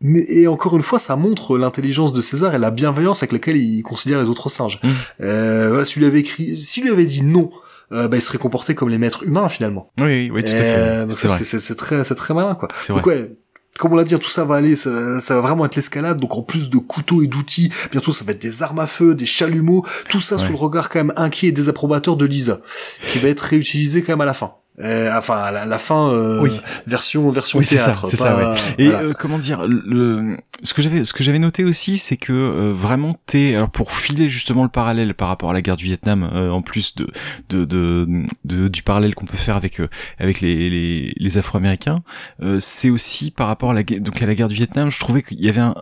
Mais, et encore une fois, ça montre l'intelligence de César et la bienveillance avec laquelle il considère les autres singes. Mm. Euh, voilà, s'il lui avait écrit, s'il lui avait dit non, euh, bah, il serait comporté comme les maîtres humains finalement. Oui, oui, tout à fait. Euh, C'est très, c'est très malin quoi. C'est Donc vrai. ouais, comme on l'a dit, hein, tout ça va aller, ça, ça va vraiment être l'escalade. Donc en plus de couteaux et d'outils, bientôt ça va être des armes à feu, des chalumeaux, tout ça sous le regard quand même inquiet et désapprobateur de Lisa, qui va être réutilisé quand même à la fin. Euh, enfin, à la, la fin euh, Oui. version version Oui, c'est ça, théâtre. pas- ça, ouais. Et voilà. euh, comment dire, le, ce que j'avais, ce que j'avais noté aussi, c'est que euh, vraiment t'es, alors pour filer justement le parallèle par rapport à la guerre du Vietnam, euh, en plus de, de, de, de- du parallèle qu'on peut faire avec euh, avec les les, les Afro-Américains, euh, c'est aussi par rapport à la donc à la guerre du Vietnam, je trouvais qu'il y avait un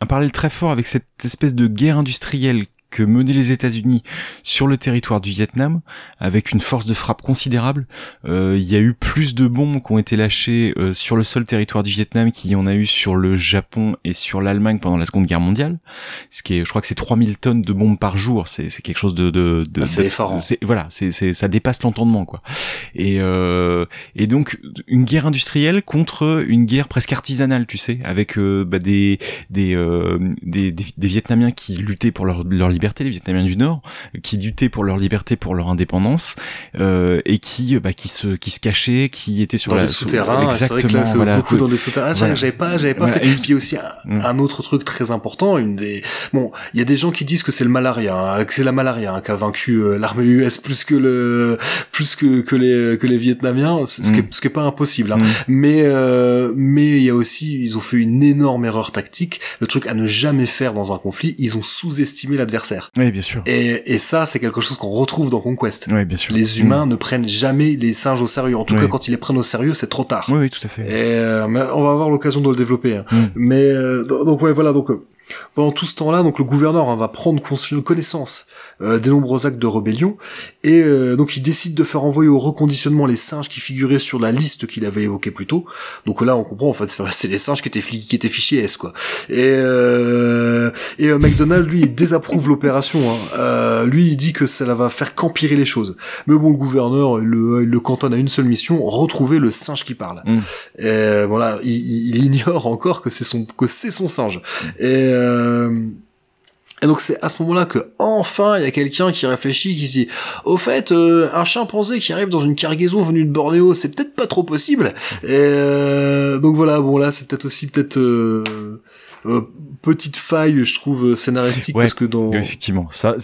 un parallèle très fort avec cette espèce de guerre industrielle que menaient les États-Unis sur le territoire du Vietnam, avec une force de frappe considérable. Euh, Il y a eu plus de bombes qui ont été lâchées euh, sur le seul territoire du Vietnam qu'il y en a eu sur le Japon et sur l'Allemagne pendant la Seconde Guerre mondiale. Ce qui est, je crois que c'est 3000 tonnes de bombes par jour. C'est quelque chose de... de, de Ah, c'est effarant. Voilà, c'est c'est ça dépasse l'entendement, quoi. Et, euh, et donc, une guerre industrielle contre une guerre presque artisanale, tu sais, avec euh, bah, des, des, euh, des, des, des Vietnamiens qui luttaient pour leur, leur liberté liberté, les Vietnamiens du Nord, qui luttaient pour leur liberté, pour leur indépendance, euh, et qui bah, qui se qui se cachaient, qui étaient sur dans la des souterrains, c'est vrai que exactement là, c'est voilà, beaucoup dans des souterrains. Voilà. J'avais pas, j'avais pas Voilà, fait. et- Puis aussi un, un autre truc très important, une des. Bon, il y a des gens qui disent que c'est le malaria, hein, que c'est la malaria hein, qui a vaincu euh, l'armée US plus que le, plus que que les que les Vietnamiens, ce ce qui est, Mm. ce qui est pas impossible. Hein. Mm. Mais euh, mais il y a aussi, ils ont fait une énorme erreur tactique. Le truc à ne jamais faire dans un conflit, ils ont sous-estimé l'adversaire. Oui, bien sûr. Et, et ça, c'est quelque chose qu'on retrouve dans Conquest. Oui, bien sûr. Les humains ne prennent jamais les singes au sérieux. En tout Oui. cas, quand ils les prennent au sérieux, c'est trop tard. Oui, oui, tout à fait. Et euh, mais on va avoir l'occasion de le développer. hein. Mm. Mais euh, do- donc ouais, voilà. Donc euh, pendant tout ce temps-là, donc le gouverneur hein, va prendre connaissance des nombreux actes de rébellion et euh, donc il décide de faire envoyer au reconditionnement les singes qui figuraient sur la liste qu'il avait évoquée plus tôt. Donc là, on comprend en fait, c'est- les singes qui étaient qui étaient fichés S quoi. Et euh, et euh, McDonald lui il désapprouve l'opération. Hein. Euh, lui il dit que ça va faire qu'empirer les choses. Mais bon, le gouverneur il le, il le cantonne à une seule mission retrouver le singe qui parle. Mm. Et euh, voilà, il, il- ignore encore que c'est son que c'est son singe. Et euh, et donc c'est à ce moment-là que enfin il y a quelqu'un qui réfléchit, qui se dit au fait euh, un chimpanzé qui arrive dans une cargaison venue de Bornéo, c'est peut-être pas trop possible. Et euh, donc voilà, bon là c'est peut-être aussi peut-être euh, euh, petite faille je trouve scénaristique Ouais, parce que dans effectivement, ça,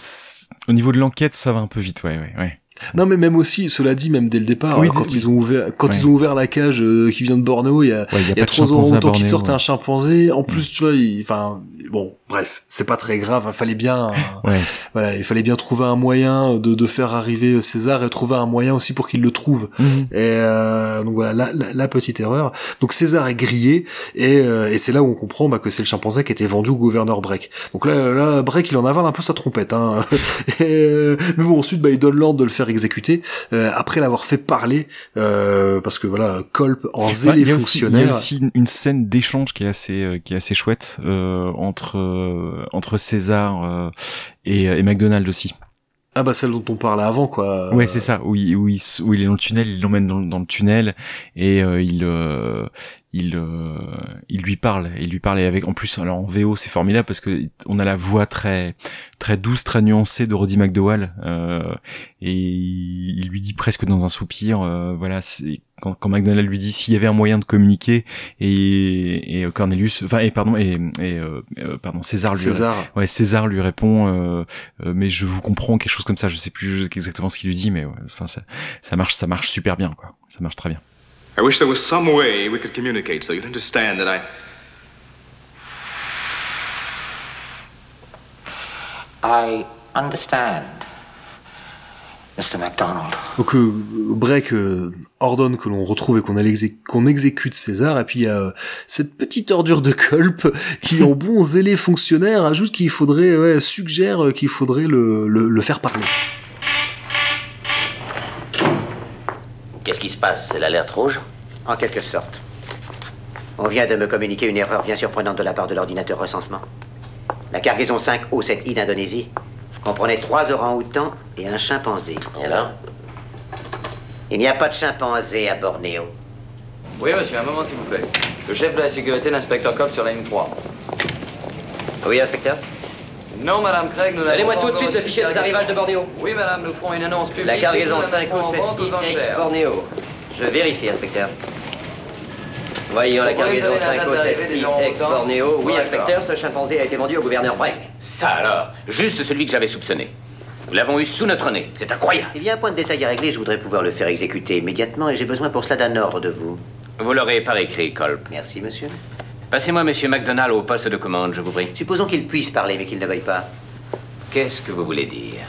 au niveau de l'enquête, ça va un peu vite, ouais, ouais, ouais. Non mais même aussi, cela dit, même dès le départ, Oui, hein, quand ils ont ouvert, quand Ouais. ils ont ouvert la cage euh, qui vient de Bornéo, il y a, Ouais, il y a il y a trois chimpanzé à ans qui sortent ouais. un chimpanzé. En plus, tu vois, enfin, bon, bref, c'est pas très grave. Il fallait bien, euh, voilà, il fallait bien trouver un moyen de, de faire arriver César et trouver un moyen aussi pour qu'il le trouve. Mhm. Et euh, donc voilà, la, la- la petite erreur. Donc César est grillé et, euh, et c'est là où on comprend bah, que c'est le chimpanzé qui a été vendu au gouverneur Breck. Donc là, là Breck, il en avale un peu sa trompette. Hein. Et, euh, mais bon, ensuite, bah, il donne l'ordre de le faire exécuter euh, après l'avoir fait parler, euh, parce que voilà, Colp en zélé aussi, il y a fonctionnaire. aussi une- scène d'échange qui est assez euh, qui est assez chouette euh, entre euh, entre César euh, et, et McDonald aussi. Ah bah celle dont on parlait avant, quoi. Ouais, c'est ça. Où il, où, il, s- où il est dans le tunnel, il l'emmène dans, dans le tunnel et euh, il euh, il euh, il lui parle. Il lui parle et avec en plus alors en VO c'est formidable parce que on a la voix très très douce, très nuancée de Roddy McDowell euh, et il, il lui dit presque dans un soupir. euh, voilà, c'est quand, quand McDonald lui dit s'il y avait un moyen de communiquer et, et euh, Cornelius, enfin et pardon et, et euh, euh, pardon César lui César. ouais César lui répond euh, euh, mais je vous comprends quelque chose comme ça je sais plus exactement ce qu'il lui dit mais ouais, enfin ça, ça marche ça marche super bien quoi ça marche très bien I wish there was some way we could communicate so you'd understand that I. I understand, Mr. MacDonald. Donc euh, Breck euh, ordonne que l'on retrouve et qu'on exé- qu'on exécute César, et puis il y a euh, cette petite ordure de Culp qui, en bon zélé fonctionnaire, ajoute qu'il faudrait, ouais, suggère euh, qu'il faudrait le, le, le faire parler. Qu'est-ce qui se passe? C'est l'alerte rouge? En quelque sorte. On vient de me communiquer une erreur bien surprenante de la part de l'ordinateur recensement. La cargaison 5O7I d'Indonésie comprenait trois orang-outans et un chimpanzé. Et alors? Il n'y a pas de chimpanzé à Bornéo. Oui, monsieur, un moment, s'il vous plaît. Le chef de la sécurité, l'inspecteur Cobb, sur la ligne 3. Oui, inspecteur? Non, madame Craig, nous n'avons Donnez-moi tout de suite le fichier des arrivages de Bornéo. Oui, madame, nous ferons une annonce publique. La cargaison dès que nous la mettrons en vente aux 5O7I enchères. ex-Bornéo. Je vérifie, inspecteur. Voyons la cargaison donner la date d'arrivée des 5O7I gens ex-Bornéo. Oui, inspecteur, ce chimpanzé a été vendu au gouverneur Breck. Ça alors Juste celui que j'avais soupçonné. Nous l'avons eu sous notre nez. C'est incroyable. Il y a un point de détail à régler, je voudrais pouvoir le faire exécuter immédiatement et j'ai besoin pour cela d'un ordre de vous. Vous l'aurez par écrit, Colp. Merci, monsieur. Passez-moi Monsieur McDonald au poste de commande, je vous prie. Supposons qu'il puisse parler mais qu'il ne veuille pas. Qu'est-ce que vous voulez dire?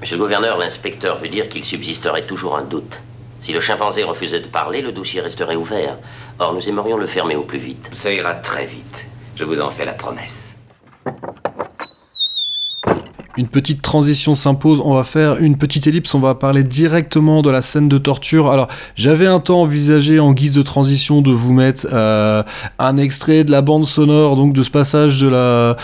Monsieur le gouverneur, l'inspecteur veut dire qu'il subsisterait toujours un doute. Si le chimpanzé refusait de parler, le dossier resterait ouvert. Or, nous aimerions le fermer au plus vite. Ça ira très vite. Je vous en fais la promesse. Une petite transition s'impose, on va faire une petite ellipse, on va parler directement de la scène de torture. Alors, j'avais un temps envisagé en guise de transition de vous mettre euh, un extrait de la bande sonore, donc de ce passage de la,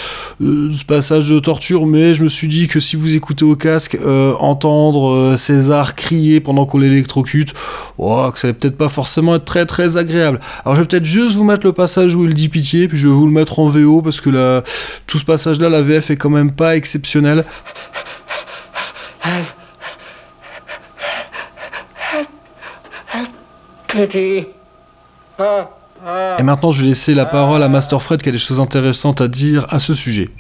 euh, ce passage de torture, mais je me suis dit que si vous écoutez au casque, euh, entendre César crier pendant qu'on l'électrocute, oh, que ça allait peut-être pas forcément être très très agréable. Alors, je vais peut-être juste vous mettre le passage où il dit pitié, puis je vais vous le mettre en VO parce que là, tout ce passage-là, la VF est quand même pas exceptionnelle. Have, have, have pity. Ah, ah. Et maintenant, je vais laisser la parole à Master Fred qui a des choses intéressantes à dire à ce sujet.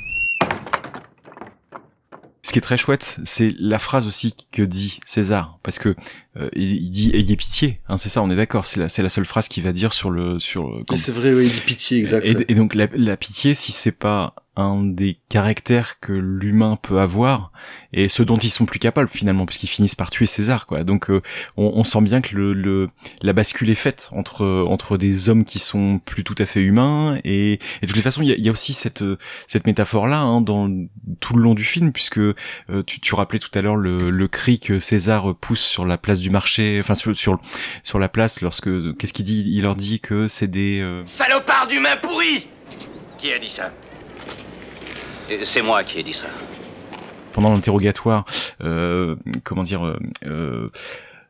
Ce qui est très chouette, c'est la phrase aussi que dit César, parce que euh, il, dit ayez pitié, hein, c'est ça, on est d'accord, c'est la, c'est la seule phrase qu'il va dire sur le sur. le- Mais c'est vrai, oui, il dit pitié, exact. Et, et donc la, la pitié, si c'est pas un des caractères que l'humain peut avoir et ce dont ils sont plus capables finalement puisqu'ils finissent par tuer César quoi. Donc euh, on, on sent bien que le, le la bascule est faite entre entre des hommes qui sont plus tout à fait humains et, et de toutes les façons il y a, y a aussi cette cette métaphore là hein, dans tout le long du film puisque euh, tu, tu rappelais tout à l'heure le, le cri que César pousse sur la place du marché enfin sur sur, sur la place lorsque qu'est-ce qu'il dit? Il leur dit que c'est des euh, Salopard d'humain pourri! Qui a dit ça? C'est moi qui ai dit ça. pendant l'interrogatoire, euh, comment dire, euh,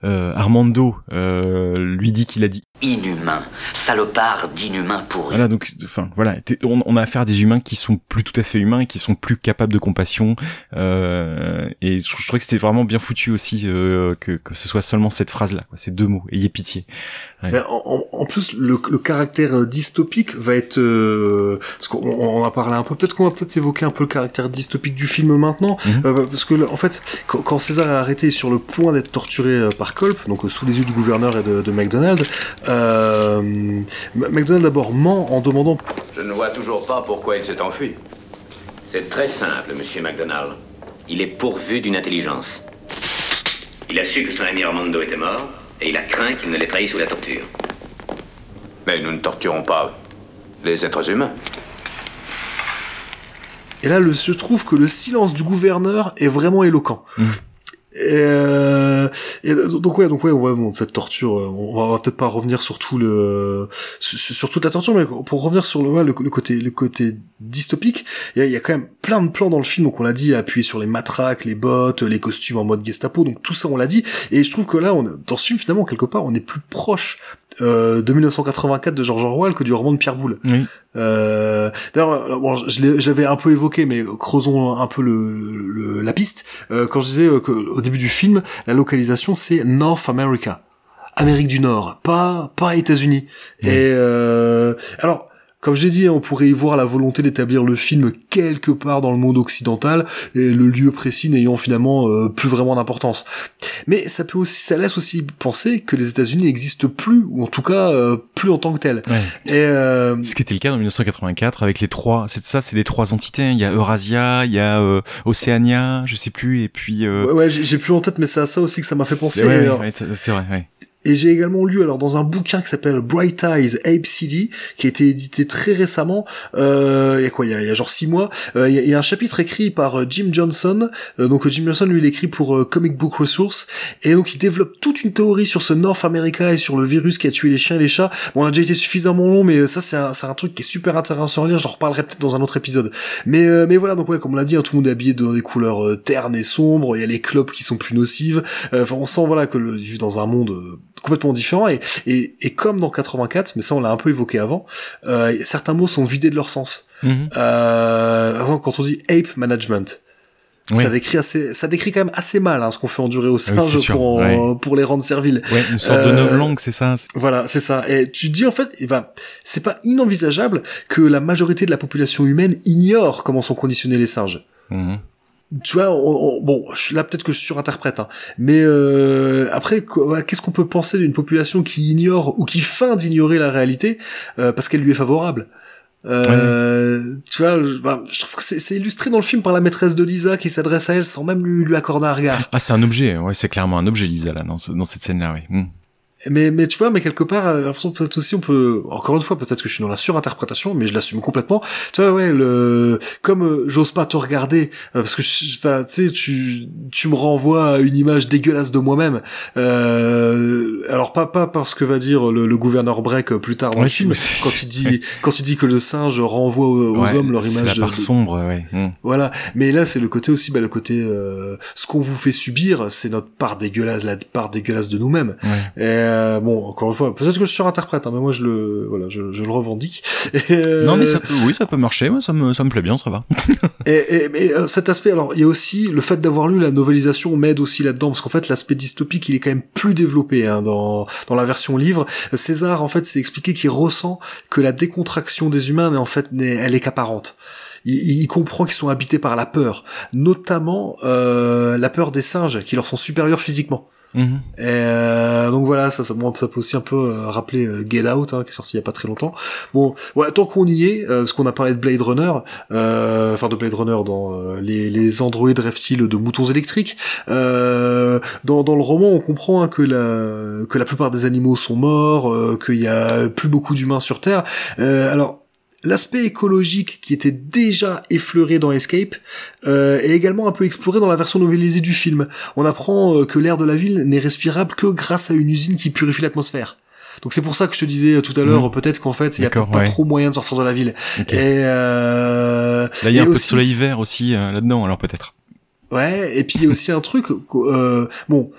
euh, Armando lui dit qu'il a dit. Inhumain. Salopard d'inhumain pourri. Voilà, donc, enfin, voilà, on, on a affaire à des humains qui sont plus tout à fait humains et qui sont plus capables de compassion. Euh, et je, je trouvais que c'était vraiment bien foutu aussi euh, que, que ce soit seulement cette phrase-là, quoi, ces deux mots. Ayez pitié. Ouais. Mais en, plus, le, le caractère euh, dystopique va être... Euh, parce qu'on on en a parlé un peu, peut-être qu'on va peut-être évoquer un peu le caractère dystopique du film maintenant, euh, parce que en fait, quand, quand César est arrêté sur le point d'être torturé euh, par Culp, donc euh, sous les yeux du gouverneur et de, de McDonald, euh, McDonald d'abord ment en demandant Je ne vois toujours pas pourquoi il s'est enfui. C'est très simple, monsieur MacDonald. Il est pourvu d'une intelligence. Il a su que son ami Armando était mort, et il a craint qu'il ne l'ait trahi sous la torture. Mais nous ne torturons pas les êtres humains. Et là, le, je trouve que le silence du gouverneur est vraiment éloquent. Et, euh, donc ouais, donc ouais, bon, cette torture, euh, on va, va peut-être pas revenir sur tout le, sur, toute la torture, mais pour revenir sur le, ouais, le, côté, le côté dystopique, il y a, quand même plein de plans dans le film, donc on l'a dit, appuyé sur les matraques, les bottes, les costumes en mode Gestapo, donc tout ça on l'a dit, et je trouve que là, on, dans ce film finalement quelque part, on est plus proche euh, de 1984 de George Orwell que du roman de Pierre Boulle. Oui. Euh, D'ailleurs, euh, bon, je l'ai- je l'avais un peu évoqué, mais creusons un peu le, le- la piste. Euh, quand je disais euh, qu'au début du film, la localisation c'est North America, Amérique du Nord, pas pas États-Unis. Et euh, alors. Comme j'ai dit, on pourrait y voir la volonté d'établir le film quelque part dans le monde occidental et le lieu précis n'ayant finalement euh, plus vraiment d'importance. Mais ça peut aussi, ça laisse aussi penser que les États-Unis n'existent plus ou en tout cas euh, plus en tant que tels. Ouais. Et euh, Ce qui était le cas en 1984 avec les trois, c'est ça, c'est les trois entités. hein. Il y a Eurasia, il y a euh, Océania, je sais plus, et puis. Euh, Ouais, ouais, j'ai plus en tête, mais c'est à ça aussi que ça m'a fait penser. c'est- ouais, vrai. Et j'ai également lu alors dans un bouquin qui s'appelle Bright Eyes Ape City, qui a été édité très récemment. Euh, il y a quoi Il y a, il y a genre six mois. Euh, il, y a, il y a un chapitre écrit par euh, Jim Johnson. Euh, donc Jim Johnson lui il écrit pour euh, Comic Book Resource et donc il développe toute une théorie sur ce North America et sur le virus qui a tué les chiens et les chats. Bon, on a déjà été suffisamment long, mais ça c'est un, c'est un truc qui est super intéressant à lire. J'en reparlerai peut-être dans un autre épisode. Mais euh, mais voilà donc ouais comme on l'a dit, hein, tout le monde est habillé dans des couleurs ternes et sombres. Il y a les clopes qui sont plus nocives. Enfin on sent voilà que le, dans un monde complètement différent et, et, et comme dans 84, mais ça on l'a un peu évoqué avant, euh, certains mots sont vidés de leur sens. Mhm. Euh, par exemple, quand on dit ape management, Oui. ça décrit assez, ça décrit quand même assez mal hein, ce qu'on fait endurer aux oui, singes pour, en- ouais. pour les rendre serviles. Ouais, une sorte de Euh, novlangue, c'est ça. Voilà, c'est ça. Et tu dis en fait, eh ben, c'est pas inenvisageable que la majorité de la population humaine ignore comment sont conditionnés les singes Mhm. Tu vois, on- on- bon, là peut-être que je surinterprète, hein, mais euh, après, qu'est-ce qu'on peut penser d'une population qui ignore ou qui feint d'ignorer la réalité euh, parce qu'elle lui est favorable? Euh, Tu vois, je, bah, je trouve que c'est illustré dans le film par la maîtresse de Lisa qui s'adresse à elle sans même lui, lui accorder un regard. Ah, c'est un objet. Ouais, c'est clairement un objet, Lisa, là, dans, ce- dans cette scène-là. Ouais. Mhm. Mais, mais tu vois, mais quelque part, euh, peut-être aussi on peut, encore une fois, peut-être que je suis dans la surinterprétation, mais je l'assume complètement. Tu vois, ouais, le, comme euh, j'ose pas te regarder, euh, parce que, enfin, tu sais, tu, tu me renvoies à une image dégueulasse de moi-même. Euh, alors pas, pas parce que va dire le, le gouverneur Breck euh, plus tard dans Ouais, le film, quand il dit, quand il dit que le singe renvoie aux, aux Ouais, hommes leur c'est image la part de- sombre, ouais. Mhm. voilà, mais là c'est le côté aussi, bah, le côté, euh, ce qu'on vous fait subir, c'est notre part dégueulasse, la part dégueulasse de nous-mêmes. Ouais. Euh, bon, encore une fois, peut-être que je surinterprète, hein, mais moi je le, voilà, je, je le revendique. Et, euh, Non, mais ça peut, oui, ça peut marcher. Moi, ça me, ça me plaît bien, ça va. et, et- mais euh, cet aspect, alors il y a aussi le fait d'avoir lu la novelisation m'aide aussi là-dedans parce qu'en fait l'aspect dystopique il est quand même plus développé hein, dans dans la version livre. César en fait c'est expliqué qu'il ressent que la décontraction des humains mais en fait elle est qu'apparente. Il, il comprend qu'ils sont habités par la peur, notamment euh, la peur des singes qui leur sont supérieurs physiquement. Et euh, donc voilà, ça, ça, ça peut aussi un peu euh, rappeler euh, Get Out, hein, qui est sorti il y a pas très longtemps. Bon, voilà, tant qu'on y est, euh, parce qu'on a parlé de Blade Runner, euh, enfin de Blade Runner dans les, les androïdes reptiles de moutons électriques. Dans, dans le roman, on comprend hein, que la que la plupart des animaux sont morts, qu'il y a plus beaucoup d'humains sur Terre. Alors L'aspect écologique qui était déjà effleuré dans Escape euh, est également un peu exploré dans la version novélisée du film. On apprend euh, que l'air de la ville n'est respirable que grâce à une usine qui purifie l'atmosphère. Donc c'est pour ça que je te disais tout à l'heure, Mhm. peut-être qu'en fait, il y a pas trop moyen de sortir de la ville. Ok. Et euh, Là, il y a un peu de soleil vert aussi euh, là-dedans, alors peut-être. Ouais, et puis il y a aussi un truc, euh, bon,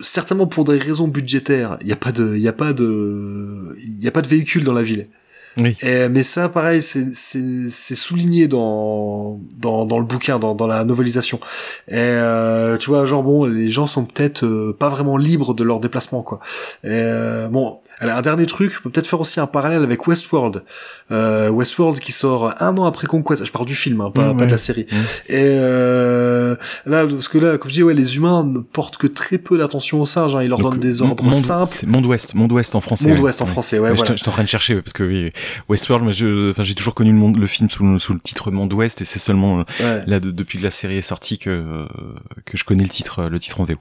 certainement pour des raisons budgétaires, il n'y a pas de, il y a pas de, il y a pas de véhicule dans la ville. Oui. Et, mais ça, pareil, c'est souligné dans dans dans le bouquin, dans dans la novelisation. Et euh, tu vois, genre bon, les gens sont peut-être euh, pas vraiment libres de leur déplacement, quoi. Et, euh, bon, allez, un dernier truc, on peut peut-être faire aussi un parallèle avec Westworld. Euh, Westworld qui sort un an après Conquest. Je parle du film, hein, pas Mmh, pas de la série. Et euh, là, parce que là, comme je dis, ouais, les humains ne portent que très peu d'attention aux singes. Hein, ils leur Donc, donnent des ordres Monde- simples. c'est Monde Ouest, Monde Ouest en français. Monde ouais. Ouest en français, ouais, Je voilà. J'étais en train de chercher parce que oui, Westworld, moi, je, enfin, j'ai toujours connu le, monde, le film sous, le- sous le titre Monde Ouest et c'est seulement euh, Ouais. là de- depuis que la série est sortie que euh, que je connais le titre, le titre en VO.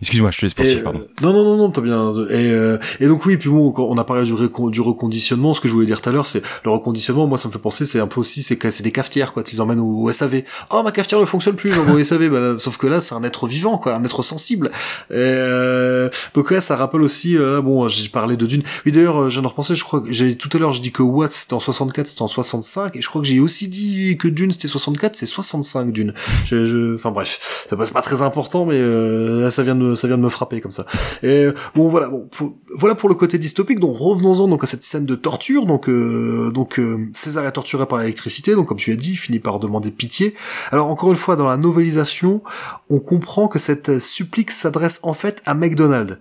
Excuse-moi, je te laisse poursuivre. Pardon. euh, non, non, non, non, t'as bien. Et, euh, et donc oui, puis bon, quand on a parlé du, reconditionnement. Ce que je voulais dire tout à l'heure, c'est le reconditionnement. Moi, ça me fait penser, c'est un peu aussi, c'est c'est des cafetières, quoi. Ils emmènent au, au SAV. Oh, ma cafetière ne fonctionne plus, j'envoie au SAV. Bah, là, sauf que là, c'est un être vivant, quoi, un être sensible. Euh, donc là, ça rappelle aussi. euh, bon, j'ai parlé de Dune. Oui, d'ailleurs, euh, je viens de repenser. Je crois que j'ai tout à l'heure, je dis que Watts c'était en 64, c'était en 65, et je crois que j'ai aussi dit que Dune c'était 64, c'est 65 Dune. Je, je- enfin bref, ça passe pas très important, mais euh, là, ça vient de, ça vient de me frapper comme ça. Et bon, voilà, bon, pour- voilà pour le côté dystopique. Donc revenons-en donc à cette scène de torture. Donc, euh, donc euh, César est torturé par l'électricité. Donc comme tu as dit, il finit par demander pitié. Alors encore une fois, dans la novelisation, on comprend que cette supplique s'adresse en fait à McDonald.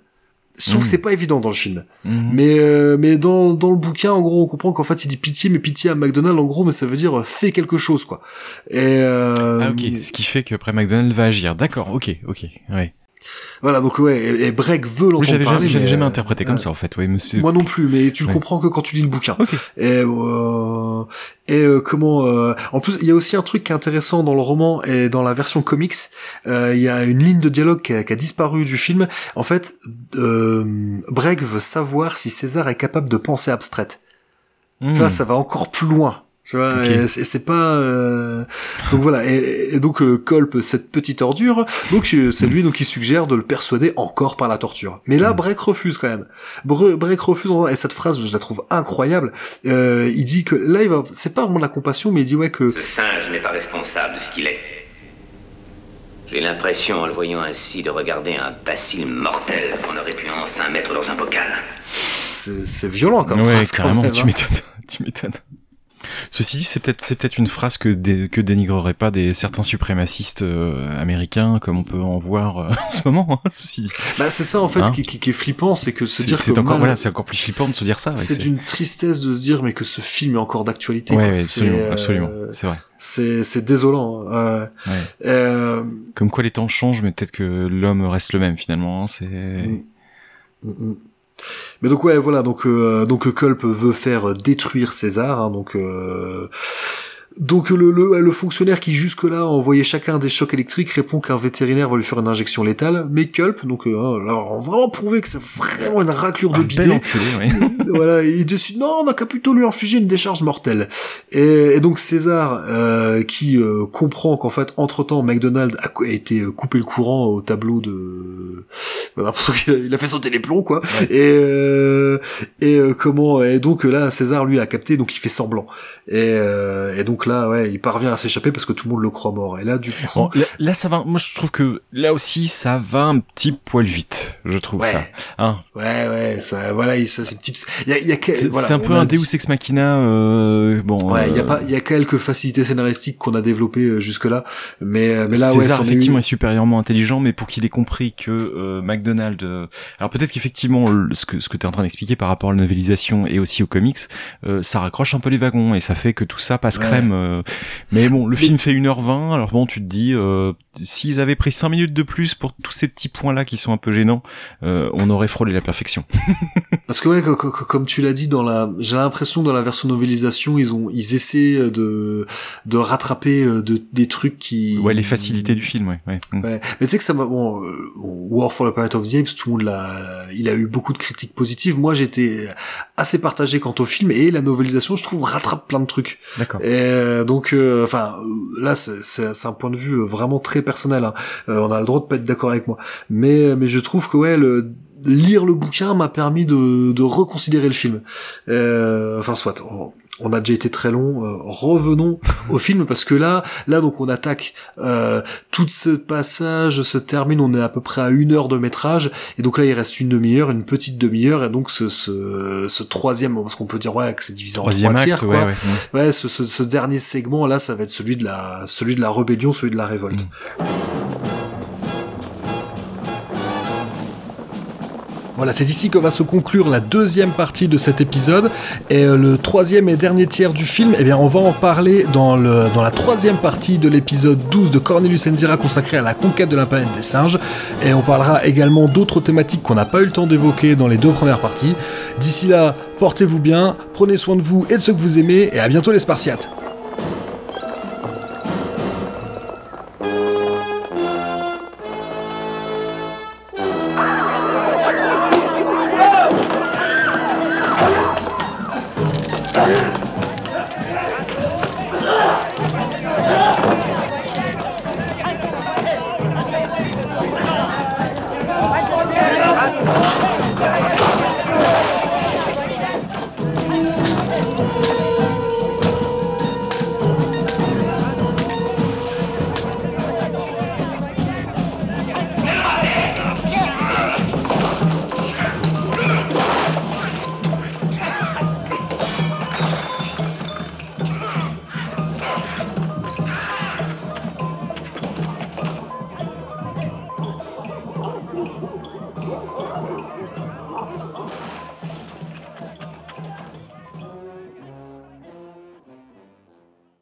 Mhm. que c'est pas évident dans le film. Mhm. Mais euh, mais dans dans le bouquin, en gros, on comprend qu'en fait il dit pitié, mais pitié à McDonald, en gros, mais ça veut dire euh, fais quelque chose, quoi. Et euh, Ah ok, ce qui fait qu'après McDonald's va agir. D'accord, ok, ok, ouais. Voilà, donc ouais, et, et Breck veut Oui, l'entendre j'avais parler. jamais, j'avais mais, jamais euh, interprété comme ça en fait. Ouais, mais Moi non plus, mais tu le Ouais. comprends que quand tu lis le bouquin. Et, euh, et euh, comment euh, En plus, il y a aussi un truc qui est intéressant dans le roman et dans la version comics. euh, Il y a une ligne de dialogue qui a, qui a disparu du film. En fait, Breg veut savoir si César est capable de pensée abstraite. Hmm. Tu vois, ça va encore plus loin. Tu vois, c'est pas euh, donc voilà et, et donc euh, Kolp cette petite ordure donc euh, c'est lui donc qui suggère de le persuader encore par la torture mais là Breck refuse quand même Bre- Breck refuse et cette phrase je la trouve incroyable euh, il dit que là il va c'est pas vraiment de la compassion mais il dit ouais que Ce singe n'est pas responsable de ce qu'il est. J'ai l'impression, en le voyant ainsi, de regarder un bacille mortel qu'on aurait pu enfin mettre dans un bocal. c'est c'est violent comme ouais, phrase quand carrément, même, tu hein. m'étonnes. tu m'étonnes. Ceci dit, c'est peut-être c'est peut-être une phrase que dé, que dénigrerait pas des certains suprémacistes euh, américains comme on peut en voir euh, en ce moment. hein, ceci dit. bah c'est ça en fait Hein qui, qui, qui est flippant c'est que se dire c'est que encore mal- voilà, c'est encore plus flippant de se dire ça. ouais, c'est d'une tristesse de se dire mais que ce film est encore d'actualité Ouais, absolument, euh, absolument, c'est vrai. c'est c'est désolant hein. Ouais. Euh, Comme quoi les temps changent, mais peut-être que l'homme reste le même finalement. hein, c'est Mm. Mm. Mais donc ouais voilà donc euh, donc Culp veut faire détruire César hein, donc euh, donc le, le, le fonctionnaire qui jusque-là envoyait chacun des chocs électriques répond qu'un vétérinaire va lui faire une injection létale mais Culp donc euh, hein, là, on a vraiment prouvé que c'est vraiment une raclure de un enculé. Ouais. voilà, il décide non, on a qu'à plutôt lui infliger une décharge mortelle. Et, et donc César, euh, qui euh, comprend qu'en fait, entre-temps, McDonald a, été euh, coupé le courant au tableau de, voilà, parce qu'il a, il a fait sauter les plombs, quoi. Et euh, et euh, comment, et donc là, César lui a capté, donc il fait semblant. Et, euh, et donc donc là, ouais, il parvient à s'échapper parce que tout le monde le croit mort. Et là, du coup, Bon, là, là, ça va. Moi, je trouve que là aussi, ça va un petit poil vite. Je trouve Ouais. ça. Hein ouais, ouais, ça, voilà, il- ça, c'est petite. Il y a, y a c'est voilà, un peu a un Deus ex machina. Euh, bon. Ouais, il y a euh, pas, il y a quelques facilités scénaristiques qu'on a développées jusque là, mais euh, mais là, ouais, César est effectivement est supérieurement intelligent, mais pour qu'il ait compris que euh, McDonald, euh, alors peut-être qu'effectivement ce que ce que tu es en train d'expliquer par rapport à la novélisation et aussi aux comics, euh, ça raccroche un peu les wagons et ça fait que tout ça passe Ouais. crème. Euh. mais bon, le film fait 1h20, alors bon, tu te dis euh, s'ils avaient pris 5 minutes de plus pour tous ces petits points là qui sont un peu gênants, euh, on aurait frôlé la perfection. Parce que ouais, co- co- co- comme tu l'as dit dans la, j'ai l'impression dans la version novélisation, ils ont, ils essaient de de rattraper de, des trucs qui. Ouais, les facilités du film, ouais. ouais. Mm. Ouais. Mais tu sais que ça m'a bon, War for the Planet of the Apes, tout le monde l'a, il a eu beaucoup de critiques positives. Moi, j'étais assez partagé quant au film et la novélisation, je trouve, rattrape plein de trucs. D'accord. Et euh, donc, euh, enfin, là, c'est- un point de vue vraiment très personnel. hein. Euh, on a le droit de pas être d'accord avec moi, mais mais je trouve que ouais, le lire le bouquin m'a permis de, de reconsidérer le film. Enfin, soit. On a déjà été très long. euh, revenons au film parce que là, là donc on attaque. Euh, tout ce passage se termine. On est à peu près à une heure de métrage et donc là il reste une demi-heure, une petite demi-heure et donc ce, ce, ce troisième, parce qu'on peut dire ouais que c'est divisé en Troisième trois acte, tiers quoi. ouais, ouais, Ouais, ce, ce, ce dernier segment là, ça va être celui de la, celui de la rébellion, celui de la révolte. Voilà, c'est ici que va se conclure la deuxième partie de cet épisode. Et euh, le troisième et dernier tiers du film, eh bien, on va en parler dans, dans la troisième partie de l'épisode 12 de Cornelius Enzira consacré à la conquête de la planète des singes. Et on parlera également d'autres thématiques qu'on n'a pas eu le temps d'évoquer dans les deux premières parties. D'ici là, portez-vous bien, prenez soin de vous et de ceux que vous aimez, et à bientôt les Spartiates.